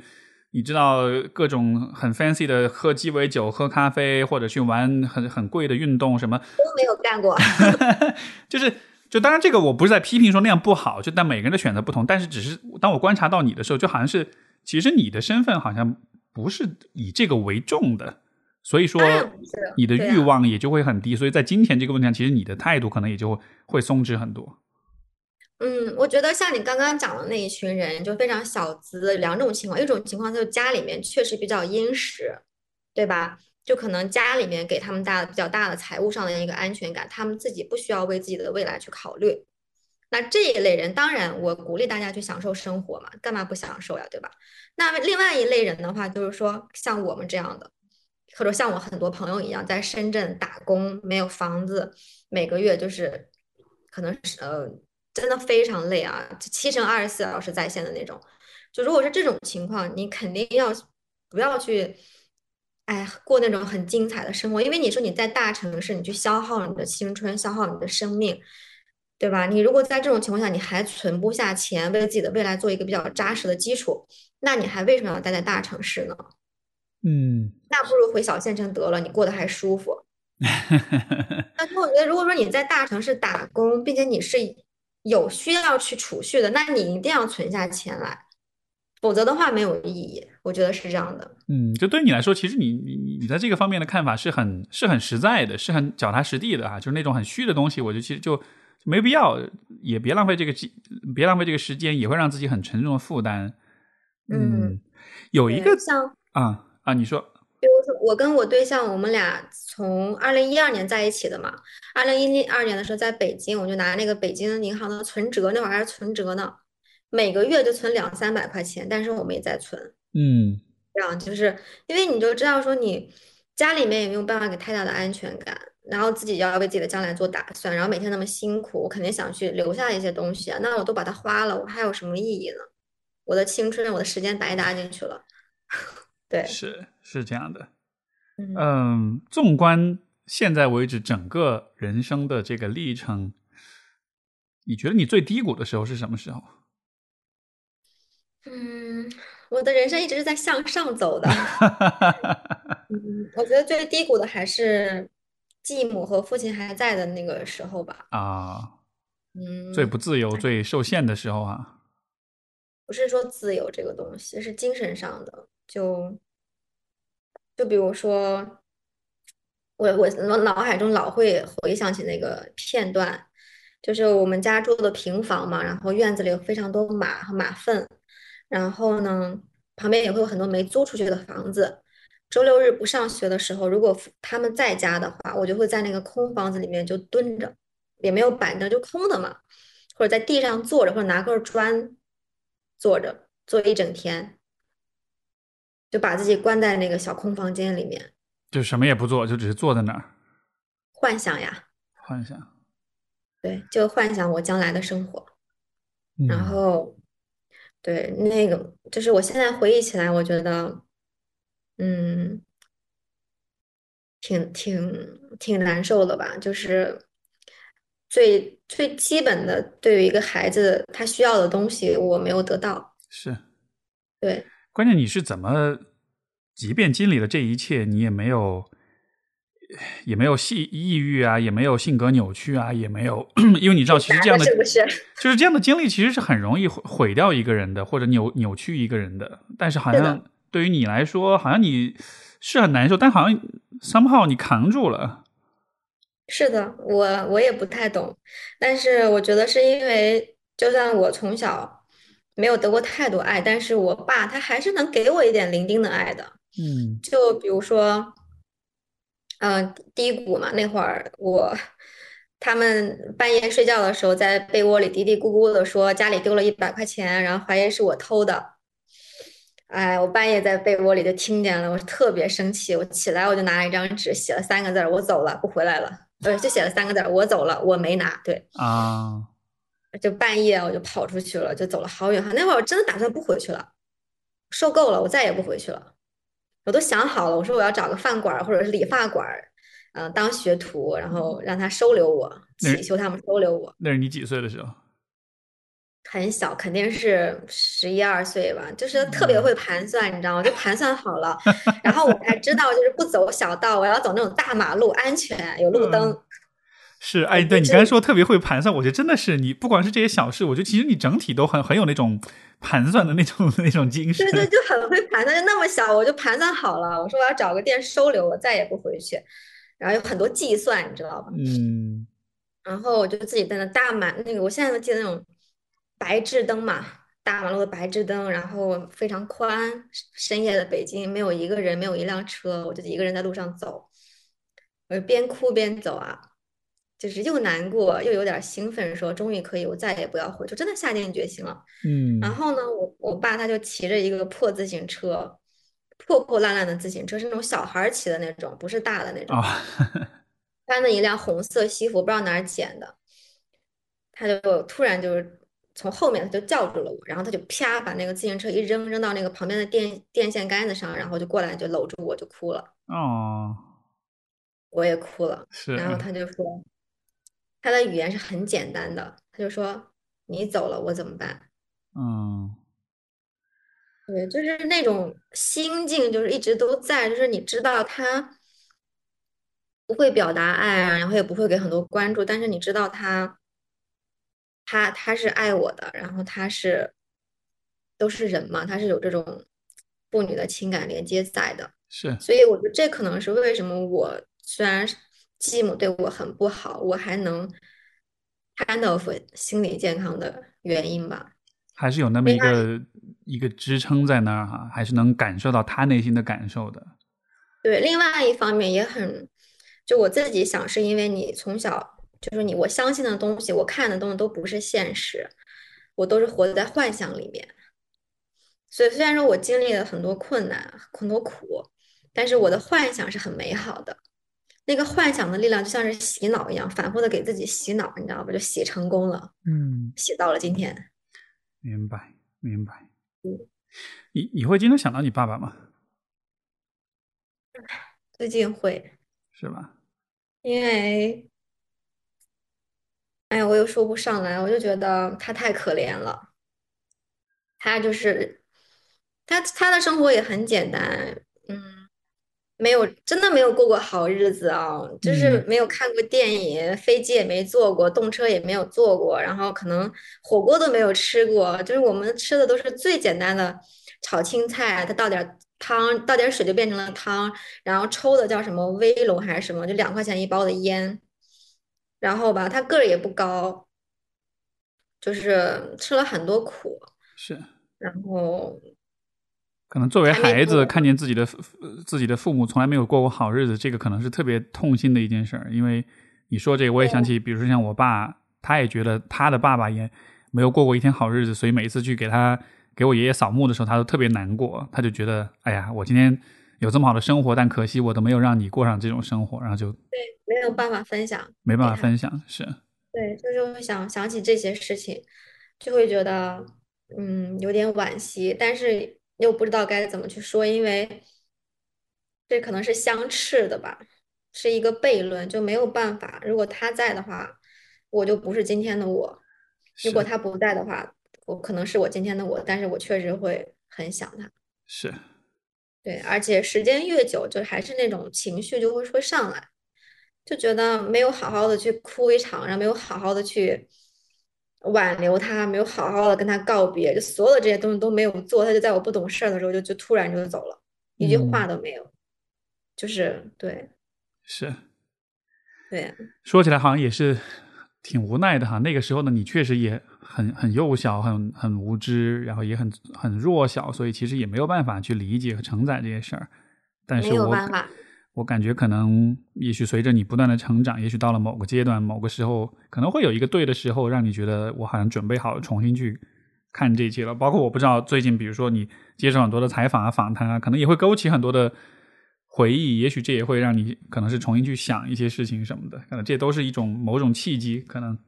你知道各种很 fancy 的喝鸡尾酒、喝咖啡，或者去玩很很贵的运动，什么都没有干过。就是，就当然这个我不是在批评说那样不好，就但每个人的选择不同。但是只是当我观察到你的时候，就好像是其实你的身份好像不是以这个为重的，所以说你的欲望也就会很低。所以在金钱这个问题上，其实你的态度可能也就会松弛很多。嗯，我觉得像你刚刚讲的那一群人，就非常小资。两种情况，一种情况就是家里面确实比较殷实，对吧？就可能家里面给他们大比较大的财务上的一个安全感，他们自己不需要为自己的未来去考虑。那这一类人，当然我鼓励大家去享受生活嘛，干嘛不享受呀，对吧？那另外一类人的话，就是说像我们这样的，或者像我很多朋友一样，在深圳打工，没有房子，每个月就是可能是呃。真的非常累啊，七乘二十四小时在线的那种。就如果是这种情况，你肯定要不要去，哎，过那种很精彩的生活，因为你说你在大城市，你去消耗你的青春，消耗你的生命，对吧？你如果在这种情况下，你还存不下钱，为了自己的未来做一个比较扎实的基础，那你还为什么要待在大城市呢？嗯，那不如回小县城得了，你过得还舒服。但是我觉得，如果说你在大城市打工，并且你是。有需要去储蓄的，那你一定要存下钱来，否则的话没有意义。我觉得是这样的。嗯，就对你来说，其实你你你你在这个方面的看法是很是很实在的，是很脚踏实地的啊。就是那种很虚的东西，我觉得其实就没必要，也别浪费这个别浪费这个时间，也会让自己很沉重的负担。嗯，有一个像啊啊，你说。我跟我对象，我们俩从二零一二年在一起的嘛。二零一二年的时候，在北京，我就拿那个北京银行的存折，那会儿还是存折呢，每个月就存两三百块钱，但是我们也在存。嗯，这样就是因为你就知道说，你家里面也没有办法给太大的安全感，然后自己要为自己的将来做打算，然后每天那么辛苦，我肯定想去留下一些东西啊。那我都把它花了，我还有什么意义呢？我的青春，我的时间白搭进去了。对，是是这样的，嗯，纵观现在为止整个人生的这个历程，你觉得你最低谷的时候是什么时候？嗯，我的人生一直是在向上走的。嗯，我觉得最低谷的还是继母和父亲还在的那个时候吧。啊，嗯，最不自由、最受限的时候啊。不是说自由这个东西，是精神上的。就就比如说，我我我脑海中老会回想起那个片段，就是我们家住的平房嘛，然后院子里有非常多马和马粪，然后呢，旁边也会有很多没租出去的房子。周六日不上学的时候，如果他们在家的话，我就会在那个空房子里面就蹲着，也没有板凳，就空的嘛，或者在地上坐着，或者拿个砖坐着，坐一整天。就把自己关在那个小空房间里面，就什么也不做，就只是坐在那儿幻想呀，幻想，对，就幻想我将来的生活。然后，对那个，就是我现在回忆起来，我觉得，嗯，挺挺挺难受的吧。就是最最基本的，对于一个孩子他需要的东西，我没有得到。是，对。关键你是怎么，即便经历了这一切，你也没有，也没有抑抑郁啊，也没有性格扭曲啊，也没有，因为你知道，其实这样的是不是？就是这样的经历，其实是很容易毁毁掉一个人的，或者扭扭曲一个人的。但是好像对于你来说，好像你是很难受，但好像 somehow 你扛住了。是的，我我也不太懂，但是我觉得是因为，就算我从小。没有得过太多爱，但是我爸他还是能给我一点零丁的爱的。嗯，就比如说，嗯，低谷嘛，那会儿我他们半夜睡觉的时候，在被窝里嘀嘀咕咕的说家里丢了一百块钱，然后怀疑是我偷的。哎，我半夜在被窝里就听见了，我特别生气。我起来我就拿了一张纸，写了三个字儿：我走了，不回来了。对，就写了三个字儿：我走了，我没拿。对啊。就半夜我就跑出去了，就走了好远哈。那会儿我真的打算不回去了，受够了，我再也不回去了。我都想好了，我说我要找个饭馆或者是理发馆，嗯，当学徒，然后让他收留我，祈求他们收留我。那是你几岁的时候？很小，肯定是十一二岁吧。就是特别会盘算，你知道吗？就盘算好了，然后我才知道，就是不走小道，我要走那种大马路，安全有路灯。是，哎，对你刚才说特别会盘算，我觉得真的是你，不管是这些小事，我觉得其实你整体都很很有那种盘算的那种 那种精神。对对，就很会盘算，就那么小我就盘算好了，我说我要找个店收留我，再也不回去，然后有很多计算，你知道吧？嗯，然后我就自己在那大马那个，我现在都记得那种白炽灯嘛，大马路的白炽灯，然后非常宽，深夜的北京没有一个人，没有一辆车，我就一个人在路上走，我就边哭边走啊，就是又难过又有点兴奋，说终于可以，我再也不要回，就真的下定决心了。嗯，然后呢，我我爸他就骑着一个破自行车，破破烂烂的自行车，是那种小孩儿骑的那种，不是大的那种。啊，穿的一辆红色西服，不知道哪儿捡的，他就突然就是从后面他就叫住了我，然后他就啪把那个自行车一扔，扔到那个旁边的电电线杆子上，然后就过来就搂住我就哭了，哦，我也哭了，是，然后他就说，他的语言是很简单的，他就说你走了我怎么办？嗯，对，就是那种心境，就是一直都在，就是你知道他不会表达爱啊，然后也不会给很多关注，但是你知道他，他他是爱我的，然后他是都是人嘛，他是有这种父女的情感连接在的，是，所以我觉得这可能是为什么我虽然是继母对我很不好，我还能 kind of 心理健康的原因吧。还是有那么一个一个支撑在那儿哈，还是能感受到他内心的感受的。对，另外一方面也很，就我自己想，是因为你从小就是你，我相信的东西，我看的东西都不是现实，我都是活在幻想里面。所以虽然说我经历了很多困难、很多苦，但是我的幻想是很美好的。那个幻想的力量就像是洗脑一样，反复的给自己洗脑，你知道吧？就洗成功了，嗯，洗到了今天。明白，明白。嗯，你你会经常想到你爸爸吗？最近会，是吧？因为，哎呀，我又说不上来，我就觉得他太可怜了。他就是他，他的生活也很简单，嗯，没有真的没有过过好日子啊，就是嗯。没有看过电影，飞机也没坐过，动车也没有坐过，然后可能火锅都没有吃过，就是我们吃的都是最简单的炒青菜，他倒点儿汤，倒点儿水就变成了汤，然后抽的叫什么威龙还是什么，就两块钱一包的烟，然后吧，他个儿也不高，就是吃了很多苦，是，然后可能作为孩子看见自己的父自己的父母从来没有过过好日子，这个可能是特别痛心的一件事儿。因为你说这个，我也想起，比如说像我爸，他也觉得他的爸爸也没有过过一天好日子，所以每次去给他给我爷爷扫墓的时候，他都特别难过。他就觉得，哎呀，我今天有这么好的生活，但可惜我都没有让你过上这种生活，然后就对没有办法分享。没办法分享。是，对，就是会想想起这些事情，就会觉得嗯有点惋惜，但是又不知道该怎么去说，因为这可能是相斥的吧，是一个悖论，就没有办法。如果他在的话，我就不是今天的我；如果他不在的话，我可能是我今天的我，但是我确实会很想他。是，对，而且时间越久，就还是那种情绪就会会上来，就觉得没有好好的去哭一场，然后没有好好的去挽留他，没有好好的跟他告别，就所有的这些东西都没有做，他就在我不懂事儿的时候就就突然就走了，一句话嗯都没有，就是对是。对说起来好像也是挺无奈的哈。那个时候呢，你确实也很很幼小，很很无知，然后也很很弱小，所以其实也没有办法去理解和承载这些事儿。但没是我有办法，我感觉可能，也许随着你不断的成长，也许到了某个阶段、某个时候，可能会有一个对的时候，让你觉得我好像准备好重新去看这一切了。包括我不知道最近，比如说你接受很多的采访啊、访谈啊，可能也会勾起很多的回忆，也许这也会让你可能是重新去想一些事情什么的，可能这都是一种某种契机，可能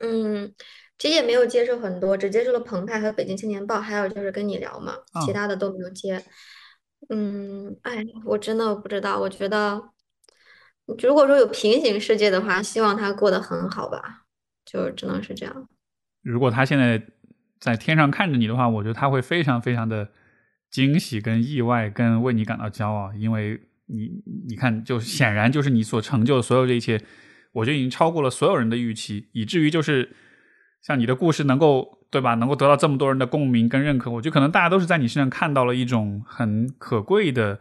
嗯，其实也没有接受很多，只接受了澎湃和北京青年报，还有就是跟你聊嘛，其啊他的都没有接。嗯，哎，我真的不知道，我觉得如果说有平行世界的话，希望他过得很好吧，就只能是这样。如果他现在在天上看着你的话，我觉得他会非常非常的惊喜、跟意外、跟为你感到骄傲，因为你你看，就显然就是你所成就的所有这一切，我觉得已经超过了所有人的预期，以至于就是像你的故事能够对吧，能够得到这么多人的共鸣跟认可，我觉得可能大家都是在你身上看到了一种很可贵的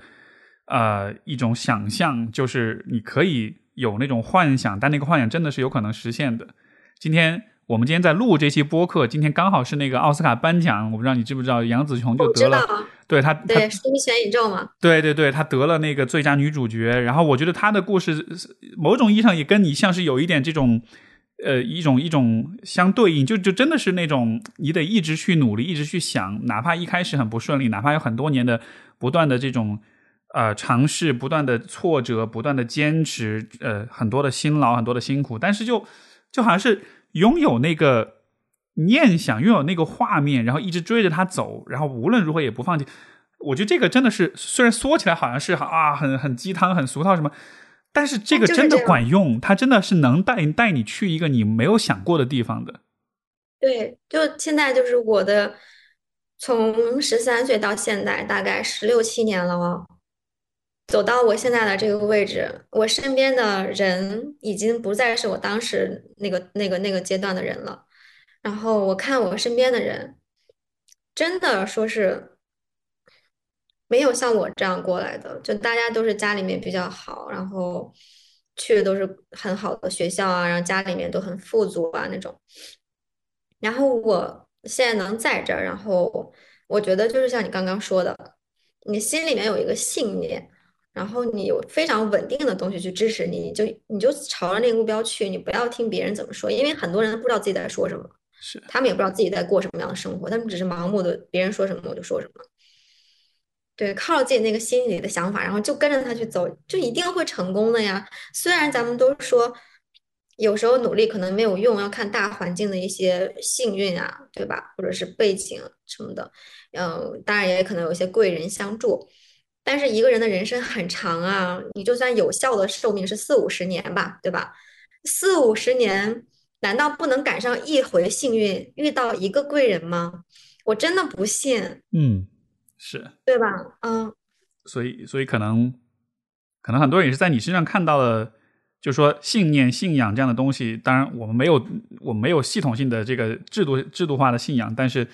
呃一种想象，就是你可以有那种幻想，但那个幻想真的是有可能实现的。今天我们今天在录这期播客，今天刚好是那个奥斯卡颁奖，我不知道你知不知道，杨紫琼就得了，对她，对，星全宇宙嘛，对对对，她得了那个最佳女主角。然后我觉得她的故事，某种意义上也跟你像是有一点这种。呃，一种一种相对应，就就真的是那种你得一直去努力，一直去想，哪怕一开始很不顺利，哪怕有很多年的不断的这种呃尝试，不断的挫折，不断的坚持，呃，很多的辛劳，很多的辛苦，但是就就好像是拥有那个念想，拥有那个画面，然后一直追着他走，然后无论如何也不放弃。我觉得这个真的是，虽然说起来好像是啊，很很鸡汤，很俗套什么。但是这个真的管用，它真的是能带带你去一个你没有想过的地方的。对，就现在就是我的，从十三岁到现在，大概十六七年了哦。走到我现在的这个位置，我身边的人已经不再是我当时那个那个那个阶段的人了。然后我看我身边的人，真的说是。没有像我这样过来的，就大家都是家里面比较好，然后去的都是很好的学校啊，然后家里面都很富足啊那种。然后我现在能在这儿，然后我觉得就是像你刚刚说的，你心里面有一个信念，然后你有非常稳定的东西去支持你，就你就朝着那个目标去，你不要听别人怎么说，因为很多人不知道自己在说什么，是他们也不知道自己在过什么样的生活，他们只是盲目的，别人说什么我就说什么。对，靠着自己那个心里的想法，然后就跟着他去走，就一定会成功的呀。虽然咱们都说，有时候努力可能没有用，要看大环境的一些幸运啊，对吧？或者是背景什么的，嗯，当然也可能有一些贵人相助。但是一个人的人生很长啊，你就算有效的寿命是四五十年吧，对吧？四五十年，难道不能赶上一回幸运，遇到一个贵人吗？我真的不信。嗯。是对吧？嗯，所以，所以可能，可能很多人也是在你身上看到了，就是说信念、信仰这样的东西。当然，我们没有，我们没有系统性的这个制度、制度化的信仰，但是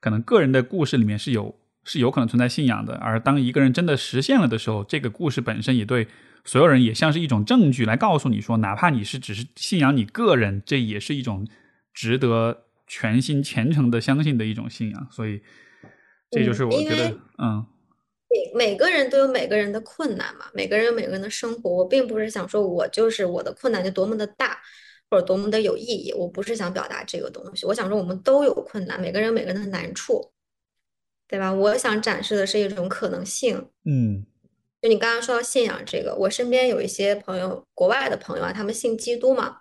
可能个人的故事里面是有，是有可能存在信仰的。而当一个人真的实现了的时候，这个故事本身也对所有人也像是一种证据，来告诉你说，哪怕你是只是信仰你个人，这也是一种值得全心虔诚的相信的一种信仰。所以。这就是我觉得，嗯，每每个人都有每个人的困难嘛，每个人有每个人的生活。我并不是想说我就是我的困难就多么的大，或者多么的有意义。我不是想表达这个东西。我想说我们都有困难，每个人有每个人的难处，对吧？我想展示的是一种可能性。嗯，就你刚刚说到信仰这个，我身边有一些朋友，国外的朋友啊，他们信基督嘛。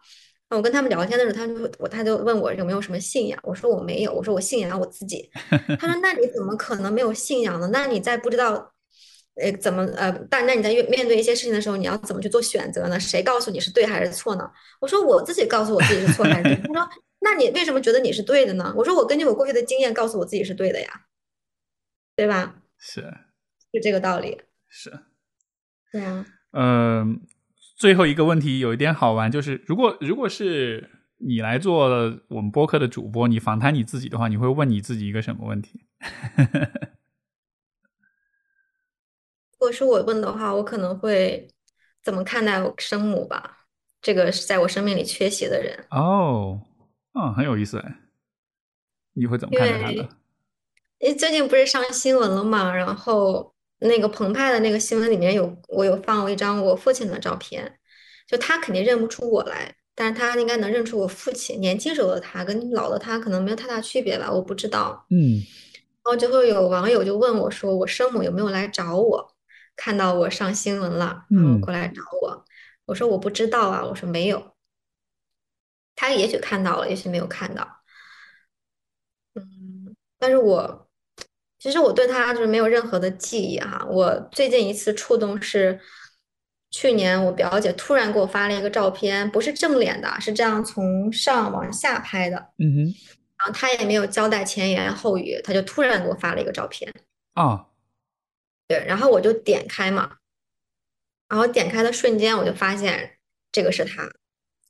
我跟他们聊天的时候，他就我他就问我有没有什么信仰，我说我没有，我说我信仰我自己。他说那你怎么可能没有信仰呢？那你在不知道，呃，怎么呃，但那你在面对一些事情的时候，你要怎么去做选择呢？谁告诉你是对还是错呢？我说我自己告诉我自己是错还是对。他说 那你为什么觉得你是对的呢？我说我根据我过去的经验告诉我自己是对的呀，对吧？是，就这个道理。是，对啊。嗯。最后一个问题有一点好玩，就是如果如果是你来做我们播客的主播，你访谈你自己的话，你会问你自己一个什么问题？如果是我问的话，我可能会怎么看待我生母吧？这个是在我生命里缺席的人。哦，嗯，很有意思哎。你会怎么看待他的？因为最近不是上新闻了嘛，然后。那个澎湃的那个新闻里面有我有放过一张我父亲的照片，就他肯定认不出我来，但是他应该能认出我父亲。年轻时候的他跟老的他可能没有太大区别吧，我不知道。嗯，然后就会有网友就问我说：“我生母有没有来找我？看到我上新闻了，然后过来找我。”我说：“我不知道啊。”我说：“没有。”他也许看到了，也许没有看到。嗯，但是我。其实我对他就是没有任何的记忆哈。我最近一次触动是去年我表姐突然给我发了一个照片，不是正脸的，是这样从上往下拍的。嗯哼。然后他也没有交代前言后语，他就突然给我发了一个照片。啊。对，然后我就点开嘛，然后点开的瞬间我就发现这个是他，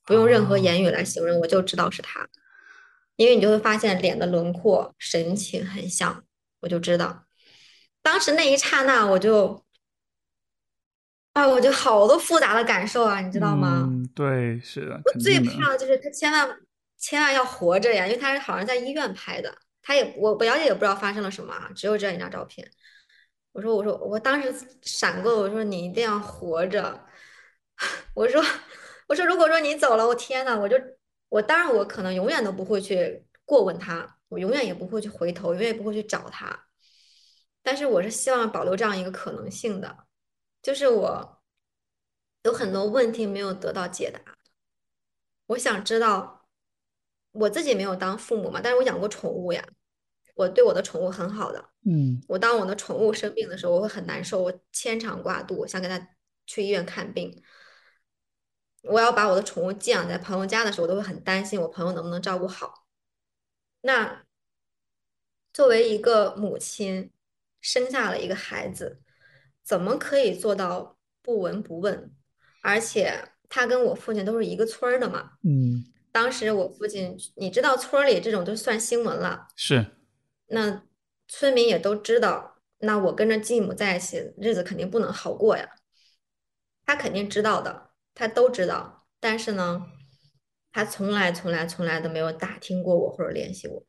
不用任何言语来形容，我就知道是他，因为你就会发现脸的轮廓、神情很像。我就知道，当时那一刹那，我就啊，我就好多复杂的感受啊，你知道吗？嗯，对，是的，我最。怕的就是他千万千万要活着呀，因为他是好像在医院拍的，他也我不了解也不知道发生了什么啊，只有这样一张照片。我说我说我当时闪过，我说你一定要活着。我说我说如果说你走了，我天呐，我就我当然我可能永远都不会去过问他，我永远也不会去回头，永远也不会去找他。但是我是希望保留这样一个可能性的，就是我有很多问题没有得到解答。我想知道，我自己没有当父母嘛，但是我养过宠物呀，我对我的宠物很好的。嗯我当我的宠物生病的时候，我会很难受，我牵肠挂肚，我想给它去医院看病。我要把我的宠物寄养在朋友家的时候，我都会很担心我朋友能不能照顾好。那作为一个母亲，生下了一个孩子，怎么可以做到不闻不问？而且他跟我父亲都是一个村儿的嘛。嗯，当时我父亲，你知道村儿里这种都算新闻了，是，那村民也都知道，那我跟着继母在一起，日子肯定不能好过呀。他肯定知道的，他都知道，但是呢，他从来从来从来都没有打听过我或者联系我，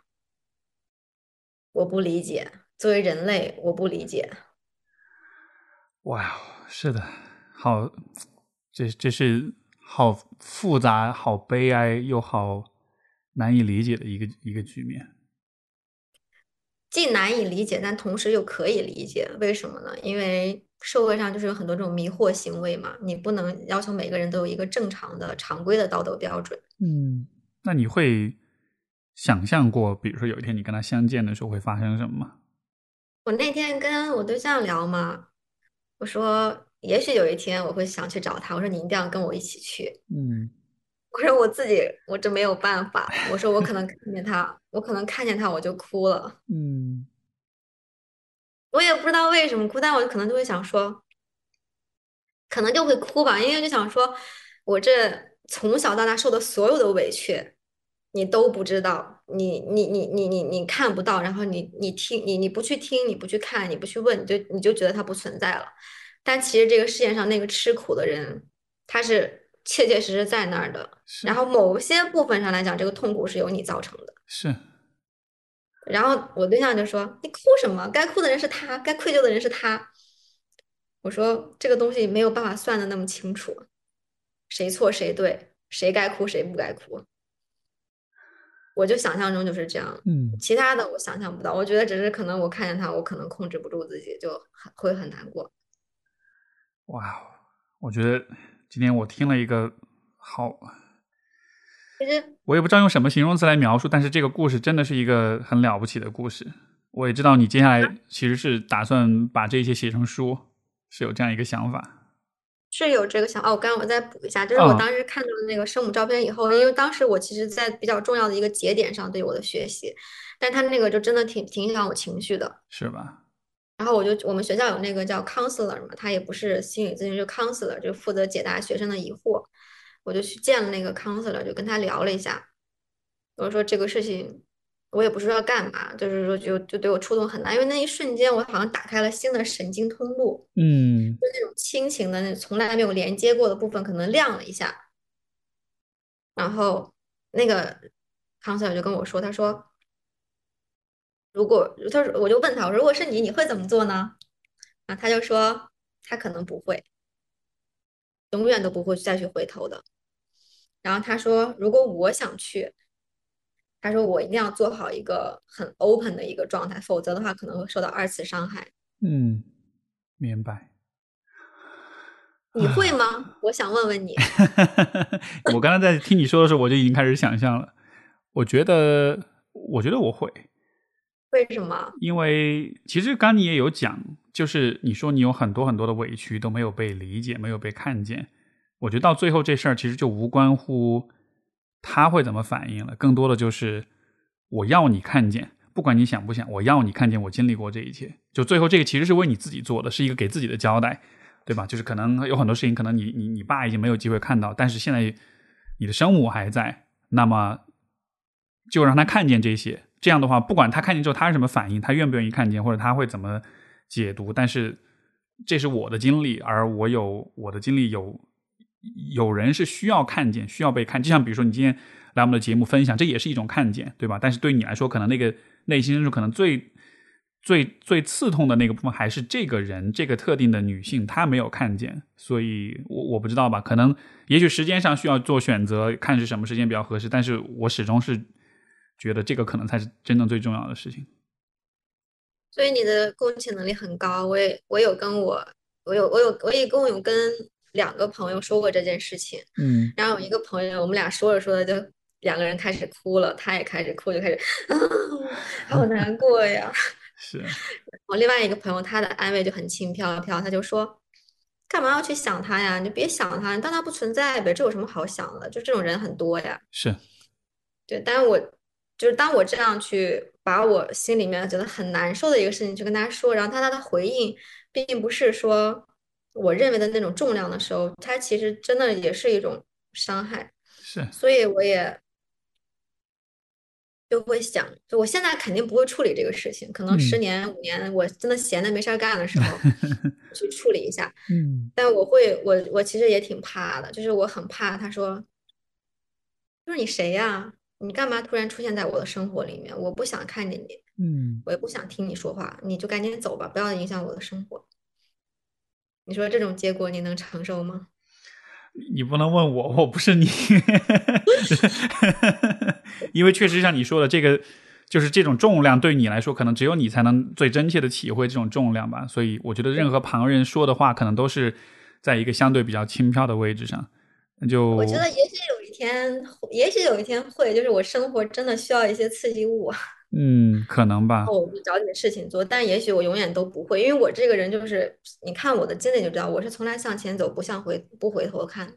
我不理解。作为人类，我不理解。哇，是的，好，这这是好复杂、好悲哀又好难以理解的一个一个局面。既难以理解，但同时又可以理解，为什么呢？因为社会上就是有很多这种迷惑行为嘛，你不能要求每个人都有一个正常的、常规的道德标准。嗯，那你会想象过，比如说有一天你跟他相见的时候会发生什么吗？我那天跟我对象聊嘛，我说也许有一天我会想去找他，我说你一定要跟我一起去。嗯我说我自己我这没有办法，我说我可能看见他，我可能看见他我就哭了，嗯我也不知道为什么哭，但我可能就会想说，可能就会哭吧，因为就想说，我这从小到大受的所有的委屈，你都不知道，你你你你你你看不到，然后你你听你你不去听，你不去看，你不去问，你就你就觉得它不存在了。但其实这个世界上那个吃苦的人，他是切切实实在那儿的。然后某些部分上来讲，这个痛苦是由你造成的。是，然后我对象就说：“你哭什么？该哭的人是他，该愧疚的人是他。”我说：“这个东西没有办法算的那么清楚，谁错谁对，谁该哭谁不该哭。”我就想象中就是这样，嗯其他的我想象不到。我觉得只是可能我看见他，我可能控制不住自己，就很会很难过。哇，我觉得今天我听了一个好，其实我也不知道用什么形容词来描述，但是这个故事真的是一个很了不起的故事。我也知道你接下来其实是打算把这些写成书，是有这样一个想法。是有这个想，哦，我刚刚我再补一下，就是我啊当时看到那个生母照片以后，因为当时我其实在比较重要的一个节点上对我的学习，但他那个就真的挺挺影响我情绪的。是吧？然后我就我们学校有那个叫 counselor 嘛，他也不是心理咨询，就 counselor，就负责解答学生的疑惑。我就去见了那个 counselor，就跟他聊了一下。我说这个事情我也不知道要干嘛，就是说就就对我触动很大，因为那一瞬间我好像打开了新的神经通路，嗯就那种亲情的那从来没有连接过的部分可能亮了一下。然后那个 counselor 就跟我说，他说。如果他说，我就问他，我说如果是你，你会怎么做呢？啊，他就说他可能不会，永远都不会再去回头的。然后他说，如果我想去，他说我一定要做好一个很 open 的一个状态，否则的话可能会受到二次伤害。嗯，明白。你会吗？我想问问你。我刚才在听你说的时候，我就已经开始想象了。我觉得，我觉得我会，为什么？因为其实刚你也有讲，就是你说你有很多很多的委屈都没有被理解，没有被看见。我觉得到最后这事儿其实就无关乎他会怎么反应了，更多的就是我要你看见，不管你想不想，我要你看见我经历过这一切。就最后这个其实是为你自己做的，是一个给自己的交代，对吧？就是可能有很多事情，可能你你你爸已经没有机会看到，但是现在你的生母还在，那么就让他看见这些。这样的话，不管他看见之后他是什么反应，他愿不愿意看见，或者他会怎么解读，但是这是我的经历，而我有我的经历有有人是需要看见，需要被看，就像比如说你今天来我们的节目分享，这也是一种看见，对吧？但是对你来说，可能那个内心深处可能最。最最刺痛的那个部分还是这个人，这个特定的女性，她没有看见，所以我我不知道吧，可能也许时间上需要做选择，看是什么时间比较合适，但是我始终是觉得这个可能才是真正最重要的事情。所以你的共情能力很高，我也我有跟我我有我有我一共有跟两个朋友说过这件事情，嗯，然后有一个朋友，我们俩说着说着就两个人开始哭了，他也开始哭，就开始啊，好难过呀。是，我另外一个朋友，他的安慰就很轻飘飘，他就说：“干嘛要去想他呀？你就别想他，你当他不存在呗，这有什么好想的？就这种人很多呀。”是，对。但是我就是当我这样去把我心里面觉得很难受的一个事情去跟他说，然后他他的回应并不是说我认为的那种重量的时候，他其实真的也是一种伤害。是，所以我也。就会想，就我现在肯定不会处理这个事情，可能十年五年，我真的闲的没事儿干的时候 去处理一下。嗯，但我会，我我其实也挺怕的，就是我很怕他说，就是你谁呀？你干嘛突然出现在我的生活里面？我不想看见你，嗯，我也不想听你说话，你就赶紧走吧，不要影响我的生活。你说这种结果你能承受吗？你不能问我，我不是你，因为确实像你说的，这个就是这种重量对你来说，可能只有你才能最真切的体会这种重量吧。所以我觉得任何旁人说的话，可能都是在一个相对比较轻飘的位置上。那就我觉得也许天，也许有一天会，就是我生活真的需要一些刺激物。嗯，可能吧。我就找点事情做，但也许我永远都不会，因为我这个人就是，你看我的经历就知道，我是从来向前走，不向回不回头看。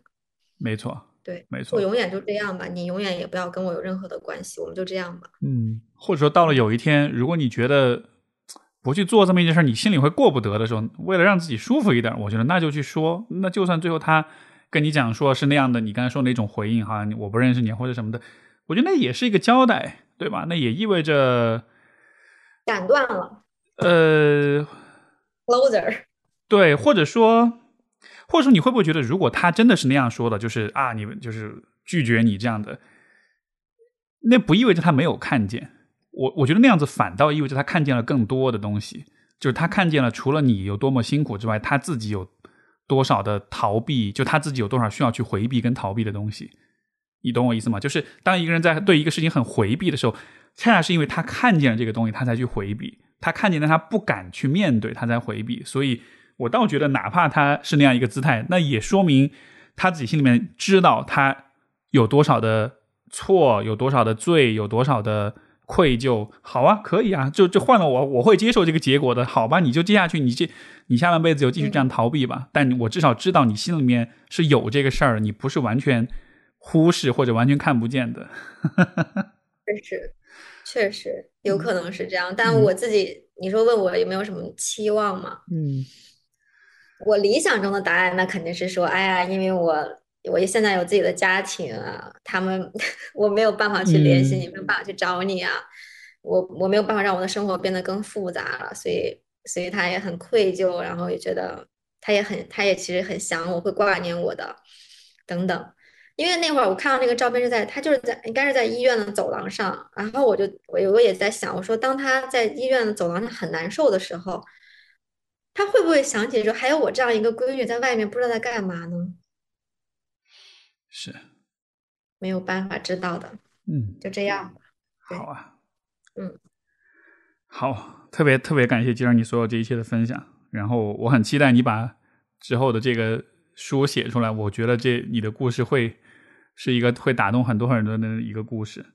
没错，对，没错。我永远就这样吧，你永远也不要跟我有任何的关系，我们就这样吧。嗯，或者说到了有一天，如果你觉得不去做这么一件事，你心里会过不得的时候，为了让自己舒服一点，我觉得那就去说。那就算最后他跟你讲说是那样的，你刚才说那种回应哈，我不认识你或者什么的，我觉得那也是一个交代。对吧？那也意味着斩断了。呃，closer。对，或者说，或者说，你会不会觉得，如果他真的是那样说的，就是啊，你们就是拒绝你这样的，那不意味着他没有看见。我我觉得那样子反倒意味着他看见了更多的东西，就是他看见了除了你有多么辛苦之外，他自己有多少的逃避，就他自己有多少需要去回避跟逃避的东西。你懂我意思吗？就是当一个人在对一个事情很回避的时候，恰恰是因为他看见了这个东西，他才去回避。他看见，但他不敢去面对，他才回避。所以我倒觉得，哪怕他是那样一个姿态，那也说明他自己心里面知道他有多少的错，有多少的罪，有多少的愧疚。好啊，可以啊，就就换了我，我会接受这个结果的。好吧，你就接下去，你这你下半辈子就继续这样逃避吧。但我至少知道你心里面是有这个事儿，你不是完全。忽视或者完全看不见的，确实，确实有可能是这样。但我自己，你说问我有没有什么期望吗？嗯，我理想中的答案，那肯定是说，哎呀，因为我我现在有自己的家庭啊，他们 我没有办法去联系你，没有办法去找你啊，我我没有办法让我的生活变得更复杂了，所以所以他也很愧疚，然后也觉得他也很，他也其实很想我，会挂念我的，等等。因为那会儿我看到那个照片是在他就是在应该是在医院的走廊上，然后我就我我也在想，我说当他在医院的走廊上很难受的时候，他会不会想起说还有我这样一个闺女在外面不知道在干嘛呢？是，没有办法知道的。嗯，就这样吧。好啊。嗯，好，特别特别感谢今儿你所有这一切的分享，然后我很期待你把之后的这个书写出来，我觉得这你的故事会。是一个会打动很多很多的一个故事，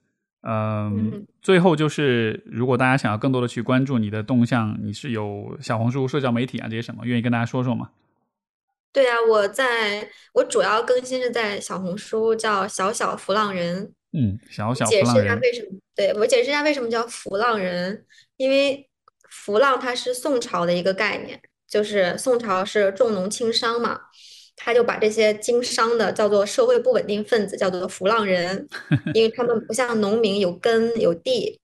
嗯，最后就是，如果大家想要更多的去关注你的动向，你是有小红书、社交媒体啊这些什么，愿意跟大家说说吗？对啊，我在我主要更新是在小红书，叫小小浮浪人。嗯，小小解释一下为什么？对我解释一下为什么叫浮浪人，因为浮浪它是宋朝的一个概念，就是宋朝是重农轻商嘛。他就把这些经商的叫做社会不稳定分子，叫做浮浪人，因为他们不像农民有根有地，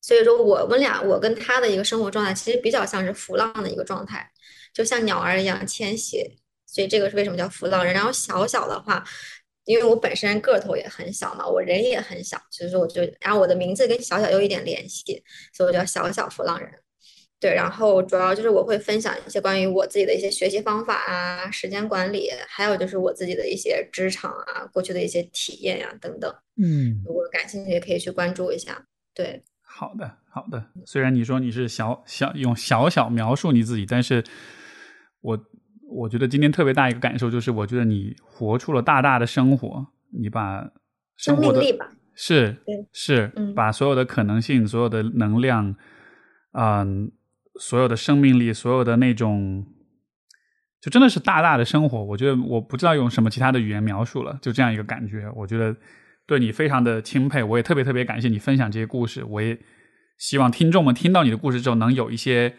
所以说我们俩，我跟他的一个生活状态其实比较像是浮浪的一个状态，就像鸟儿一样迁徙。所以这个是为什么叫浮浪人。然后小小的话，因为我本身个头也很小嘛，我人也很小，所以说我就，然后我的名字跟小小有一点联系，所以我叫小小浮浪人。对，然后主要就是我会分享一些关于我自己的一些学习方法啊、时间管理，还有就是我自己的一些职场啊、过去的一些体验呀等等。嗯，如果感兴趣也可以去关注一下。对，好的，好的。虽然你说你是小小用小小描述你自己，但是我我觉得今天特别大一个感受就是，我觉得你活出了大大的生活，你把生活的是是把所有的可能性、所有的能量，嗯。所有的生命力，所有的那种，就真的是大大的生活。我觉得我不知道用什么其他的语言描述了，就这样一个感觉。我觉得对你非常的钦佩，我也特别特别感谢你分享这些故事。我也希望听众们听到你的故事之后，能有一些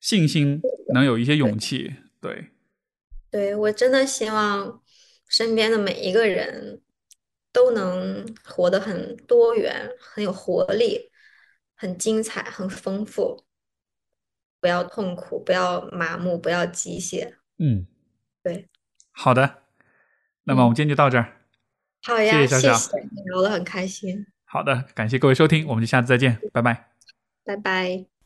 信心，能有一些勇气。对，对我真的希望身边的每一个人都能活得很多元，很有活力，很精彩，很丰富。不要痛苦，不要麻木，不要机械。嗯，对，好的。那么我们今天就到这儿。好呀，谢谢小小，聊得很开心。好的，感谢各位收听，我们就下次再见，拜拜。拜拜。